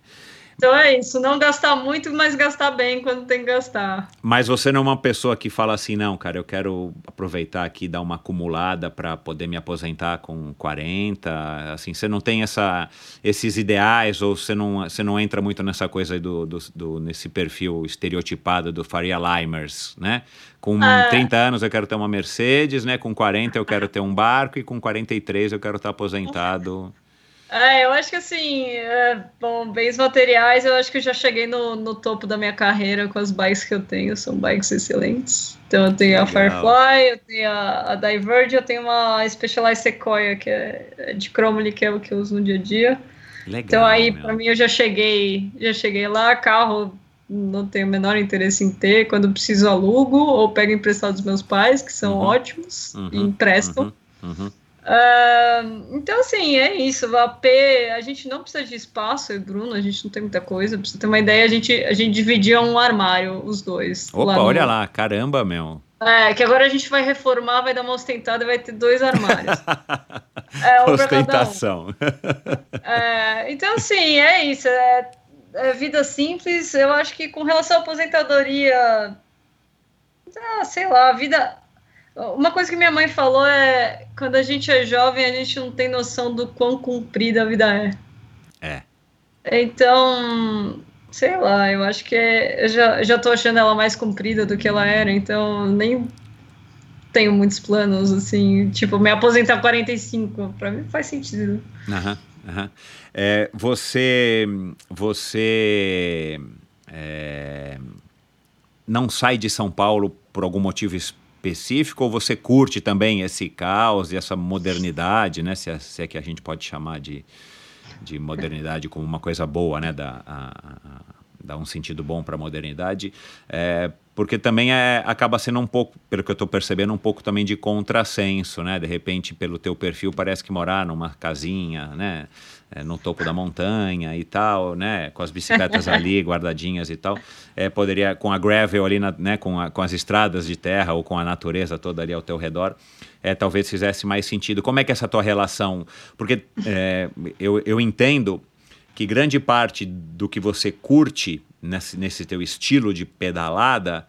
Então é isso, não gastar muito, mas gastar bem quando tem que gastar. Mas você não é uma pessoa que fala assim, não, cara, eu quero aproveitar aqui, dar uma acumulada para poder me aposentar com 40, assim, você não tem essa, esses ideais ou você não, você não entra muito nessa coisa do, do, do nesse perfil estereotipado do Faria Limers, né? Com Ah. 30 anos eu quero ter uma Mercedes, né? Com 40 eu quero ter um barco e com 43 eu quero estar aposentado. É, eu acho que assim, é, bom, bens materiais, eu acho que eu já cheguei no, no topo da minha carreira com as bikes que eu tenho, são bikes excelentes. Então eu tenho a Legal. Firefly, eu tenho a, a Diverge, eu tenho uma Specialized Sequoia, que é é de Chromoly, que é o que eu uso no dia a dia. Legal. Então aí, pra mim, eu já cheguei, já cheguei lá, carro não tenho o menor interesse em ter, quando preciso alugo ou pego emprestado dos meus pais, que são Uhum. ótimos, Uhum, e emprestam. Uhum, Ah, então, assim, é isso. O AP, a gente não precisa de espaço, eu e Bruno, a gente não tem muita coisa. Pra você ter uma ideia, a gente, a gente dividia um armário, os dois. Opa, no- olha lá, caramba, meu. É, que agora a gente vai reformar, vai dar uma ostentada e vai ter dois armários. É, um cada um. Ostentação. É, então, assim, é isso. É, é vida simples. Eu acho que com relação à aposentadoria, ah, sei lá, a vida. Uma coisa que minha mãe falou é: quando a gente é jovem, a gente não tem noção do quão comprida a vida é. É. Então, sei lá, eu acho que é, eu já, já tô achando ela mais comprida do que ela era, então nem tenho muitos planos, assim, tipo, me aposentar com 45, pra mim faz sentido. Aham, aham. É, você você é, não sai de São Paulo por algum motivo específico ou você curte também esse caos e essa modernidade, né? Se é, se é que a gente pode chamar de, de modernidade como uma coisa boa, né? Dá, a- a- dá um sentido bom para a modernidade. É, porque também é, acaba sendo um pouco, pelo que eu estou percebendo, um pouco também de contrassenso, né? De repente, pelo teu perfil, parece que morar numa casinha, né? É, no topo da montanha e tal, né? Com as bicicletas ali guardadinhas e tal. É, poderia, com a gravel ali, na, né? Com, a- com as estradas de terra ou com a natureza toda ali ao teu redor, é, talvez fizesse mais sentido. Como é que é essa tua relação? Porque é, eu, eu entendo que grande parte do que você curte nesse, nesse teu estilo de pedalada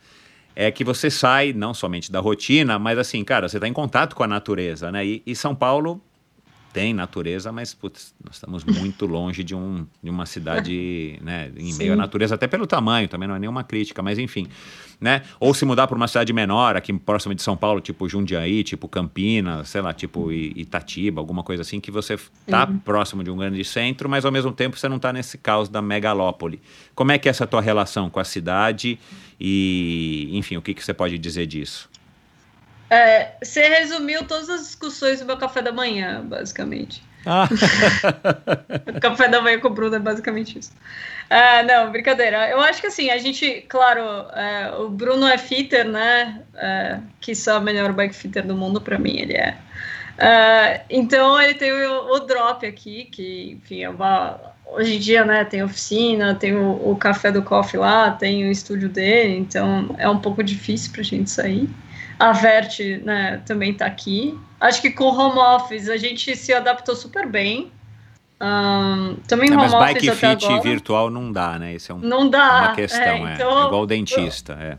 é que você sai não somente da rotina, mas assim, cara, você está em contato com a natureza, né? E, e São Paulo tem natureza, mas putz, nós estamos muito longe de, um, de uma cidade, né, em meio à Sim. natureza, até pelo tamanho, também não é nenhuma crítica, mas enfim, né? Ou se mudar para uma cidade menor, aqui próxima de São Paulo, tipo Jundiaí, tipo Campinas, sei lá, tipo Itatiba, alguma coisa assim, que você tá próximo de um grande centro, mas ao mesmo tempo você não tá nesse caos da megalópole. Como é que é essa tua relação com a cidade e, enfim, o que, que você pode dizer disso? É, você resumiu todas as discussões do meu café da manhã, basicamente. Ah, café da manhã com o Bruno é basicamente isso. Ah, não, brincadeira. Eu acho que assim, a gente, claro, é, o Bruno é fitter, né? É, que só o melhor bike fitter do mundo pra mim, ele é. Ah, então ele tem o, o drop aqui, que, enfim, é uma. Hoje em dia, né, tem oficina, tem o, o café do coffee lá, tem o estúdio dele, então é um pouco difícil pra gente sair. A Vert, né, também tá aqui. Acho que com home office a gente se adaptou super bem. Ahn, também é, home mas office bike até fit agora. virtual não dá, né? Isso é um- Não dá. uma questão, é, então, igual dentista, é.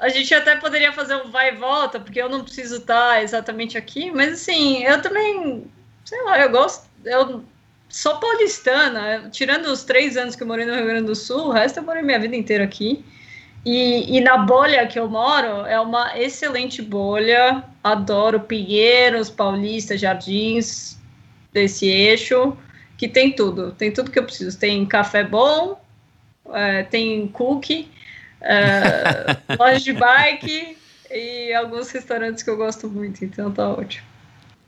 a gente até poderia fazer um vai e volta, porque eu não preciso estar exatamente aqui, mas assim, eu também, sei lá, eu gosto, eu sou paulistana, tirando os três anos que eu morei no Rio Grande do Sul, o resto eu morei minha vida inteira aqui. E, e na bolha que eu moro, é uma excelente bolha, adoro Pinheiros, Paulista, Jardins, desse eixo, que tem tudo, tem tudo que eu preciso. Tem café bom, é, tem cookie, é, loja de bike e alguns restaurantes que eu gosto muito, então tá ótimo.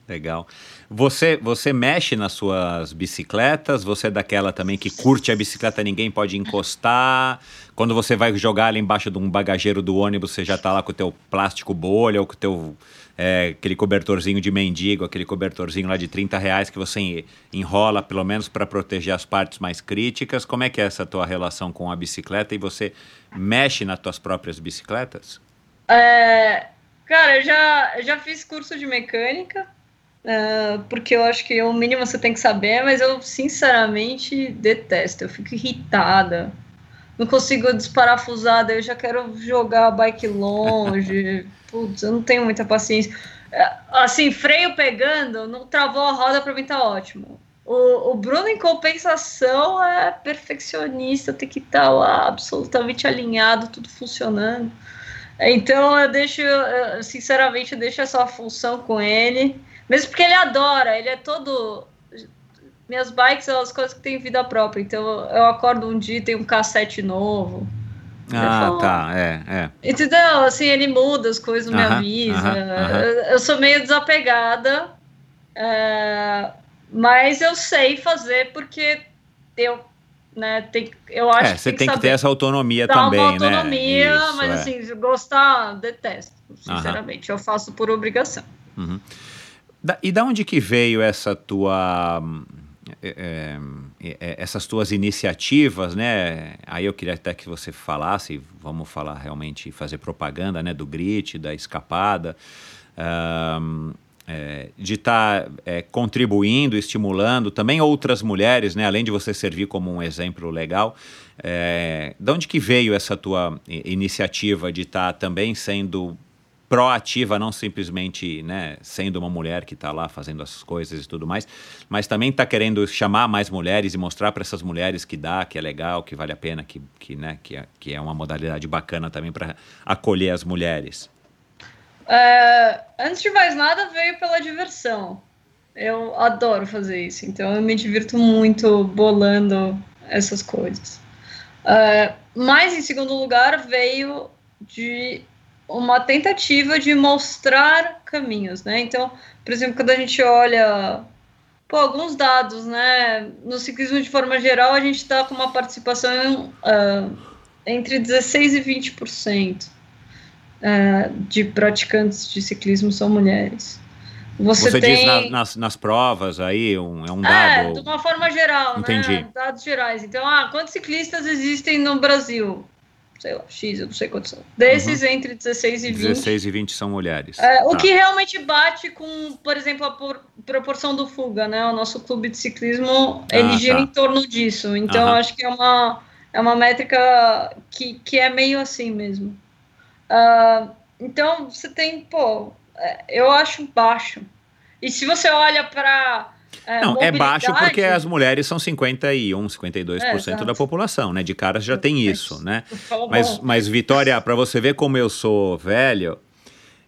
Legal. Você, você mexe nas suas bicicletas? Você é daquela também que curte a bicicleta, ninguém pode encostar? Quando você vai jogar ela embaixo de um bagageiro do ônibus, você já tá lá com o teu plástico bolha ou com o teu é, aquele cobertorzinho de mendigo, aquele cobertorzinho lá de 30 reais que você enrola pelo menos para proteger as partes mais críticas. Como é que é essa tua relação com a bicicleta e você mexe nas tuas próprias bicicletas? É, cara, eu já, eu já fiz curso de mecânica, uh, porque eu acho que o mínimo você tem que saber, mas eu sinceramente detesto, eu fico irritada. Não consigo desparafusar, daí eu já quero jogar a bike longe. Putz, eu não tenho muita paciência. É, assim, freio pegando, não travou a roda, pra mim tá ótimo. O, o Bruno, em compensação, é perfeccionista, tem que estar tá lá absolutamente alinhado, tudo funcionando. Então eu deixo, sinceramente, eu deixo essa função com ele. Mesmo porque ele adora, ele é todo. Minhas bikes são as coisas que têm vida própria. Então eu acordo um dia e tem um cassete novo. Ah, tá, é, é. Entendeu? Assim, ele muda as coisas, uh -huh, me avisa. Uh -huh, uh -huh. Eu, eu, sou meio desapegada, é, mas eu sei fazer porque eu né? Tem, eu acho é, que você tem, tem que, ter essa autonomia também, uma né? autonomia, Isso, mas é. assim, gostar, detesto, sinceramente. Eu faço por obrigação. Uhum. Da, e da onde que veio essa tua... É, é, essas tuas iniciativas, né? Aí eu queria até que você falasse, vamos falar realmente, fazer propaganda, né? Do Grit, da Escapada. Um, é, de estar tá, é, contribuindo, estimulando também outras mulheres, né, além de você servir como um exemplo legal, é, de onde que veio essa tua iniciativa de estar tá também sendo proativa, não simplesmente né, sendo uma mulher que está lá fazendo as coisas e tudo mais, mas também está querendo chamar mais mulheres e mostrar para essas mulheres que dá, que é legal, que vale a pena, que, que, né, que, é, que é uma modalidade bacana também para acolher as mulheres. Uh, antes de mais nada, veio pela diversão. Eu adoro fazer isso, então eu me divirto muito bolando essas coisas. Uh, mas, em segundo lugar, veio de uma tentativa de mostrar caminhos, né? Então, por exemplo, quando a gente olha pô, alguns dados, né? No ciclismo de forma geral, a gente está com uma participação uh, entre 16% e 20% uh, de praticantes de ciclismo são mulheres. Você, Você tem... diz na, nas, nas provas aí, um, é um dado? É, de uma forma geral, Entendi. né? Dados gerais. Então, ah, quantos ciclistas existem no Brasil? Sei lá, X, eu não sei quantos são. Desses, uhum. entre 16 e 20. 16 e 20 são mulheres. É, tá. O que realmente bate com, por exemplo, a por, proporção do Fuga, né? O nosso clube de ciclismo, ah, ele gira tá. em torno disso. Então, uhum. acho que é uma, é uma métrica que, que é meio assim mesmo. Uh, então você tem, pô, é, eu acho baixo. E se você olha para. É, não, é baixo porque as mulheres são 51, 52% é, da população, né? De caras já tem isso, né? Mas, mas Vitória, para você ver como eu sou velho,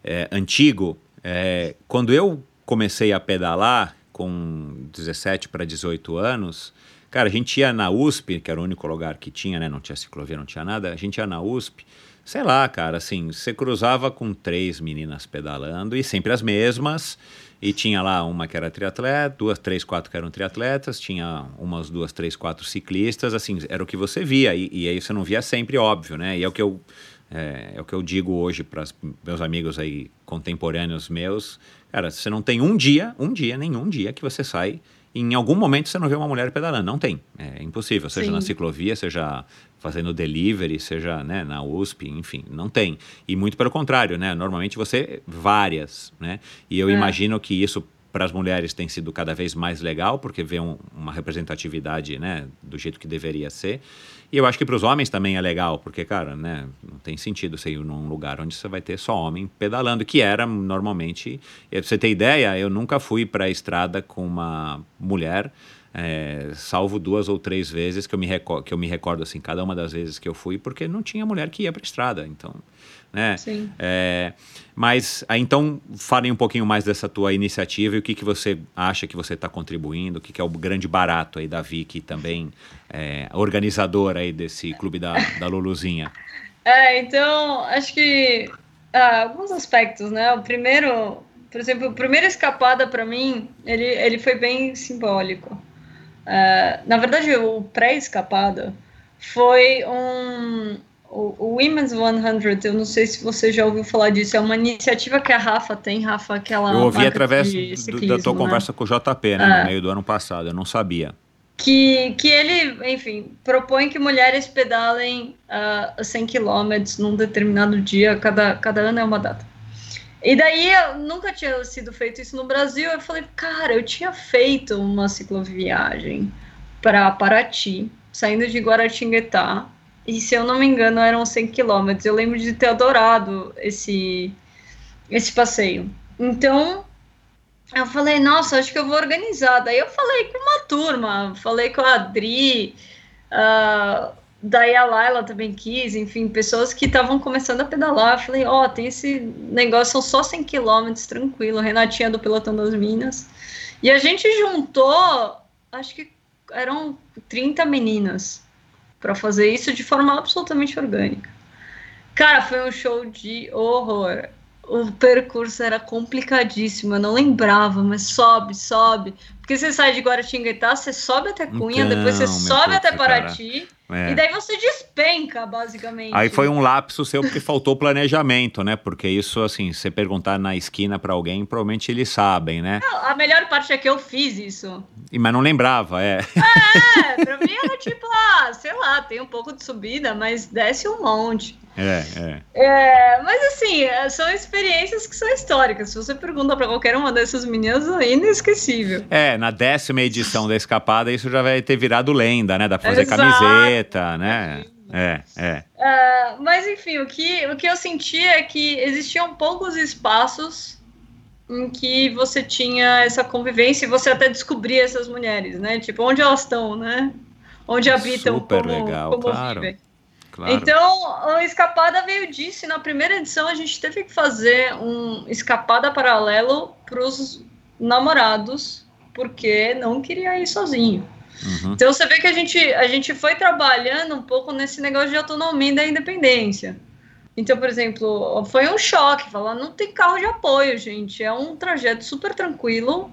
é, antigo, é, quando eu comecei a pedalar com 17 para 18 anos, cara, a gente ia na USP, que era o único lugar que tinha, né? Não tinha ciclovia, não tinha nada, a gente ia na USP sei lá, cara, assim, você cruzava com três meninas pedalando e sempre as mesmas. E tinha lá uma que era triatleta, duas, três, quatro que eram triatletas, tinha umas duas, três, quatro ciclistas, assim, era o que você via. E, e aí você não via sempre, óbvio, né? E é o que eu, é, é o que eu digo hoje para meus amigos aí contemporâneos meus. Cara, você não tem um dia, um dia, nenhum dia que você sai em algum momento você não vê uma mulher pedalando. Não tem. É impossível. Seja Sim. na ciclovia, seja fazendo delivery, seja né, na USP, enfim, não tem. E muito pelo contrário, né? Normalmente você várias, né? E eu é. imagino que isso para as mulheres tem sido cada vez mais legal, porque vê um, uma representatividade, né, do jeito que deveria ser. E eu acho que para os homens também é legal, porque, cara, né, não tem sentido você ir num lugar onde você vai ter só homem pedalando, que era normalmente. Pra você ter ideia, eu nunca fui para a estrada com uma mulher é, salvo duas ou três vezes que eu, me recordo, que eu me recordo, assim, cada uma das vezes que eu fui, porque não tinha mulher que ia para estrada, então, né? Sim. É, mas, então, falem um pouquinho mais dessa tua iniciativa e o que, que você acha que você está contribuindo, o que, que é o grande barato aí da Vicky, também é, organizadora aí desse clube da, da Luluzinha. É, então, acho que ah, alguns aspectos, né? O primeiro, por exemplo, a primeira escapada para mim, ele, ele foi bem simbólico. Uh, na verdade, o pré-escapada foi um. O, o Women's 100, eu não sei se você já ouviu falar disso, é uma iniciativa que a Rafa tem, Rafa, aquela. Eu ouvi através do, da tua né? conversa com o JP, né, é. no meio do ano passado, eu não sabia. Que, que ele, enfim, propõe que mulheres pedalem uh, 100 quilômetros num determinado dia, cada, cada ano é uma data. E daí eu nunca tinha sido feito isso no Brasil. Eu falei, cara, eu tinha feito uma cicloviagem para Paraty, saindo de Guaratinguetá. E se eu não me engano, eram 100 quilômetros. Eu lembro de ter adorado esse, esse passeio. Então, eu falei, nossa, acho que eu vou organizar. Daí eu falei com uma turma, falei com a Adri, uh, Daí a Laila também quis, enfim, pessoas que estavam começando a pedalar. Eu falei, ó, oh, tem esse negócio, são só 100 quilômetros, tranquilo. Renatinha do Pelotão das Minas. E a gente juntou, acho que eram 30 meninas para fazer isso de forma absolutamente orgânica. Cara, foi um show de horror o percurso era complicadíssimo, eu não lembrava, mas sobe, sobe. Porque você sai de Guaratinguetá, você sobe até Cunha, então, depois você sobe até Paraty, é. e daí você despenca, basicamente. Aí foi um lapso seu porque faltou planejamento, né? Porque isso, assim, você perguntar na esquina para alguém, provavelmente eles sabem, né? Não, a melhor parte é que eu fiz isso. E, mas não lembrava, é. É, pra mim era tipo, ah, sei lá, tem um pouco de subida, mas desce um monte. É, é. é, mas assim, é, são experiências que são históricas. Se você pergunta para qualquer uma dessas meninas, é inesquecível. É, na décima edição da escapada, isso já vai ter virado lenda, né? Da fazer Exato. camiseta, né? É, é. Uh, mas enfim, o que, o que eu senti é que existiam poucos espaços em que você tinha essa convivência e você até descobria essas mulheres, né? Tipo, onde elas estão, né? Onde habitam, Super como, legal, como claro. vivem. Claro. Então, a escapada veio disso. E na primeira edição, a gente teve que fazer um escapada paralelo para os namorados, porque não queria ir sozinho. Uhum. Então, você vê que a gente, a gente foi trabalhando um pouco nesse negócio de autonomia e da independência. Então, por exemplo, foi um choque falar: não tem carro de apoio, gente. É um trajeto super tranquilo,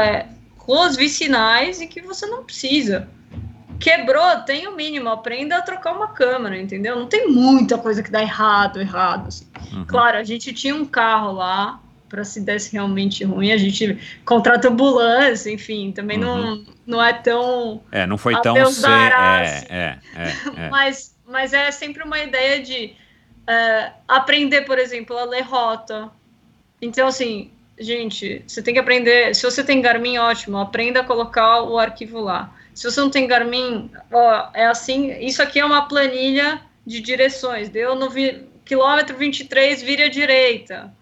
é, com os vicinais e que você não precisa. Quebrou, tem o mínimo, aprenda a trocar uma câmera, entendeu? Não tem muita coisa que dá errado, errado. Assim. Uhum. Claro, a gente tinha um carro lá, para se desse realmente ruim, a gente contrata ambulância, enfim, também uhum. não, não é tão. É, não foi tão. Ser, é, é, é, é. mas, mas é sempre uma ideia de uh, aprender, por exemplo, a ler rota. Então, assim, gente, você tem que aprender. Se você tem Garmin, ótimo, aprenda a colocar o arquivo lá. Se você não tem Garmin, ó, é assim, isso aqui é uma planilha de direções. Deu no vi, quilômetro 23, vire à direita.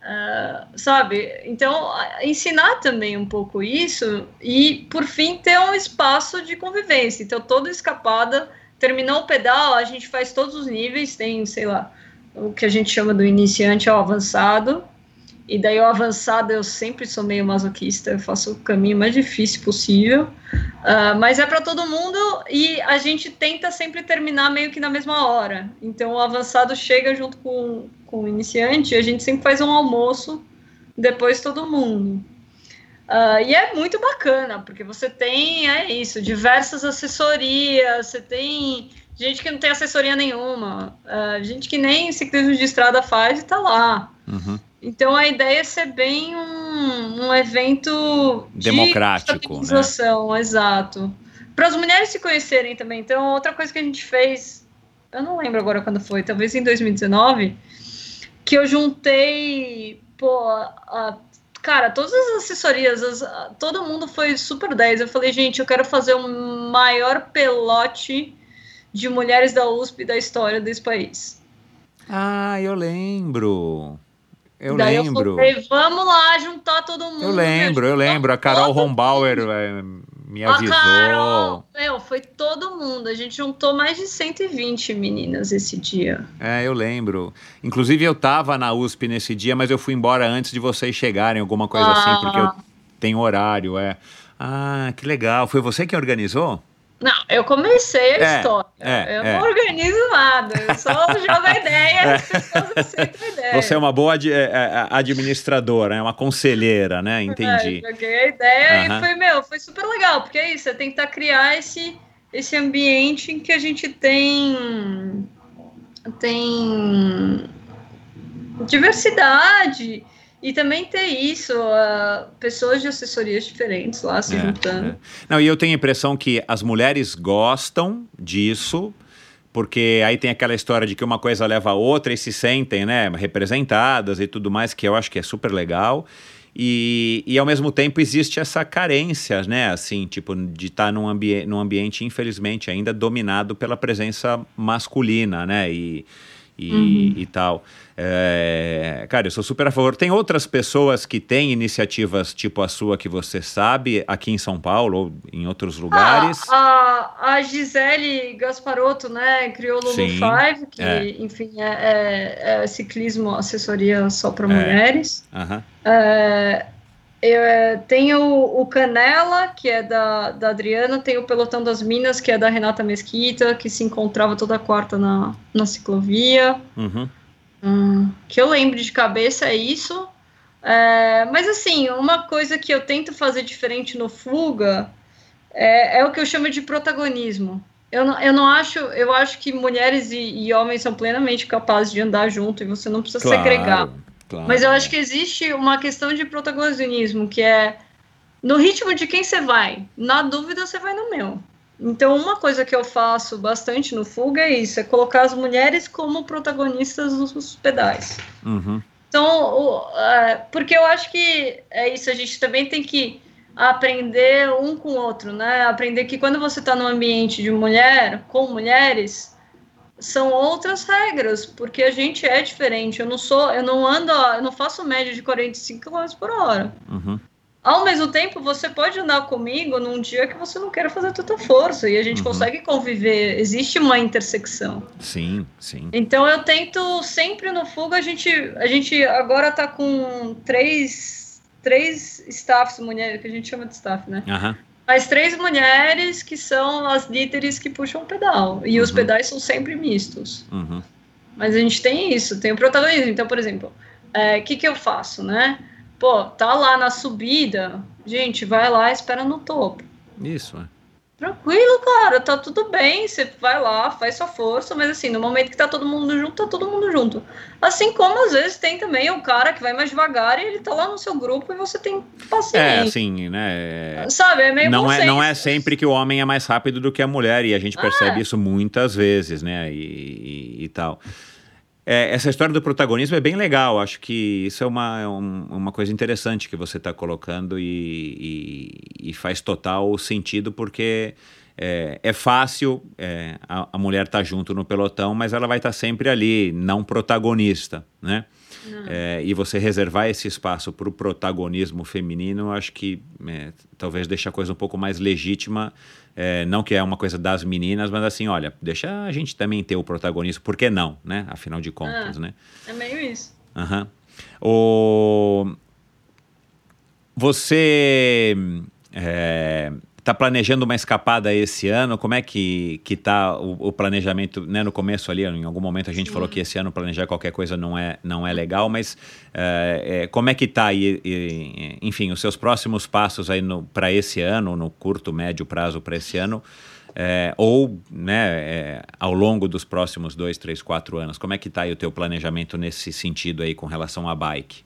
Uh, sabe? Então, ensinar também um pouco isso e, por fim, ter um espaço de convivência. Então, toda escapada, terminou o pedal, a gente faz todos os níveis, tem, sei lá, o que a gente chama do iniciante ao avançado, e daí o avançado eu sempre sou meio masoquista, eu faço o caminho mais difícil possível. Uh, mas é para todo mundo e a gente tenta sempre terminar meio que na mesma hora. Então o avançado chega junto com, com o iniciante a gente sempre faz um almoço depois todo mundo. Uh, e é muito bacana, porque você tem, é isso, diversas assessorias, você tem gente que não tem assessoria nenhuma, uh, gente que nem ciclismo de estrada faz e tá lá. Uhum. Então a ideia é ser bem um, um evento democrático, de né? exato. Para as mulheres se conhecerem também. Então outra coisa que a gente fez, eu não lembro agora quando foi, talvez em 2019, que eu juntei, pô, a, cara, todas as assessorias, as, todo mundo foi super 10. Eu falei, gente, eu quero fazer o um maior pelote de mulheres da USP da história desse país. Ah, eu lembro. Eu Daí lembro. Eu falei, vamos lá juntar todo mundo. Eu lembro, eu lembro. A Carol Rombauer me avisou. A Carol, meu, foi todo mundo. A gente juntou mais de 120 meninas esse dia. É, eu lembro. Inclusive eu tava na USP nesse dia, mas eu fui embora antes de vocês chegarem, alguma coisa ah. assim, porque eu tenho horário, é. Ah, que legal. Foi você que organizou? Não, eu comecei a É, história. é, eu é. não organizo nada. Eu só jogo a ideia e as pessoas aceitam a ideia. Você é uma boa ad- é, é, administradora, é uma conselheira, né? Entendi. É, joguei a ideia Aham. e foi, meu, foi super legal, porque é isso, é tentar criar esse, esse ambiente em que a gente tem tem diversidade e também ter isso, ah, pessoas de assessorias diferentes lá se É, juntando. é. Não, e eu tenho a impressão que as mulheres gostam disso, porque aí tem aquela história de que uma coisa leva a outra e se sentem, né, representadas e tudo mais, que eu acho que é super legal. E, e ao mesmo tempo existe essa carência, né, assim, tipo, de estar num, ambi num ambiente, infelizmente, ainda dominado pela presença masculina, né, e, e, e tal. É, cara, eu sou super a favor. Tem outras pessoas que têm iniciativas tipo a sua que você sabe aqui em São Paulo ou em outros lugares? Ah, a, a Gisele Gasparotto, né, criou o Lulu Sim, Five, que, é. enfim, é, é- é ciclismo, assessoria só para É. mulheres. Aham. Eu, é, tem o, o Canela, que é da, da Adriana, tem o Pelotão das Minas, que é da Renata Mesquita, que se encontrava toda quarta na, na ciclovia. Uhum. Hum, que eu lembro de cabeça é isso. É, mas assim, uma coisa que eu tento fazer diferente no Fuga é, é o que eu chamo de protagonismo. Eu não, eu não acho, eu acho que mulheres e, e homens são plenamente capazes de andar junto e você não precisa segregar. Claro. Mas eu acho que existe uma questão de protagonismo, que é no ritmo de quem você vai. Na dúvida, você vai no meu. Então, uma coisa que eu faço bastante no Fuga é isso, é colocar as mulheres como protagonistas dos pedais. Uhum. Então, o- é, porque eu acho que é isso, a gente também tem que aprender um com o outro, né? Aprender que quando você está num ambiente de mulher, com mulheres, são outras regras, porque a gente é diferente. Eu não sou, eu não ando, eu não faço média de 45 km por hora. Uhum. Ao mesmo tempo, você pode andar comigo num dia que você não queira fazer tanta força e a gente Uhum. consegue conviver. Existe uma intersecção. Sim, sim. Então eu tento sempre no Fuga, a gente, a gente agora tá com três, três staffs mulheres, que a gente chama de staff, né? Aham. Mas três mulheres que são as líderes que puxam o pedal. E os Uhum. pedais são sempre mistos. Uhum. Mas a gente tem isso, tem o protagonismo. Então, por exemplo, o que, que eu faço, né? Pô, tá lá na subida, gente, vai lá e espera no topo. Isso, é. Tranquilo, cara, tá tudo bem. Você vai lá, faz sua força, mas assim, no momento que tá todo mundo junto, tá todo mundo junto. Assim como às vezes tem também o cara que vai mais devagar e ele tá lá no seu grupo e você tem É, paciência. assim, né? Sabe, é meio Não é, não é sempre que o homem é mais rápido do que a mulher, e a gente percebe Ah. isso muitas vezes, né? E, e- e tal. É, essa história do protagonismo é bem legal. Acho que isso é uma, é um- uma coisa interessante que você está colocando e, e- e faz total sentido, porque é, é fácil é, a, a mulher estar junto no pelotão, mas ela vai estar sempre ali, não protagonista, né? É, e você reservar esse espaço para o protagonismo feminino, acho que é, talvez deixe a coisa um pouco mais legítima. É, não que é uma coisa das meninas, mas assim, olha, deixa a gente também ter o protagonismo, por que não, né? Afinal de contas, né? É meio isso. Aham. O... Você está planejando uma escapada esse ano? Como é que, que tá o, o planejamento? Né? No começo ali, em algum momento a gente falou que esse ano planejar qualquer coisa não é, não é legal, mas é, é, como é que está aí, e- enfim, os seus próximos passos aí para esse ano, no curto, médio prazo para esse ano? É, ou né, ao longo dos próximos dois, três, quatro anos, como é que está aí o teu planejamento nesse sentido aí com relação à bike?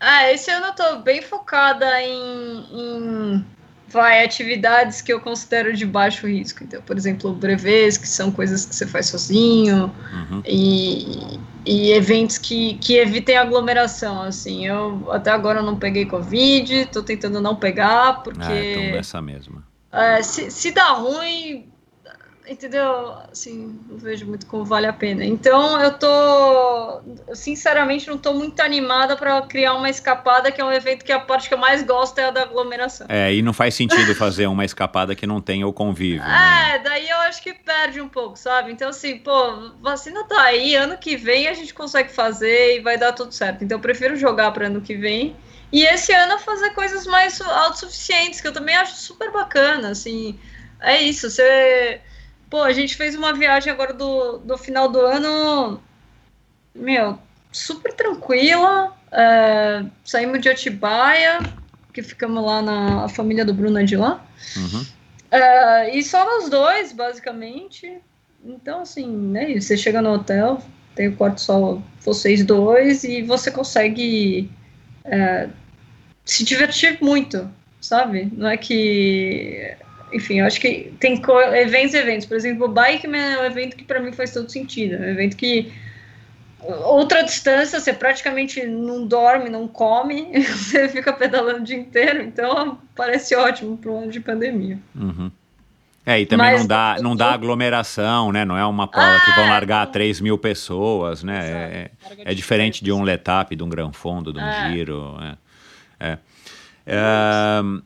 Ah, esse ano eu tô bem focada em, em vai, atividades que eu considero de baixo risco. Então, por exemplo, brevês, que são coisas que você faz sozinho, Uhum. e, e eventos que, que evitem aglomeração, assim. Eu até agora não peguei Covid, tô tentando não pegar, Ah, então porque dessa mesma. é, se, se dá ruim, entendeu? Assim, não vejo muito como vale a pena. Então, eu tô, sinceramente, não tô muito animada para criar uma escapada, que é um evento que a parte que eu mais gosto é a da aglomeração. É, e não faz sentido fazer uma escapada que não tenha o convívio. né? É, daí eu acho que perde um pouco, sabe? Então, assim, pô, vacina tá aí, ano que vem a gente consegue fazer e vai dar tudo certo. Então, eu prefiro jogar para ano que vem. E esse ano fazer coisas mais su- autossuficientes, que eu também acho super bacana, assim. é isso. Você. Pô, a gente fez uma viagem agora do, do final do ano. Meu, super tranquila. É, saímos de Atibaia, que ficamos lá na a família do Bruno é de lá. Uhum. É, e só nós dois, basicamente. Então, assim, é isso. Você chega no hotel, tem o quarto só vocês dois, e você consegue é, se divertir muito, sabe? Não é que. Enfim, eu acho que tem eventos e eventos. Por exemplo, o Bikeman é um evento que para mim faz todo sentido. É um evento que outra distância, você praticamente não dorme, não come, você fica pedalando o dia inteiro, então parece ótimo para um ano de pandemia. Uhum. É, e também Mas- não dá, não dá aglomeração, né? Não é uma prova que vão Ah, largar não. 3 mil pessoas, né? É, Larga é diferente de um perto, letap, de um gran fundo, de um É. giro. É. É. Ahn,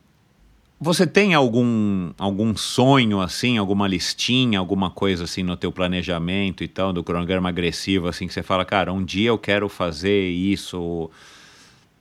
você tem algum, algum sonho, assim, alguma listinha, alguma coisa assim no teu planejamento e tal, do cronograma agressivo, assim, que você fala, cara, um dia eu quero fazer isso,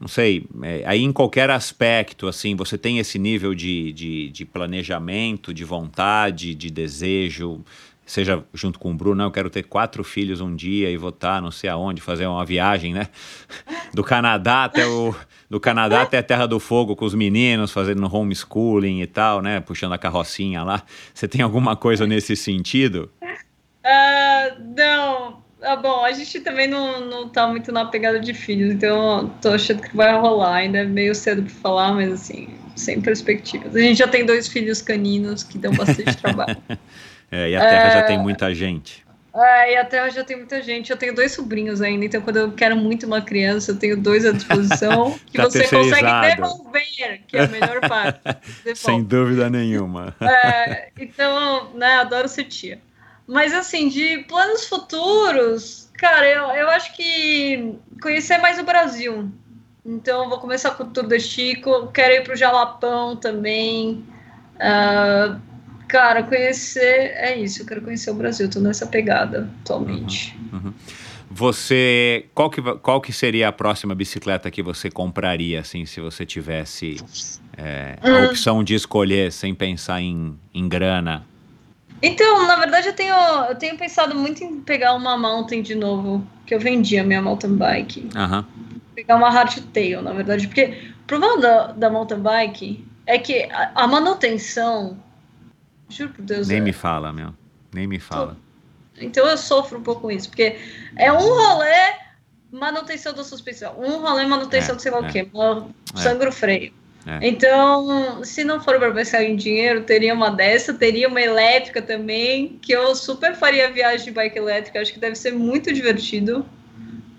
não sei, é, aí em qualquer aspecto, assim, você tem esse nível de, de, de planejamento, de vontade, de desejo, seja junto com o Bruno, não, eu quero ter quatro filhos um dia e votar não sei aonde, fazer uma viagem, né? Do Canadá até o do Canadá até a Terra do Fogo com os meninos, fazendo homeschooling e tal, né? Puxando a carrocinha lá. Você tem alguma coisa nesse sentido? Ah, não. Ah, bom, a gente também não, não tá muito na pegada de filhos, então tô achando que vai rolar. Ainda é meio cedo pra falar, mas assim, sem perspectivas. A gente já tem dois filhos caninos que dão bastante trabalho. É, e a Terra já tem muita gente. Ah, e até já tem muita gente. Eu tenho dois sobrinhos ainda, então quando eu quero muito uma criança, eu tenho dois à disposição que Tá você consegue devolver, que é a melhor parte. Sem dúvida nenhuma. É, então, né, adoro ser tia. Mas assim, de planos futuros, cara, eu, eu acho que conhecer mais o Brasil. Então, eu vou começar com o Tour de Chico, quero ir pro Jalapão também. Ah, cara, conhecer, é isso, eu quero conhecer o Brasil, tô nessa pegada atualmente. Você, qual que, qual que seria a próxima bicicleta que você compraria, assim, se você tivesse é, a Hum. opção de escolher sem pensar em, em grana? Então, na verdade, eu tenho, eu tenho pensado muito em pegar uma mountain de novo, que eu vendi a minha mountain bike. Aham. pegar uma hardtail, na verdade, porque o problema da, da mountain bike é que a, a manutenção, juro por Deus, Nem é- me fala, meu. Nem me fala. então eu sofro um pouco com isso, porque é um rolê manutenção da suspensão, um rolê manutenção É, de sei lá é. o quê, É. sangra o freio. É. Então, se não for para pensar em dinheiro, teria uma dessa, teria uma elétrica também, que eu super faria viagem de bike elétrica, acho que deve ser muito divertido.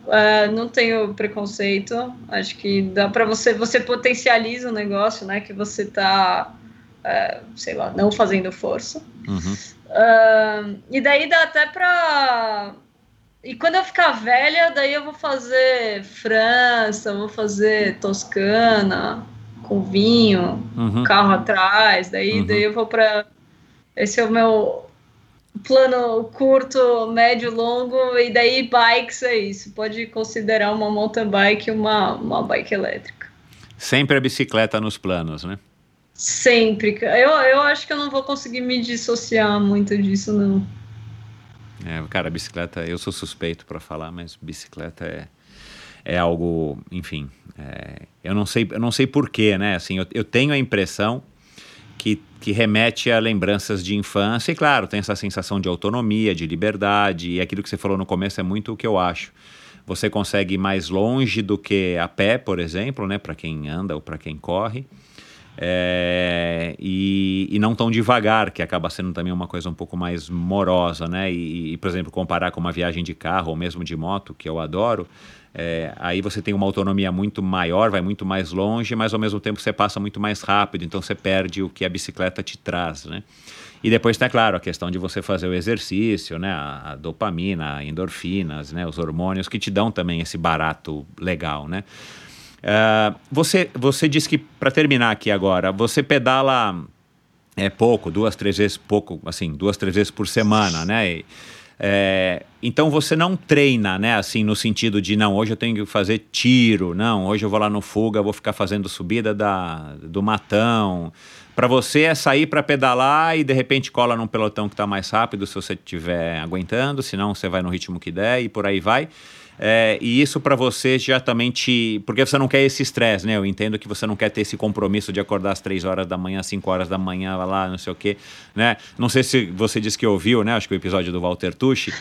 Ah, não tenho preconceito, acho que dá para você, você potencializa o negócio, né, que você tá, ah, sei lá, não fazendo força. Uhum. Ah, e daí dá até pra. E quando eu ficar velha, daí eu vou fazer França, vou fazer Toscana, com vinho, Uhum. carro atrás, daí, Uhum. daí eu vou pra. Esse é o meu plano curto, médio, longo, e daí bikes é isso. Pode considerar uma mountain bike uma, uma bike elétrica. Sempre a bicicleta nos planos, né? Sempre. Eu, eu acho que eu não vou conseguir me dissociar muito disso, não. É, cara, bicicleta, eu sou suspeito para falar, mas bicicleta é, é algo, enfim, é, eu não sei, eu não sei porquê, né? Assim, eu, eu tenho a impressão que, que remete a lembranças de infância e, claro, tem essa sensação de autonomia, de liberdade e aquilo que você falou no começo é muito o que eu acho. Você consegue ir mais longe do que a pé, por exemplo, né? Para quem anda ou para quem corre. É, e, e não tão devagar, que acaba sendo também uma coisa um pouco mais morosa, né? E, e, por exemplo, comparar com uma viagem de carro ou mesmo de moto, que eu adoro, é, aí você tem uma autonomia muito maior, vai muito mais longe, mas ao mesmo tempo você passa muito mais rápido, então você perde o que a bicicleta te traz, né? E depois tem, claro, a questão de você fazer o exercício, né? A, a dopamina, a endorfinas, né? Os hormônios que te dão também esse barato legal, né? Ah, você, você disse que, para terminar aqui agora, você pedala é pouco, duas, três vezes pouco, assim, duas, três vezes por semana, né? E, É, então você não treina, né? Assim, no sentido de não, hoje eu tenho que fazer tiro, não, hoje eu vou lá no fuga, vou ficar fazendo subida da, do matão. Para você é sair para pedalar e de repente cola num pelotão que está mais rápido se você estiver aguentando, senão você vai no ritmo que der e por aí vai. É, e isso para você já também te. Porque você não quer esse estresse, né? Eu entendo que você não quer ter esse compromisso de acordar às 3 horas da manhã, 5 horas da manhã, lá, não sei o quê, né? Não sei se você disse que ouviu, né? Acho que o episódio do Walter Tucci.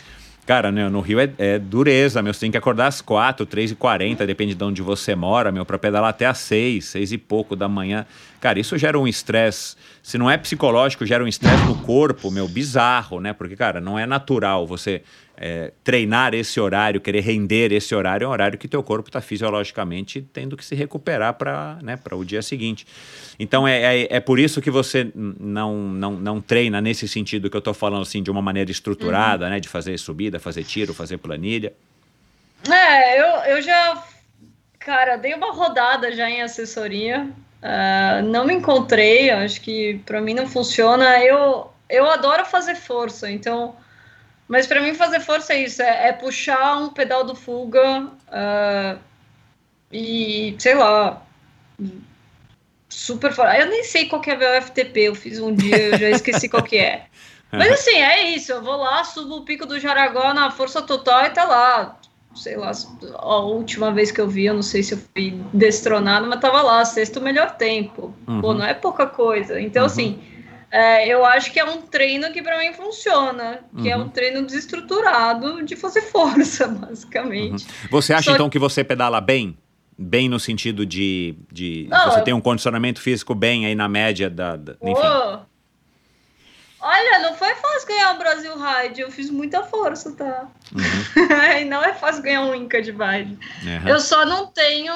Cara, né, no Rio é, é, dureza, meu. Você tem que acordar às 4, 3 e 40, depende de onde você mora, meu, para pedalar até às 6, 6 e pouco da manhã. Cara, isso gera um estresse. Se não é psicológico, gera um estresse no corpo, meu, bizarro, né? Porque, cara, não é natural você é, treinar esse horário, querer render esse horário, é um horário que teu corpo está fisiologicamente tendo que se recuperar para né, o dia seguinte. Então é, é, é, por isso que você não, não, não treina nesse sentido que eu estou falando assim, de uma maneira estruturada, uhum. né? De fazer subida, fazer tiro, fazer planilha. É, eu, eu já, cara, dei uma rodada já em assessoria. Uh, não me encontrei, acho que para mim não funciona. Eu, eu adoro fazer força, então mas para mim fazer força é isso, é, é, puxar um pedal do fuga uh, e, sei lá, super fora. Eu nem sei qual que é o FTP, eu fiz um dia, eu já esqueci qual que é. Mas assim, é isso, eu vou lá, subo o pico do Jaraguá na força total e tá lá. Sei lá, a última vez que eu vi, eu não sei se eu fui destronado, mas tava lá, sexto melhor tempo. Uhum. Pô, não é pouca coisa. Então, uhum. assim, é, eu acho que é um treino que para mim funciona, que uhum. é um uhum. treino desestruturado de fazer força, basicamente. Uhum. Você acha Só... então que você pedala bem? Bem no sentido de, de Não, você eu... tem um condicionamento físico bem aí na média da, da enfim. Olha, não foi fácil ganhar o Brasil Ride, eu fiz muita força, tá? Uhum. e não é fácil ganhar um Inca de Ride. Uhum. Eu só não tenho,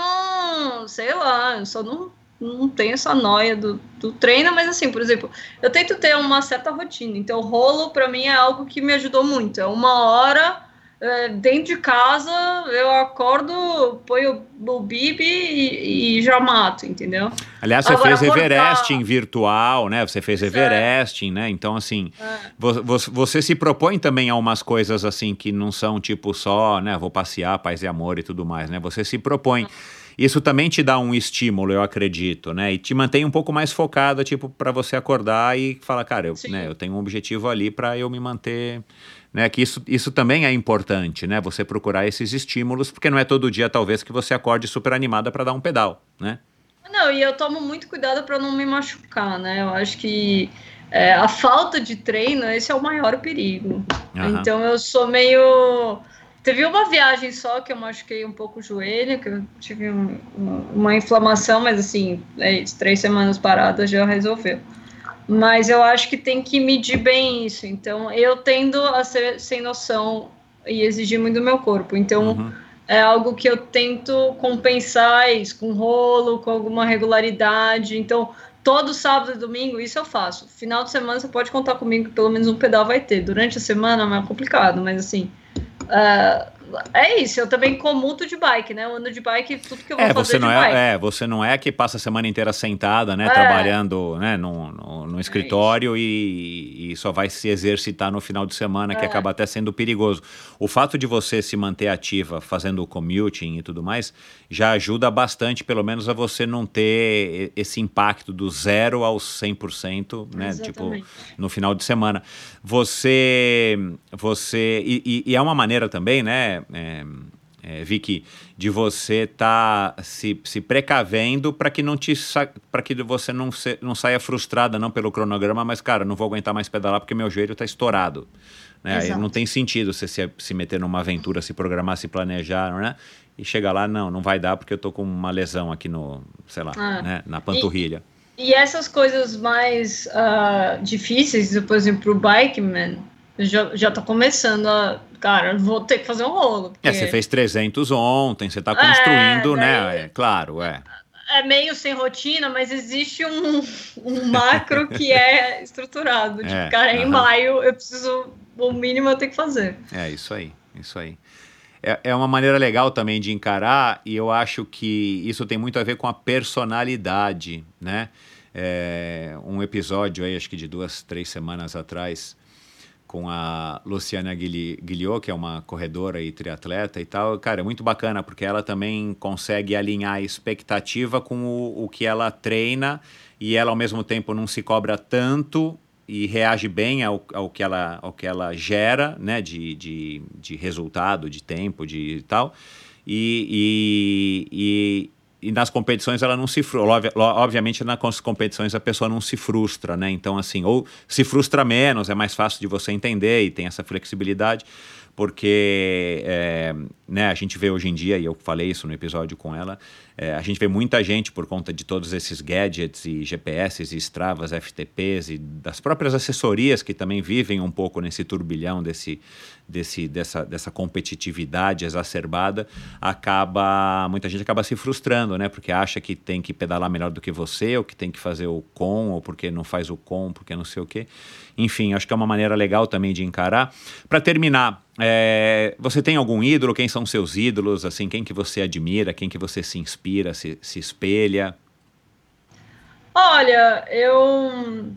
sei lá, eu só não não tenho essa noia do, do treino, mas assim, por exemplo, eu tento ter uma certa rotina. Então, rolo para mim é algo que me ajudou muito. É uma hora é, dentro de casa, eu acordo, ponho o bib e, e, já mato, entendeu? Aliás, você Agora, fez Everesting virtual, né? Você fez Everesting, né? Então, assim, é. você, você se propõe também a umas coisas assim que não são tipo só, né? Vou passear, paz e amor e tudo mais, né? Você se propõe. Uhum isso também te dá um estímulo, eu acredito, né? E te mantém um pouco mais focado, tipo, para você acordar e falar, cara, eu, né, eu tenho um objetivo ali para eu me manter, né? Que isso, isso também é importante, né? Você procurar esses estímulos, porque não é todo dia, talvez, que você acorde super animada para dar um pedal, né? Não, e eu tomo muito cuidado para não me machucar, né? Eu acho que é, a falta de treino, esse é o maior perigo. Uhum. Então eu sou meio Teve uma viagem só que eu machuquei um pouco o joelho, que eu tive um, uma inflamação, mas assim, é isso, três semanas paradas já resolveu. Mas eu acho que tem que medir bem isso. Então, eu tendo a ser sem noção e exigir muito do meu corpo. Então, uhum. é algo que eu tento compensar isso com rolo, com alguma regularidade. Então, todo sábado e domingo, isso eu faço. Final de semana você pode contar comigo, pelo menos um pedal vai ter. Durante a semana é mais complicado, mas assim, Uh, é isso, eu também comuto de bike, né? Eu ando de bike, tudo que eu vou é, fazer você não é, bike. É, você não é que passa a semana inteira sentada, né? É. Trabalhando né, no, no, no escritório é e, e, só vai se exercitar no final de semana, que é. acaba até sendo perigoso. O fato de você se manter ativa fazendo o commuting e tudo mais, já ajuda bastante, pelo menos, a você não ter esse impacto do zero aos 100%, né? Exatamente. Tipo, no final de semana. Você... você e, e, e é uma maneira também, né? É, é, Vicky, de você estar tá se, se precavendo para que não te para que você não, se, não saia frustrada não pelo cronograma, mas cara, não vou aguentar mais pedalar porque meu joelho está estourado. Né? não tem sentido você se, se meter numa aventura, se programar, se planejar, né? E chegar lá, não, não vai dar porque eu tô com uma lesão aqui no, sei lá, ah. né? na panturrilha. E, e essas coisas mais uh, difíceis, por exemplo, o bikeman, já, já tô começando a. Cara, vou ter que fazer um rolo. Porque... É, você fez 300 ontem, você tá construindo, é, né? É, claro, é. É meio sem rotina, mas existe um, um macro que é estruturado. Tipo, é, cara, uh -huh. em maio eu preciso. O mínimo eu tenho que fazer. É, isso aí, isso aí. É, é uma maneira legal também de encarar, e eu acho que isso tem muito a ver com a personalidade, né? É, um episódio aí, acho que de duas, três semanas atrás, com a Luciana Guiliot, que é uma corredora e triatleta e tal. Cara, é muito bacana, porque ela também consegue alinhar a expectativa com o, o que ela treina e ela, ao mesmo tempo, não se cobra tanto e reage bem ao, ao, que, ela, ao que ela gera, né, de, de, de resultado, de tempo, de tal. E, e, e, nas competições ela não se frustra. Obviamente, nas competições a pessoa não se frustra, né? Então, assim, ou se frustra menos, é mais fácil de você entender e tem essa flexibilidade, porque é, né, a gente vê hoje em dia, e eu falei isso no episódio com ela, é, a gente vê muita gente por conta de todos esses gadgets e GPS e Stravas, FTPs e das próprias assessorias que também vivem um pouco nesse turbilhão desse, desse, dessa, dessa competitividade exacerbada, acaba muita gente acaba se frustrando, né? Porque acha que tem que pedalar melhor do que você, ou que tem que fazer o com, ou porque não faz o com, porque não sei o quê. Enfim, acho que é uma maneira legal também de encarar. Para terminar, é, você tem algum ídolo? Quem são seus ídolos? Assim, quem que você admira? Quem que você se inspira, se, se espelha? Olha, eu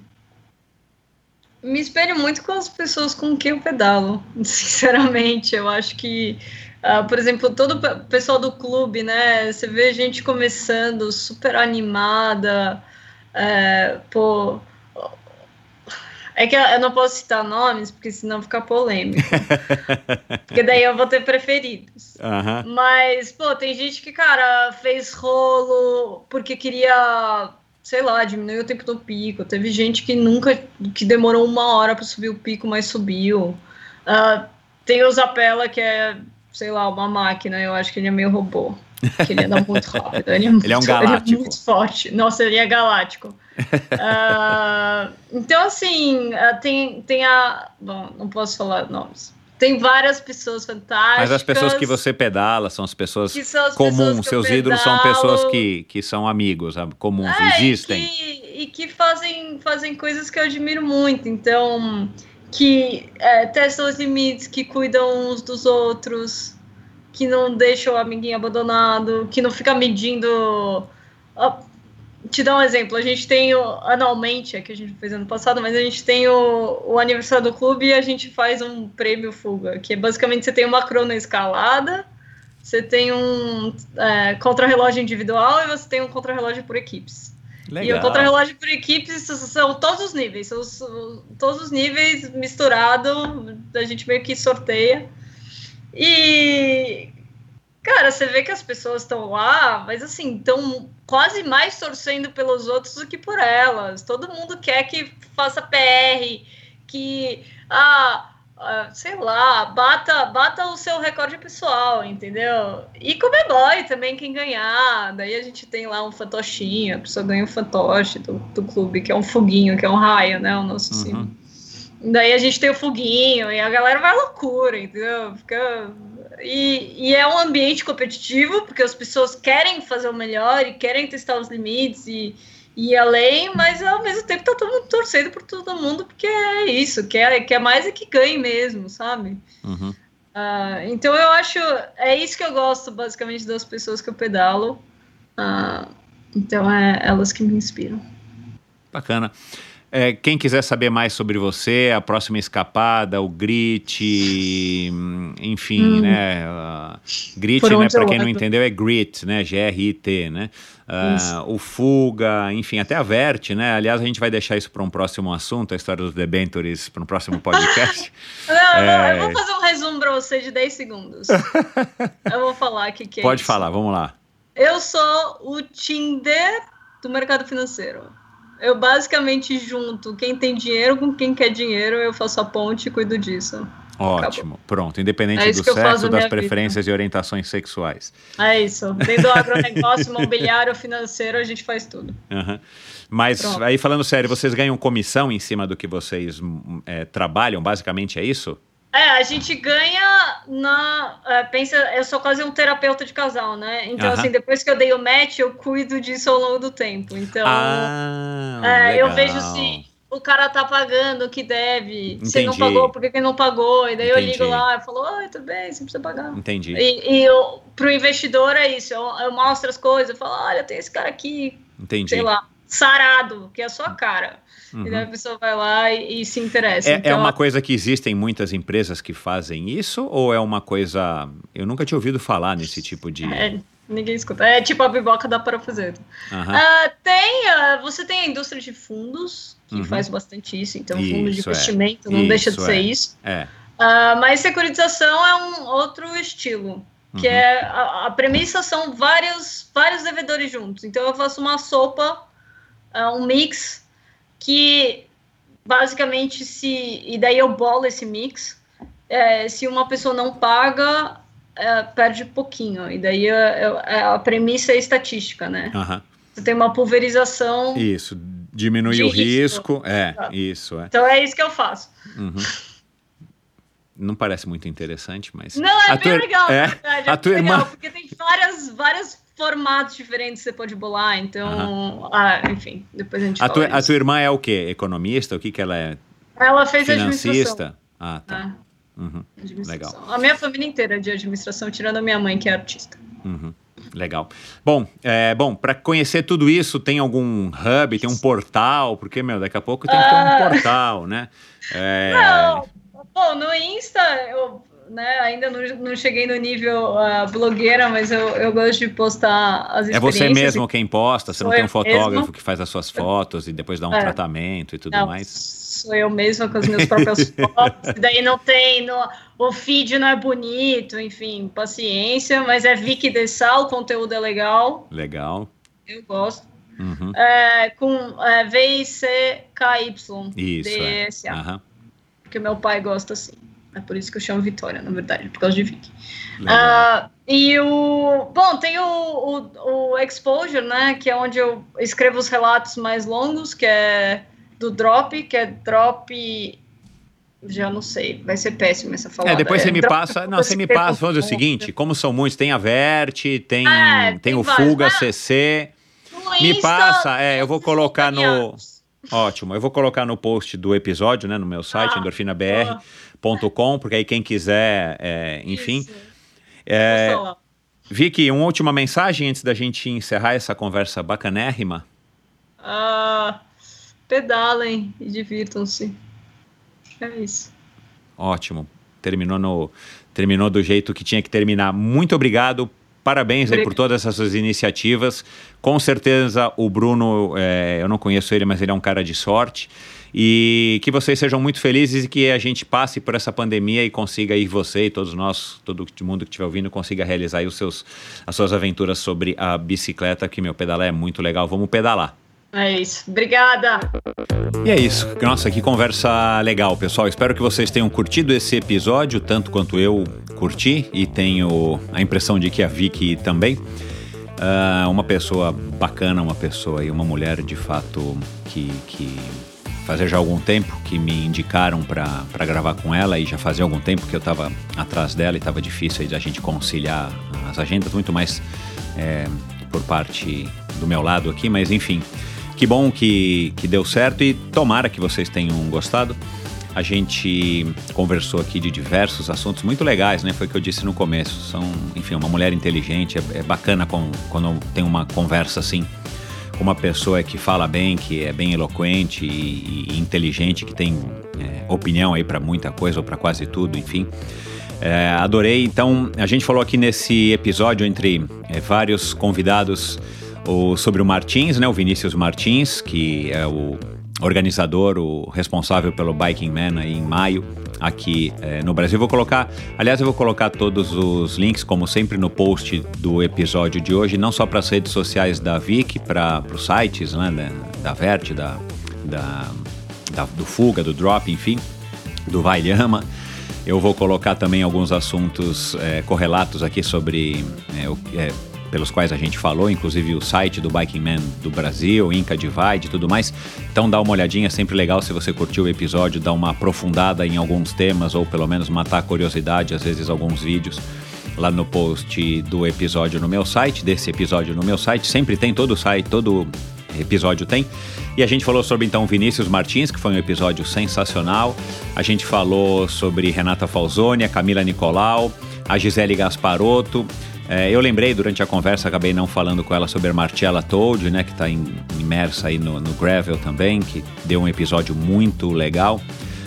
me espelho muito com as pessoas com quem eu pedalo, sinceramente. Eu acho que, uh, por exemplo, todo o pessoal do clube, né? Você vê gente começando super animada, é, pô. É que eu não posso citar nomes, porque senão fica polêmico. porque daí eu vou ter preferidos. Uhum. Mas, pô, tem gente que, cara, fez rolo porque queria sei lá, diminuiu o tempo do pico. Teve gente que nunca, que demorou uma hora para subir o pico, mas subiu. Uh, tem o Zapella, que é, sei lá, uma máquina, eu acho que ele é meio robô. Que ele anda muito rápido. Ele é, muito, ele é um galáctico. Ele é muito forte. Nossa, ele é galáctico. uh, então, assim, uh, tem, tem a. Bom, não posso falar nomes tem várias pessoas fantásticas. Mas as pessoas que você pedala são as pessoas as comuns. Seus ídolos são pessoas que, que são amigos, comuns, é, existem. E que, e que, fazem, fazem coisas que eu admiro muito. Então, que é, testam os limites, que cuidam uns dos outros, que não deixam o amiguinho abandonado, que não fica medindo. Te dar um exemplo, a gente tem o, anualmente, é que a gente fez ano passado, mas a gente tem o, o aniversário do clube e a gente faz um prêmio fuga, que é basicamente você tem uma crono escalada, você tem um é, contrarrelógio individual e você tem um contrarrelógio por equipes. Legal. E o contrarrelógio por equipes são todos os níveis, são os, todos os níveis misturado, a gente meio que sorteia. E Cara, você vê que as pessoas estão lá, mas assim, estão quase mais torcendo pelos outros do que por elas. Todo mundo quer que faça PR, que, ah, ah, sei lá, bata, bata o seu recorde pessoal, entendeu? E como boy também, quem ganhar. Daí a gente tem lá um fantochinho, a pessoa ganha um fantoche do, do clube, que é um foguinho, que é um raio, né? O nosso uhum. Sim. Daí a gente tem o foguinho e a galera vai à loucura, entendeu? Fica e, e, é um ambiente competitivo, porque as pessoas querem fazer o melhor e querem testar os limites e, e ir além, mas ao mesmo tempo tá todo mundo torcendo por todo mundo, porque é isso, quer, quer mais é que ganhe mesmo, sabe? Uhum. Uh, então eu acho, é isso que eu gosto basicamente das pessoas que eu pedalo. Uh, então é elas que me inspiram. Bacana. É, quem quiser saber mais sobre você, a próxima escapada, o Grit, enfim, hum. né? Uh, grit, né, para quem não entendeu, é Grit, né? G-R-I-T, né? Uh, o Fuga, enfim, até a Verte, né? Aliás, a gente vai deixar isso para um próximo assunto, a história dos debentures, para um próximo podcast. não, é... eu vou fazer um resumo para você de 10 segundos. eu vou falar o que, que é Pode isso. falar, vamos lá. Eu sou o Tinder do mercado financeiro. Eu basicamente junto quem tem dinheiro com quem quer dinheiro, eu faço a ponte e cuido disso. Ótimo, Acabou. pronto. Independente é do sexo, das preferências vida. e orientações sexuais. É isso. Dentro do agronegócio, imobiliário, financeiro, a gente faz tudo. Uhum. Mas pronto. aí falando sério, vocês ganham comissão em cima do que vocês é, trabalham? Basicamente é isso? É, a gente ganha na. É, pensa, eu sou quase um terapeuta de casal, né? Então, assim, depois que eu dei o match, eu cuido disso ao longo do tempo. Então, ah, é, eu vejo se o cara tá pagando o que deve, Entendi. se não pagou, por que ele não pagou? E daí Entendi. eu ligo lá e falo, oi, tudo bem, você precisa pagar. Entendi. E, e eu, pro investidor é isso, eu, eu mostro as coisas, eu falo, olha, tem esse cara aqui, Entendi. sei lá, sarado, que é a sua cara. Uhum. E daí a pessoa vai lá e, e se interessa. É, é Então, uma coisa que existem muitas empresas que fazem isso ou é uma coisa. Eu nunca tinha ouvido falar nesse tipo de. é, ninguém escuta. É tipo a biboca da parafuseiro. Aham. Ah, tem, ah, você tem a indústria de fundos, que Uhum. faz bastante isso, então fundo de Isso, é. investimento não deixa de Isso, ser é. isso. É. Ah, mas securitização é um outro estilo, que Uhum. é a, a premissa são vários, vários devedores juntos. Então eu faço uma sopa, ah, um mix, que basicamente se. E daí eu bolo esse mix. é, se uma pessoa não paga, é, perde pouquinho. E daí é, é- a premissa é estatística, né? Aham. Você tem uma pulverização. Isso. Diminui o risco. risco. É, Tá. isso, é. Então é isso que eu faço. Uhum. Não parece muito interessante, mas. Não, é A bem tua- legal, é, verdade. É a tua legal, irmã- porque tem várias, vários formatos diferentes você pode bolar, então. Ah, enfim, depois a gente A tua, a tua irmã é o quê? Economista? O que, que ela é? Ela fez administração. Financista? Ah, tá. Ah, Uhum. administração. A minha família inteira é de administração, tirando a minha mãe, que é artista. Uhum. Legal. Bom, é, bom, para conhecer tudo isso, tem algum hub, tem um portal? Porque, meu, daqui a pouco tem que ter um Ah. portal, né? É, Não, bom, no Insta, eu né, ainda não, não cheguei no nível ah, blogueira, mas eu, eu gosto de postar as é você mesmo quem posta, você não tem um fotógrafo mesmo. que faz as suas fotos e depois dá um É. tratamento e tudo Não, mais. Sou eu mesma com as minhas próprias fotos. e daí não tem. No, o feed não é bonito, enfim, paciência. Mas é Vicky Dessal, o conteúdo é legal. Legal. Eu gosto. Uhum. É, com é, V-I-C-K-Y. Isso. É. Aham. Porque meu pai gosta assim. É por isso que eu chamo Vitória, na verdade, por causa de Vicky. Legal. Ah, e o. Bom, tem o, o, o Exposure, né? Que é onde eu escrevo os relatos mais longos, que é do Drop, que é Drop. Já não sei, vai ser péssimo essa falada. É, depois você me Drop- passa. Não, você me passa. Vamos fazer o seguinte: como são muitos, tem a Vert, tem, É, tem, tem o vários. Fuga Ah, CC. Me Insta, passa, é, eu vou colocar no. Ótimo, eu vou colocar no post do episódio, né, no meu site, Ah, endorfinabr.com, porque aí quem quiser, é, enfim. É. Vicky, uma última mensagem antes da gente encerrar essa conversa bacanérrima. Ah, pedalem e divirtam-se. É isso. Ótimo. Terminou, no, terminou do jeito que tinha que terminar. Muito obrigado. Parabéns aí por todas essas iniciativas. Com certeza o Bruno, é, eu não conheço ele, mas ele é um cara de sorte. E que vocês sejam muito felizes e que a gente passe por essa pandemia e consiga ir você e todos nós, todo mundo que estiver ouvindo, consiga realizar aí os seus, as suas aventuras sobre a bicicleta, que meu pedalar é muito legal. Vamos pedalar. É isso. Obrigada. E é isso. Nossa, que conversa legal, pessoal. Espero que vocês tenham curtido esse episódio, tanto quanto eu curti, e tenho a impressão de que a Vicky também. Ah, uma pessoa bacana, uma pessoa e uma mulher de fato que, que fazia já algum tempo que me indicaram para gravar com ela e já fazia algum tempo que eu estava atrás dela e estava difícil da gente conciliar as agendas, muito mais é, por parte do meu lado aqui, mas enfim, que bom que, que deu certo e tomara que vocês tenham gostado. A gente conversou aqui de diversos assuntos muito legais, né? Foi o que eu disse no começo. São, enfim, uma mulher inteligente. É, é bacana com, quando tem uma conversa assim com uma pessoa que fala bem, que é bem eloquente e, e inteligente, que tem é, opinião aí para muita coisa ou para quase tudo, enfim. É, adorei. Então, a gente falou aqui nesse episódio entre é, vários convidados o, sobre o Martins, né? O Vinícius Martins, que é o organizador, o responsável pelo Biking Man aí em maio aqui é, no Brasil. Vou colocar, aliás, eu vou colocar todos os links, como sempre, no post do episódio de hoje, não só para as redes sociais da Vic, para os sites né, da, da Vert, da, da, da, do Fuga, do Drop, enfim, do Vailhama. Eu vou colocar também alguns assuntos é, correlatos aqui sobre é, o, pelos quais a gente falou, inclusive o site do Biking Man do Brasil, Inca Divide e tudo mais. Então dá uma olhadinha, é sempre legal se você curtiu o episódio, dar uma aprofundada em alguns temas ou pelo menos matar a curiosidade, às vezes alguns vídeos lá no post do episódio no meu site, desse episódio no meu site, sempre tem todo site, todo episódio tem. E a gente falou sobre então Vinícius Martins, que foi um episódio sensacional. A gente falou sobre Renata Falzoni, a Camila Nicolau, a Gisele Gasparotto, É, eu lembrei durante a conversa, acabei não falando com ela sobre a Marcella Toad, né, que está imersa aí no, no Gravel também, que deu um episódio muito legal.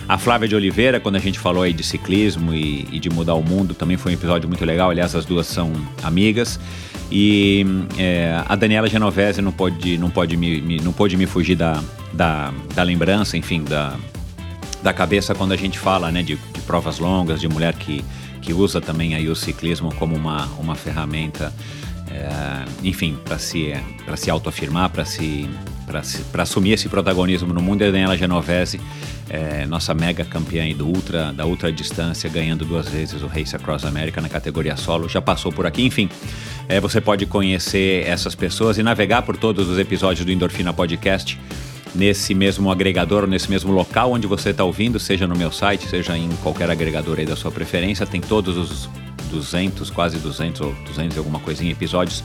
A Flávia de Oliveira, quando a gente falou aí de ciclismo e, e de mudar o mundo, também foi um episódio muito legal. Aliás, as duas são amigas. E é, a Daniela Genovese não pode, não pode, me, me, não pode me fugir da, da, da lembrança, enfim, da, da cabeça quando a gente fala né, de, de provas longas, de mulher que, que usa também aí o ciclismo como uma, uma ferramenta, é, enfim, para se, se autoafirmar, para se, para assumir esse protagonismo no mundo. E a Daniela Genovese, é, nossa mega campeã do ultra, da ultra distância, ganhando duas vezes o Race Across America na categoria solo, já passou por aqui, enfim. É, você pode conhecer essas pessoas e navegar por todos os episódios do Endorfina Podcast nesse mesmo agregador, nesse mesmo local onde você está ouvindo, seja no meu site, seja em qualquer agregador aí da sua preferência. Tem todos os 200, quase 200 ou 200 e alguma coisinha episódios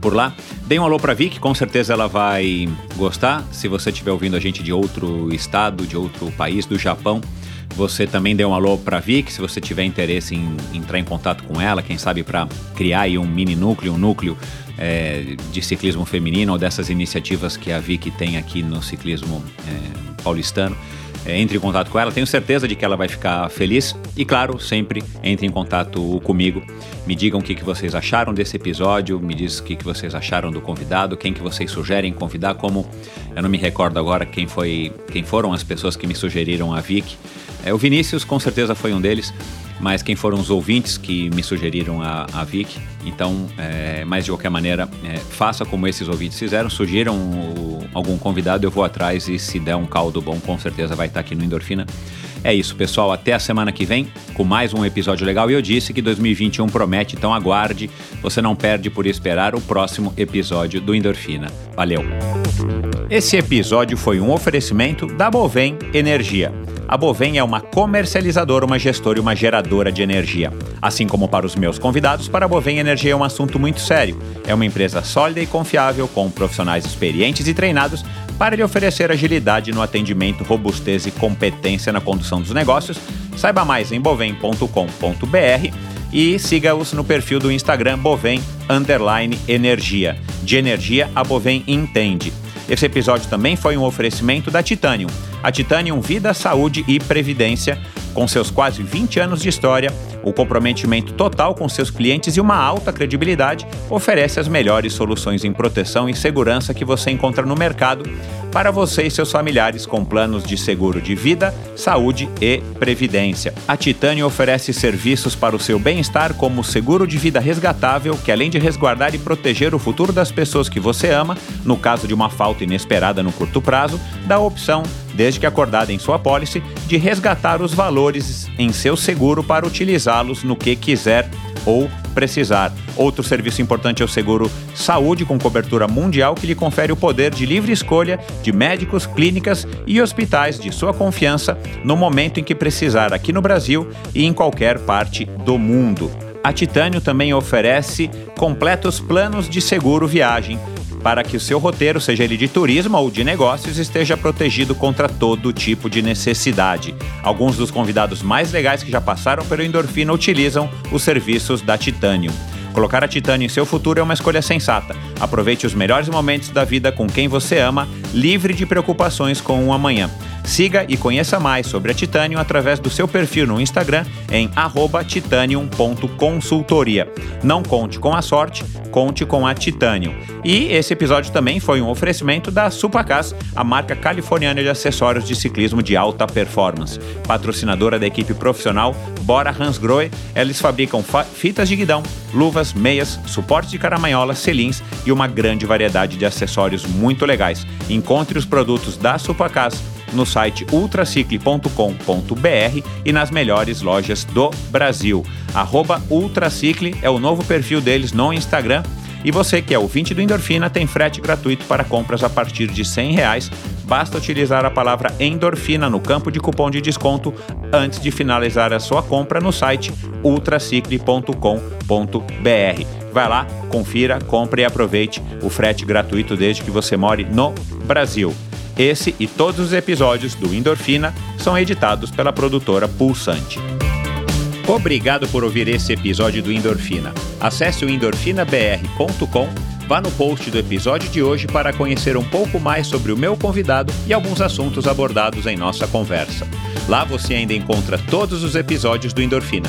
por lá. Dê um alô para Vic, com certeza ela vai gostar. Se você estiver ouvindo a gente de outro estado, de outro país, do Japão, você também dê um alô para Vic, se você tiver interesse em entrar em contato com ela, quem sabe para criar aí um mini núcleo, um núcleo é, de ciclismo feminino ou dessas iniciativas que a Vic tem aqui no ciclismo é, paulistano. É, entre em contato com ela, tenho certeza de que ela vai ficar feliz. E claro, sempre entre em contato comigo. Me digam o que, que vocês acharam desse episódio, me diz o que, que vocês acharam do convidado, quem que vocês sugerem convidar, como eu não me recordo agora quem foi, quem foram as pessoas que me sugeriram a Vic. É, o Vinícius com certeza foi um deles mas quem foram os ouvintes que me sugeriram a, a Vic. Então, é, mas de qualquer maneira, é, faça como esses ouvintes fizeram, sugiram algum convidado, eu vou atrás e se der um caldo bom, com certeza vai estar aqui no Endorfina. É isso, pessoal. Até a semana que vem com mais um episódio legal. E eu disse que 2021 promete, então aguarde. Você não perde por esperar o próximo episódio do Endorfina. Valeu! Esse episódio foi um oferecimento da Bovem Energia. A Bovem é uma comercializadora, uma gestora e uma geradora de energia. Assim como para os meus convidados, para a Bovem Energia é um assunto muito sério. É uma empresa sólida e confiável, com profissionais experientes e treinados para lhe oferecer agilidade no atendimento, robustez e competência na condução dos negócios. Saiba mais em bovem.com.br e siga-os no perfil do Instagram Bovem Energia. De energia, a Bovem entende. Esse episódio também foi um oferecimento da Titanium. A Titanium Vida, Saúde e Previdência, com seus quase 20 anos de história, o comprometimento total com seus clientes e uma alta credibilidade, oferece as melhores soluções em proteção e segurança que você encontra no mercado para você e seus familiares com planos de seguro de vida, saúde e previdência. A Titânio oferece serviços para o seu bem-estar como seguro de vida resgatável, que além de resguardar e proteger o futuro das pessoas que você ama, no caso de uma falta inesperada no curto prazo, dá a opção desde que acordada em sua pólice, de resgatar os valores em seu seguro para utilizá-los no que quiser ou precisar. Outro serviço importante é o seguro saúde com cobertura mundial que lhe confere o poder de livre escolha de médicos, clínicas e hospitais de sua confiança no momento em que precisar aqui no Brasil e em qualquer parte do mundo. A Titânio também oferece completos planos de seguro viagem para que o seu roteiro, seja ele de turismo ou de negócios, esteja protegido contra todo tipo de necessidade. Alguns dos convidados mais legais que já passaram pelo Endorfina utilizam os serviços da Titanium. Colocar a Titânio em seu futuro é uma escolha sensata. Aproveite os melhores momentos da vida com quem você ama, livre de preocupações com o amanhã. Siga e conheça mais sobre a Titanium através do seu perfil no Instagram em titanium.consultoria. Não conte com a sorte, conte com a Titanium. E esse episódio também foi um oferecimento da Supacas, a marca californiana de acessórios de ciclismo de alta performance. Patrocinadora da equipe profissional Bora Hansgrohe, eles fabricam fitas de guidão, luvas, meias, suportes de caramanhola, selins e uma grande variedade de acessórios muito legais. Encontre os produtos da Supacas no site ultracicle.com.br e nas melhores lojas do Brasil. Arroba Ultracicle é o novo perfil deles no Instagram. E você que é ouvinte do Endorfina tem frete gratuito para compras a partir de R$ reais. Basta utilizar a palavra endorfina no campo de cupom de desconto antes de finalizar a sua compra no site ultracicle.com.br. Vai lá, confira, compre e aproveite o frete gratuito desde que você more no Brasil. Esse e todos os episódios do Endorfina são editados pela produtora Pulsante. Obrigado por ouvir esse episódio do Endorfina. Acesse o endorfinabr.com, vá no post do episódio de hoje para conhecer um pouco mais sobre o meu convidado e alguns assuntos abordados em nossa conversa. Lá você ainda encontra todos os episódios do Endorfina.